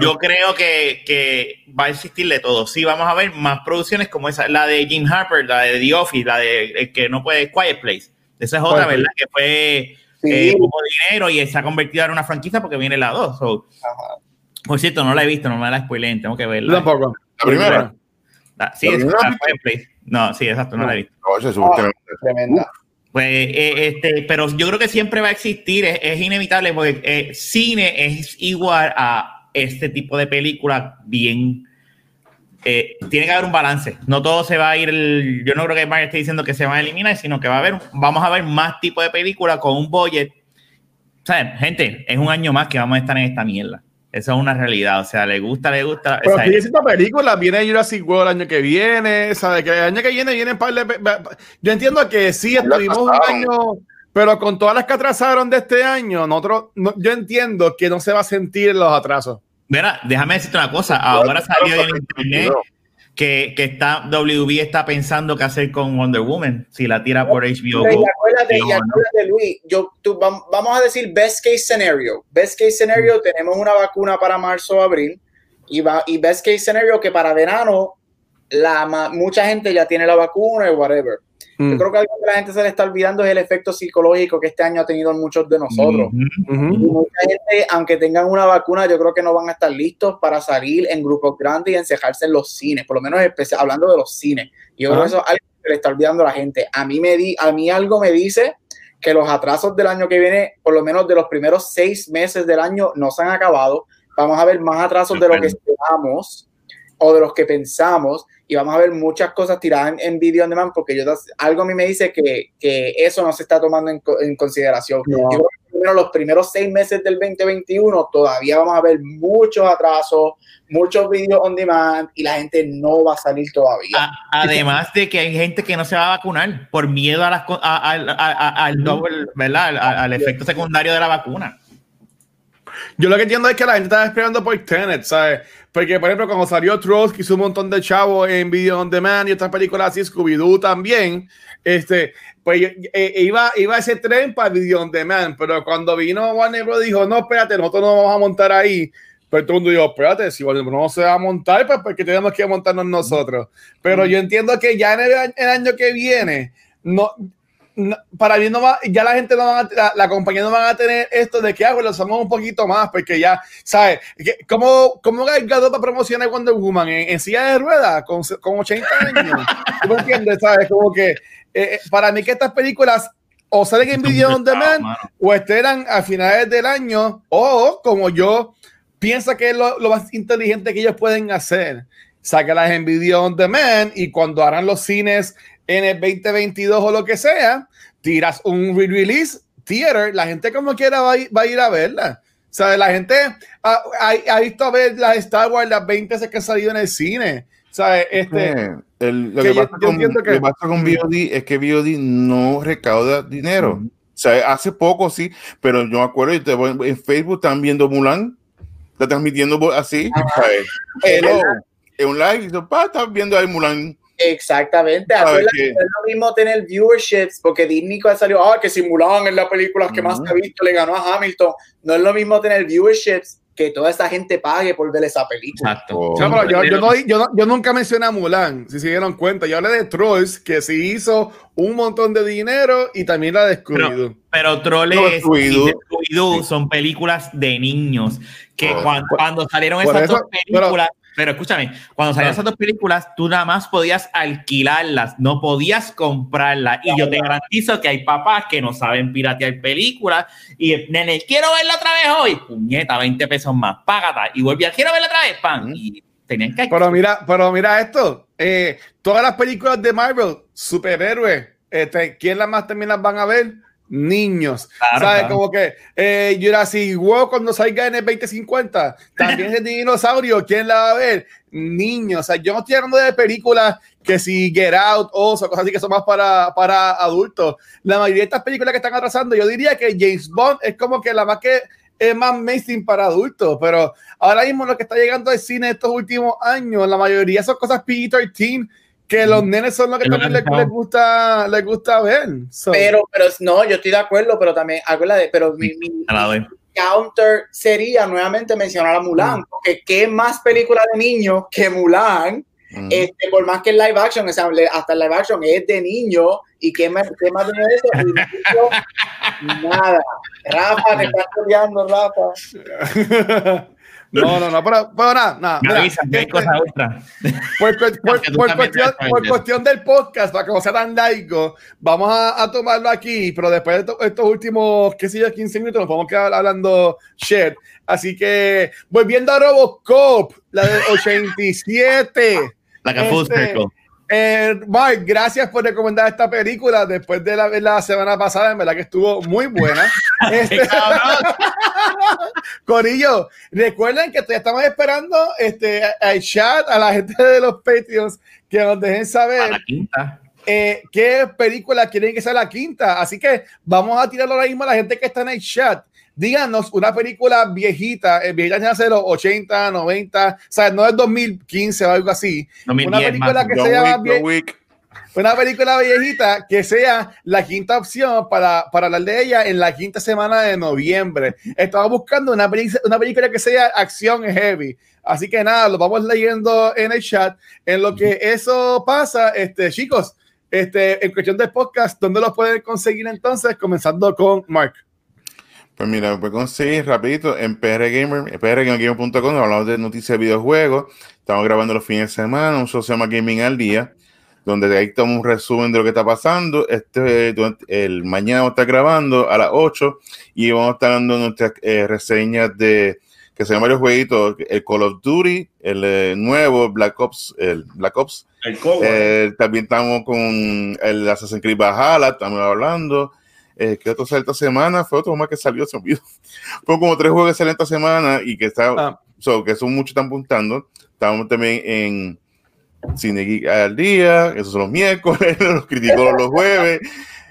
yo creo que, que va a existir de todo. Sí, vamos a ver más producciones como esa, la de Jim Harper, la de The Office, la de el que no puede, Quiet Place. Esa es otra, ¿verdad? Que fue Sí. dinero y se ha convertido en una franquicia porque viene la 2. So, por cierto, no la he visto, no me la spoileen, tengo que verla. tampoco. La primera. La- sí, ¿La es primera? Quiet Place. No, sí, exacto, no la he visto. Oye, eso fue Ah. tremenda. Pues, eh, este, pero yo creo que siempre va a existir, es, es inevitable, porque eh, cine es igual a este tipo de película bien. eh, tiene que haber un balance. No todo se va a ir. el- yo no creo que Mario esté diciendo que se van a eliminar, sino que va a haber, vamos a ver más tipo de película con un budget. O sea, gente, es un año más que vamos a estar en esta mierda. Eso es una realidad. O sea, le gusta, le gusta. o Pero sigue siendo película, viene Jurassic World el año que viene, ¿sabes? Que el año que viene vienen par de... Yo entiendo que sí, estuvimos un año, pero con todas las que atrasaron de este año, nosotros, no- yo entiendo que no se va a sentir los atrasos. Mira, déjame decirte una cosa. Ahora salió en internet que, que está WB está pensando qué hacer con Wonder Woman si la tira por HBO Go. acuérdate, Luis, yo, tú, vamos a decir best case scenario. Best case scenario, tenemos una vacuna para marzo o abril. Y, va, y best case scenario que para verano la, mucha gente ya tiene la vacuna y whatever. Mm. Yo creo que algo que la gente se le está olvidando es el efecto psicológico que este año ha tenido en muchos de nosotros. Y mucha gente, aunque tengan una vacuna, yo creo que no van a estar listos para salir en grupos grandes y encejarse en los cines, por lo menos hablando de los cines. Yo creo que eso es algo que le está olvidando a la gente. A mí, me di, a mí algo me dice que los atrasos del año que viene, por lo menos de los primeros seis meses del año, no se han acabado. Vamos a ver más atrasos de lo que esperamos o de los que pensamos y vamos a ver muchas cosas tiradas en, en video on demand porque yo algo a mí me dice que, que eso no se está tomando en, en consideración. Yo creo que primero los primeros seis meses del 2021 todavía vamos a ver muchos atrasos, muchos videos on demand y la gente no va a salir todavía. A- Además de que hay gente que no se va a vacunar por miedo a las a- a- a- a- al doble, ¿verdad? Al, al efecto secundario de la vacuna. Yo lo que entiendo es que la gente estaba esperando por Tenet, ¿sabes? Porque, por ejemplo, cuando salió que hizo un montón de chavos en Video On Demand y otras películas así, Scooby-Doo también, este, pues eh, iba, iba ese tren para Video On Demand, pero cuando vino Warner Bros. dijo, no, espérate, nosotros no vamos a montar ahí. Pero todo el mundo dijo, espérate, si Warner Bros. no se va a montar, pues porque tenemos que montarnos nosotros. Pero yo entiendo que ya en el, año- el año que viene, no- para mí no va, ya la gente no va a, la, la compañía no van a tener esto de que hago, lo usamos un poquito más, porque ya, ¿sabes? Que- ¿Cómo, cómo Gadot va a promocionar Wonder Woman en, en silla de ruedas con, con 80 años? ¿Tú me entiendes? ¿Sabes? Como que eh, eh, para mí que estas películas o salen en video on demand o estrenan a finales del año o como yo pienso que es lo, lo más inteligente que ellos pueden hacer. Sácalas en video on demand y cuando harán los cines en el 2022 o lo que sea, tiras un re-release theater, la gente como quiera va a ir, va a, ir a verla. O sea, la gente ha, ha- ha visto a ver las Star Wars las 20 veces que han salido en el cine. O sea, este, Eh, el- lo que que, yo- pasa yo con, entiendo que- que pasa con VOD es que VOD no recauda dinero. O sea, hace poco sí, pero yo me acuerdo, y te voy- en Facebook están viendo Mulan, está transmitiendo así, ¿sabes? Hello, en un live, y dice, pa, estás viendo ahí Mulan. Exactamente. Que es lo mismo tener viewerships, porque Disney cuando salió, ah, que si Mulan es la película que más se ha visto, le ganó a Hamilton. No es lo mismo tener viewerships que toda esa gente pague por ver esa película. Exacto. Oh. No, pero yo, yo no- yo no- yo nunca mencioné a Mulan, si se dieron cuenta. Yo hablé de Trolls, que sí hizo un montón de dinero y también la de Scooby-Doo. Pero Trolls No, y Scooby-Doo. Son películas de niños que Oh. cuando, cuando salieron Por esas eso- dos películas, pero, escúchame, cuando salieron Ah. esas dos películas, tú nada más podías alquilarlas, no podías comprarlas. Y yo te garantizo que hay papás que no saben piratear películas y nene, quiero verla otra vez hoy, puñeta, 20 pesos más, págata. Y volví a quiero verla otra vez, pan. Y tenían que Pero mira, pero mira esto. eh, todas las películas de Marvel, superhéroes, este, ¿quién las más también las van a ver? Niños. Claro, ¿Sabes? claro. Como que eh, Jurassic World cuando salga en el 2050, [LAUGHS] también es de dinosaurio, ¿quién la va a ver? Niños. O sea, yo no estoy hablando de películas que si Get Out, Oso, cosas así que son más para, para adultos. La mayoría de estas películas que están atrasando, yo diría que James Bond es como que la más que es más mainstream para adultos, pero ahora mismo lo que está llegando al cine estos últimos años, la mayoría son cosas PG-13 que los nenes son los que también que les, les gusta, les gusta ver. So- Pero, pero no, yo estoy de acuerdo, pero también, acuérdate, pero mi, mi counter sería nuevamente mencionar a Mulan, porque qué más película de niños que Mulan, este, por más que el live action, o sea, hasta el live action es de niño, y qué más, qué más de eso, Y [LAUGHS] nada. Rafa, te estás copiando, Rafa. [LAUGHS] No, no, no, pero, pero nada, nada. Me que hay este, cosas ultra. por, [LAUGHS] por- cuestión, del podcast, para que no sea tan largo, vamos a, a tomarlo aquí, pero después de esto- estos últimos, qué sé yo, 15 minutos, nos podemos quedar hablando shit. Así que, volviendo a Robocop, la del 87. Like a full Este, circle. Eh, Mark, gracias por recomendar esta película después de la, la semana pasada, en verdad que estuvo muy buena. [LAUGHS] Este- [LAUGHS] Corillo, recuerden que todavía estamos esperando este, al chat, a la gente de los Patreons, que nos dejen saber eh, qué película quieren que sea la quinta. Así que vamos a tirarlo ahora mismo a la gente que está en el chat. Díganos una película viejita, eh, viejita hace los 80, 90, o sea, no es 2015 o algo así. 2010 una película más. que John Wick. una película viejita que sea la quinta opción para, para hablar de ella en la quinta semana de noviembre. Estaba buscando una, una película que sea acción heavy. Así que nada, lo vamos leyendo en el chat. En lo que eso pasa, este, chicos, este, en cuestión de podcast, ¿dónde los pueden conseguir entonces? Comenzando con Mark. Pues mira, me puedes conseguir rapidito en PR Gamer, prgamer.com, hablamos de noticias de videojuegos. Estamos grabando los fines de semana, un llama Gaming al Día, donde ahí estamos un resumen de lo que está pasando. Este, el mañana vamos a estar grabando a las 8 y vamos a estar dando nuestras eh, reseñas de que se llaman varios jueguitos, el Call of Duty, el eh, nuevo Black Ops, el Black Ops. El. Eh, también estamos con el Assassin's Creed Valhalla, estamos hablando. Eh, ¿Qué otro esta semana? Fue otro más que salió, se olvidó. [LAUGHS] Fueron como tres juegos que salieron esta semana y que, está, Ah. so, que son muchos están apuntando. Estamos también en Cine Geek al día, esos son los miércoles, [LAUGHS] los criticos los jueves.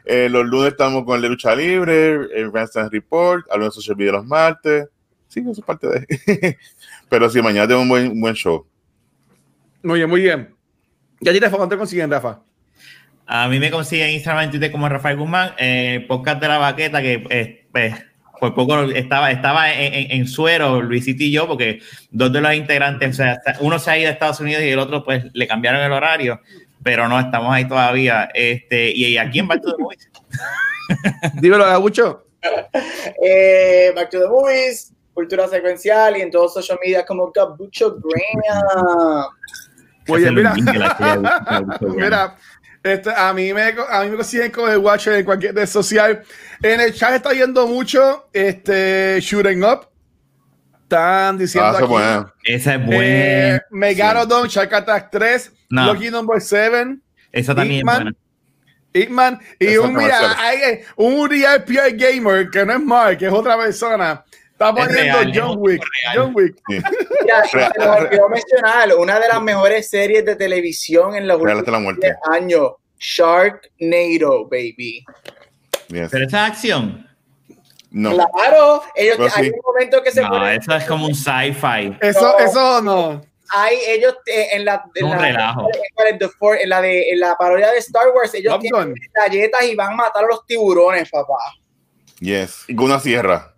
Eh, los lunes estamos con el de lucha libre, el Random Report, hablando de social media los martes. Sí, eso es parte de. [LAUGHS] Pero sí, mañana tengo un buen, un buen show. Muy bien, muy bien. Ya tienes ¿dónde te consiguen, Rafa? A mí me consiguen en Instagram y Twitter como Rafael Guzmán, eh, podcast de la baqueta, que eh, pues, por poco estaba, estaba en, en- en suero Luisito y yo, porque dos de los integrantes, o sea, uno se ha ido a Estados Unidos y el otro pues le cambiaron el horario, pero no, estamos ahí todavía. Este, y aquí en Back to the Movies. [LAUGHS] Dímelo, Gabucho. Eh, Back to the Movies, Cultura Secuencial y en todos social media como Gabucho Graham. Oye, mira, [LAUGHS] Mira. Este, a, mí me, a mí me consiguen con el Watcher en cualquier red social. En el chat está viendo mucho este Shooting Up. Están diciendo Ah, esa es aquí, buena. Esa es eh, buena. Megalodon, Shark Attack 3, No. Lucky Number 7, Esa también es Hitman, buena. Hitman y un, mira, hay, eh, un real PR gamer que no es Mark, que es otra persona. Está poniendo real, es John un Wick. real. John Wick. Sí. [LAUGHS] Mira, se me olvidó mencionar una de las mejores series de televisión en los Real la últimos. 10 años. Sharknado, baby. Yes. Pero esa es acción. No. Claro, ellos hay sí. un momento que se No, ponen- eso es como un sci-fi. Eso, No. eso no. hay ellos eh, en la en Un la, relajo. en Force, en la de en la parodia de Star Wars ellos tienen galletas y van a matar a los tiburones, papá. Yes. Y con una sierra.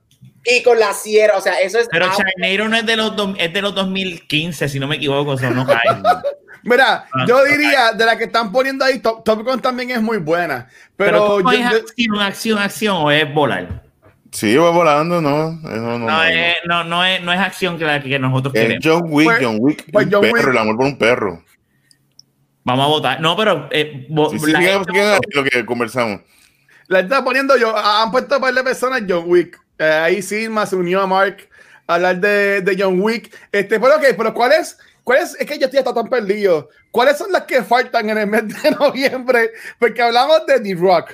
Y con la sierra, o sea, eso es Pero Charneiro no es de los dos- es de los 2015, si no me equivoco, eso no cae. [LAUGHS] Mira, Ah, yo diría de la que están poniendo ahí, Top, Top Gun también es muy buena. Pero, Pero, ¿cómo yo- es yo- acción, acción, acción o es volar? Sí, va volando, no. No, no, No, es, no, no es, no es acción que, la, que nosotros queremos. John Wick, Pues- John Wick, pues un John perro, Wick- el amor por un perro. Vamos a votar. No, pero eh, Sí, sí, la- lo que conversamos. la está poniendo yo, han puesto un par de personas John Wick. Eh, ahí Silma se unió a Mark a hablar de, de John Wick. Este, pero ok, pero ¿cuál es? ¿Cuál es? Es que yo estoy hasta tan perdido. ¿Cuáles son las que faltan en el mes de [LAUGHS] noviembre? Porque hablamos de The Rock.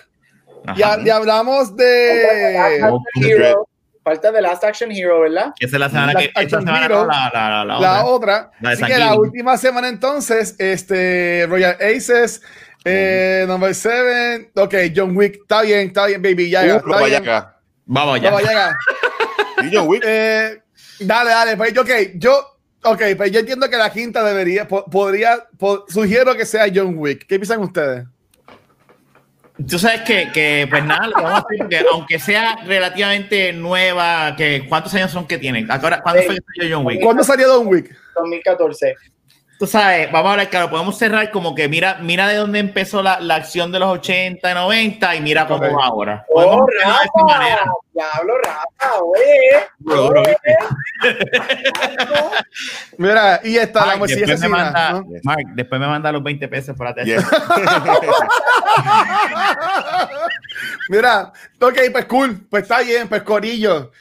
Ya hablamos de. Hero. Falta de Last Action Hero, ¿verdad? esa es la semana que Action semana Hero, no, la, la, la, la la otra. otra. La de Así que la última semana entonces, este Royal Aces, eh, number 7. Ok, John Wick, está bien, está bien, baby. Ya, Uh, está bien. Vamos ya. Vamos, llega. Y John Wick. Eh, dale, dale, pues ok, yo, ok, pues yo entiendo que la quinta debería, po- podría, po- sugiero que sea John Wick. ¿Qué piensan ustedes? Tú sabes que, que, pues nada, lo que vamos a hacer, porque aunque sea relativamente nueva, que ¿cuántos años son que tienen? Ahora, ¿Cuándo fue que salió John Wick? ¿Cuándo salió John Wick? 2014. Tú sabes, vamos a hablar claro, podemos cerrar como que mira, mira de dónde empezó la, la acción de los 80 y 90 y mira cómo Ok. va ahora. Podemos Oh, verlo de Rafa, manera. diablo, Rafa, oye. Duro, duro, ¿viste? [LAUGHS] Mira, y esta, la Mark, morcilla después, me asesina. manda, ¿no? Mark, después me manda los 20 pesos para te Yes. [LAUGHS] Mira, ok, pues cool, pues está bien, pues Corillo.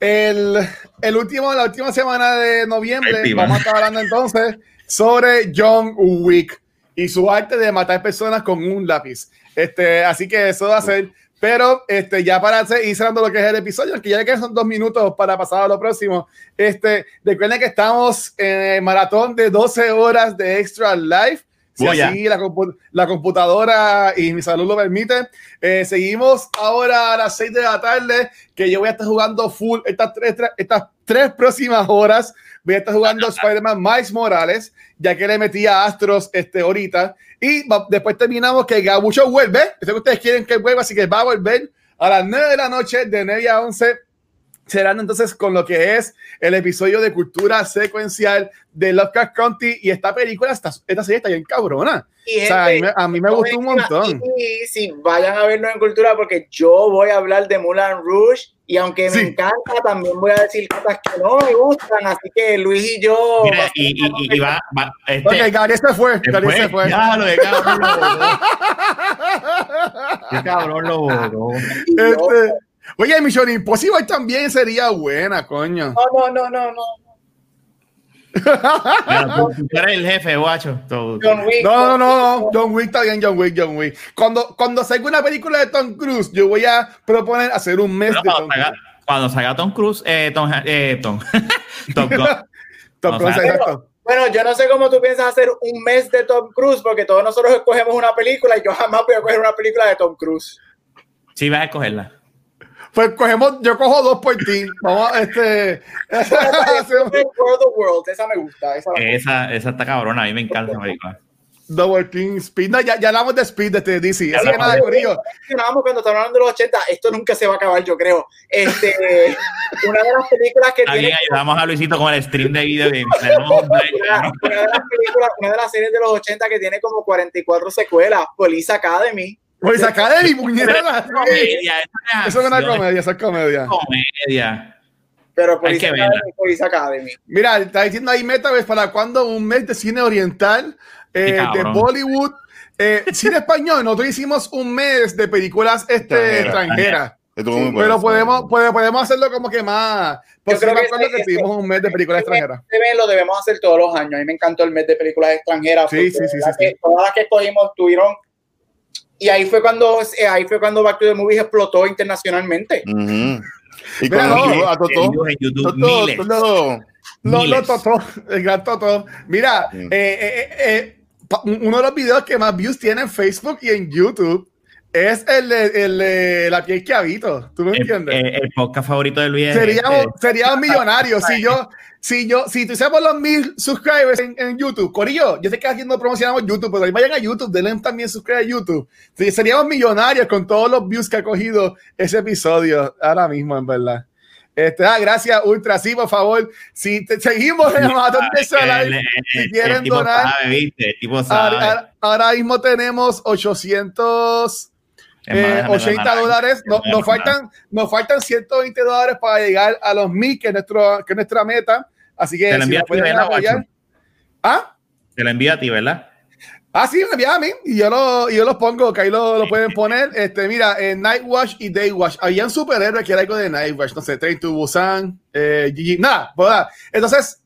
El, el último, la última semana de noviembre Ay, vamos a estar hablando entonces sobre John Wick y su arte de matar personas con un lápiz. Este, así que eso va a ser. Pero este, ya para ir cerrando lo que es el episodio, aunque ya que son dos minutos para pasar a lo próximo, este, recuerden que estamos en el maratón de 12 horas de Extra Life Si Voy así la, la computadora y mi salud lo permite. Eh, seguimos ahora a las 6 de la tarde, que yo voy a estar jugando full estas tres, estas tres próximas horas. Voy a estar jugando [LAUGHS] Spider-Man Miles Morales, ya que le metí a Astros este, ahorita. Y va- después terminamos que Gabucho vuelve. Sé que ustedes quieren que vuelva, así que va a volver a las 9 de la noche, de 9 a 11 cerrando entonces con lo que es el episodio de cultura secuencial de Lovecraft County y esta película, esta, esta serie está bien cabrona. Y, O sea, a mí gente, me, a mí me gustó un montón. aquí, si vayan a vernos en cultura, porque yo voy a hablar de Mulan Rouge y aunque Sí. me encanta, también voy a decir cosas que no me gustan. Así que Luis y yo. Mira, y, y, y- y va, va, este, Ok, Gabriel se fue. Gabriel fue. se fue. Ya, lo de cabrón lo. [LAUGHS] Qué cabrón lo y yo- Este, oye, Mission Impossible también sería buena, coño. No, no, no, no, no. [LAUGHS] Mira, tú, tú eres el jefe, guacho. John Wick. No, no, no, no. John Wick está bien, John Wick, John Wick. Cuando, cuando salga una película de Tom Cruise, yo voy a proponer hacer un mes de Tom cuando, salga, Cruise. cuando salga Tom Cruise, eh, Tom, eh, Tom. [LAUGHS] Tom o Cruise, exacto. Bueno, yo no sé cómo tú piensas hacer un mes de Tom Cruise, porque todos nosotros escogemos una película y yo jamás voy a coger una película de Tom Cruise. Sí, vas a escogerla. Pues cogemos, yo cojo dos por ti. Vamos, este. [LAUGHS] hacemos World esa me gusta. Esa me gusta. Esa, esa está cabrona. A mí me encanta película. Double King Speed. No, ya, ya hablamos de Speed de este DC. Ya Así que nada, de- Corillo. mencionábamos cuando estaban hablando de los 80, esto nunca se va a acabar, yo creo. Este, [LAUGHS] una de las películas que Está tiene ayudamos a Luisito con el stream de video break, una, una de las películas, una de las series de los 80 que tiene como 44 secuelas, Police Academy. Pues saca de mi Eso es una comedia, eso es comedia. comedia. Pero Police que Academy. Police Academy. Mira, está diciendo ahí Metaverse para cuando un mes de cine oriental, eh, de. Bollywood, eh, cine español. Nosotros hicimos un mes de películas este, Extranjera. extranjeras. Pero podemos, puede- podemos hacerlo como que más. Pues creo sí, me que acuerdo ese- que tuvimos un mes de películas extranjeras. Lo debemos hacer todos los años. A mí me encantó el mes de películas extranjeras. Sí, sí, sí, que sí. Todas las que escogimos tuvieron. Y ahí fue cuando eh, ahí fue cuando Back to the Movies explotó internacionalmente. Ujú. Y Mira, no, conocido a Totó. Totó. Totó. El gran Totó. Mira, eh, eh, eh, eh, uno de los videos que más views tiene en Facebook y en YouTube es el de, el de la piel que habito. ¿Tú me El, entiendes? el- el podcast favorito de Luis es seríamos, este. seríamos millonarios [LAUGHS] si yo, si yo, si tuviésemos los mil subscribers en, en YouTube, Corillo, yo sé que aquí no promocionamos YouTube, pero ahí vayan a YouTube, denle también subscribe a YouTube. Sí, seríamos millonarios con todos los views que ha cogido ese episodio ahora mismo, en verdad. Este, ah, gracias, Ultra. Sí, por favor, si te, seguimos en el maratón de si el quieren tipo donar, sabe, ¿viste? El tipo ahora, sabe. ahora- ahora mismo tenemos 800 Es más, eh, déjame 80 donar. dólares. No- nos, faltan, nos faltan 120 dólares para llegar a los 1000, que es, nuestro, que es nuestra meta. Así que Te si envío nos a ti, ¿verdad, apoyar. ¿Ah? Te lo envío a ti, ¿verdad? Ah, sí, me envía a mí y yo, lo, yo los pongo, que ahí lo, lo pueden [LAUGHS] poner. Este, mira, eh, Nightwatch y Daywatch. Habían superhéroes que era algo de Nightwatch, no sé, Train to Busan, eh, GG, nada, nada. Entonces,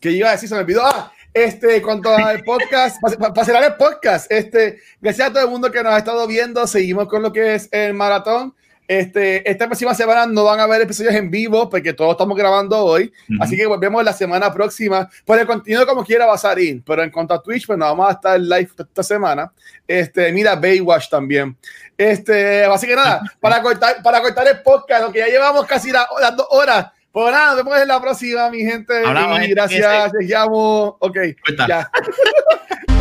¿qué iba a decir? Se me olvidó. Ah, este, cuanto al [LAUGHS] podcast, para cerrar el podcast, este, gracias a todo el mundo que nos ha estado viendo. Seguimos con lo que es el maratón. Este, esta próxima semana no van a haber episodios en vivo porque todos estamos grabando hoy. Ujú. Así que volvemos la semana próxima. Pues el contenido como quiera va a salir, pero en cuanto a Twitch, pues no vamos a estar live esta semana. Este, mira, Baywatch también. Este, así que nada, [LAUGHS] para cortar, para cortar el podcast, lo que ya llevamos casi la- las dos horas. Pues nada, nos vemos en la próxima, mi gente. Hablamos, y gracias, les llamo. Ok, ya. [LAUGHS]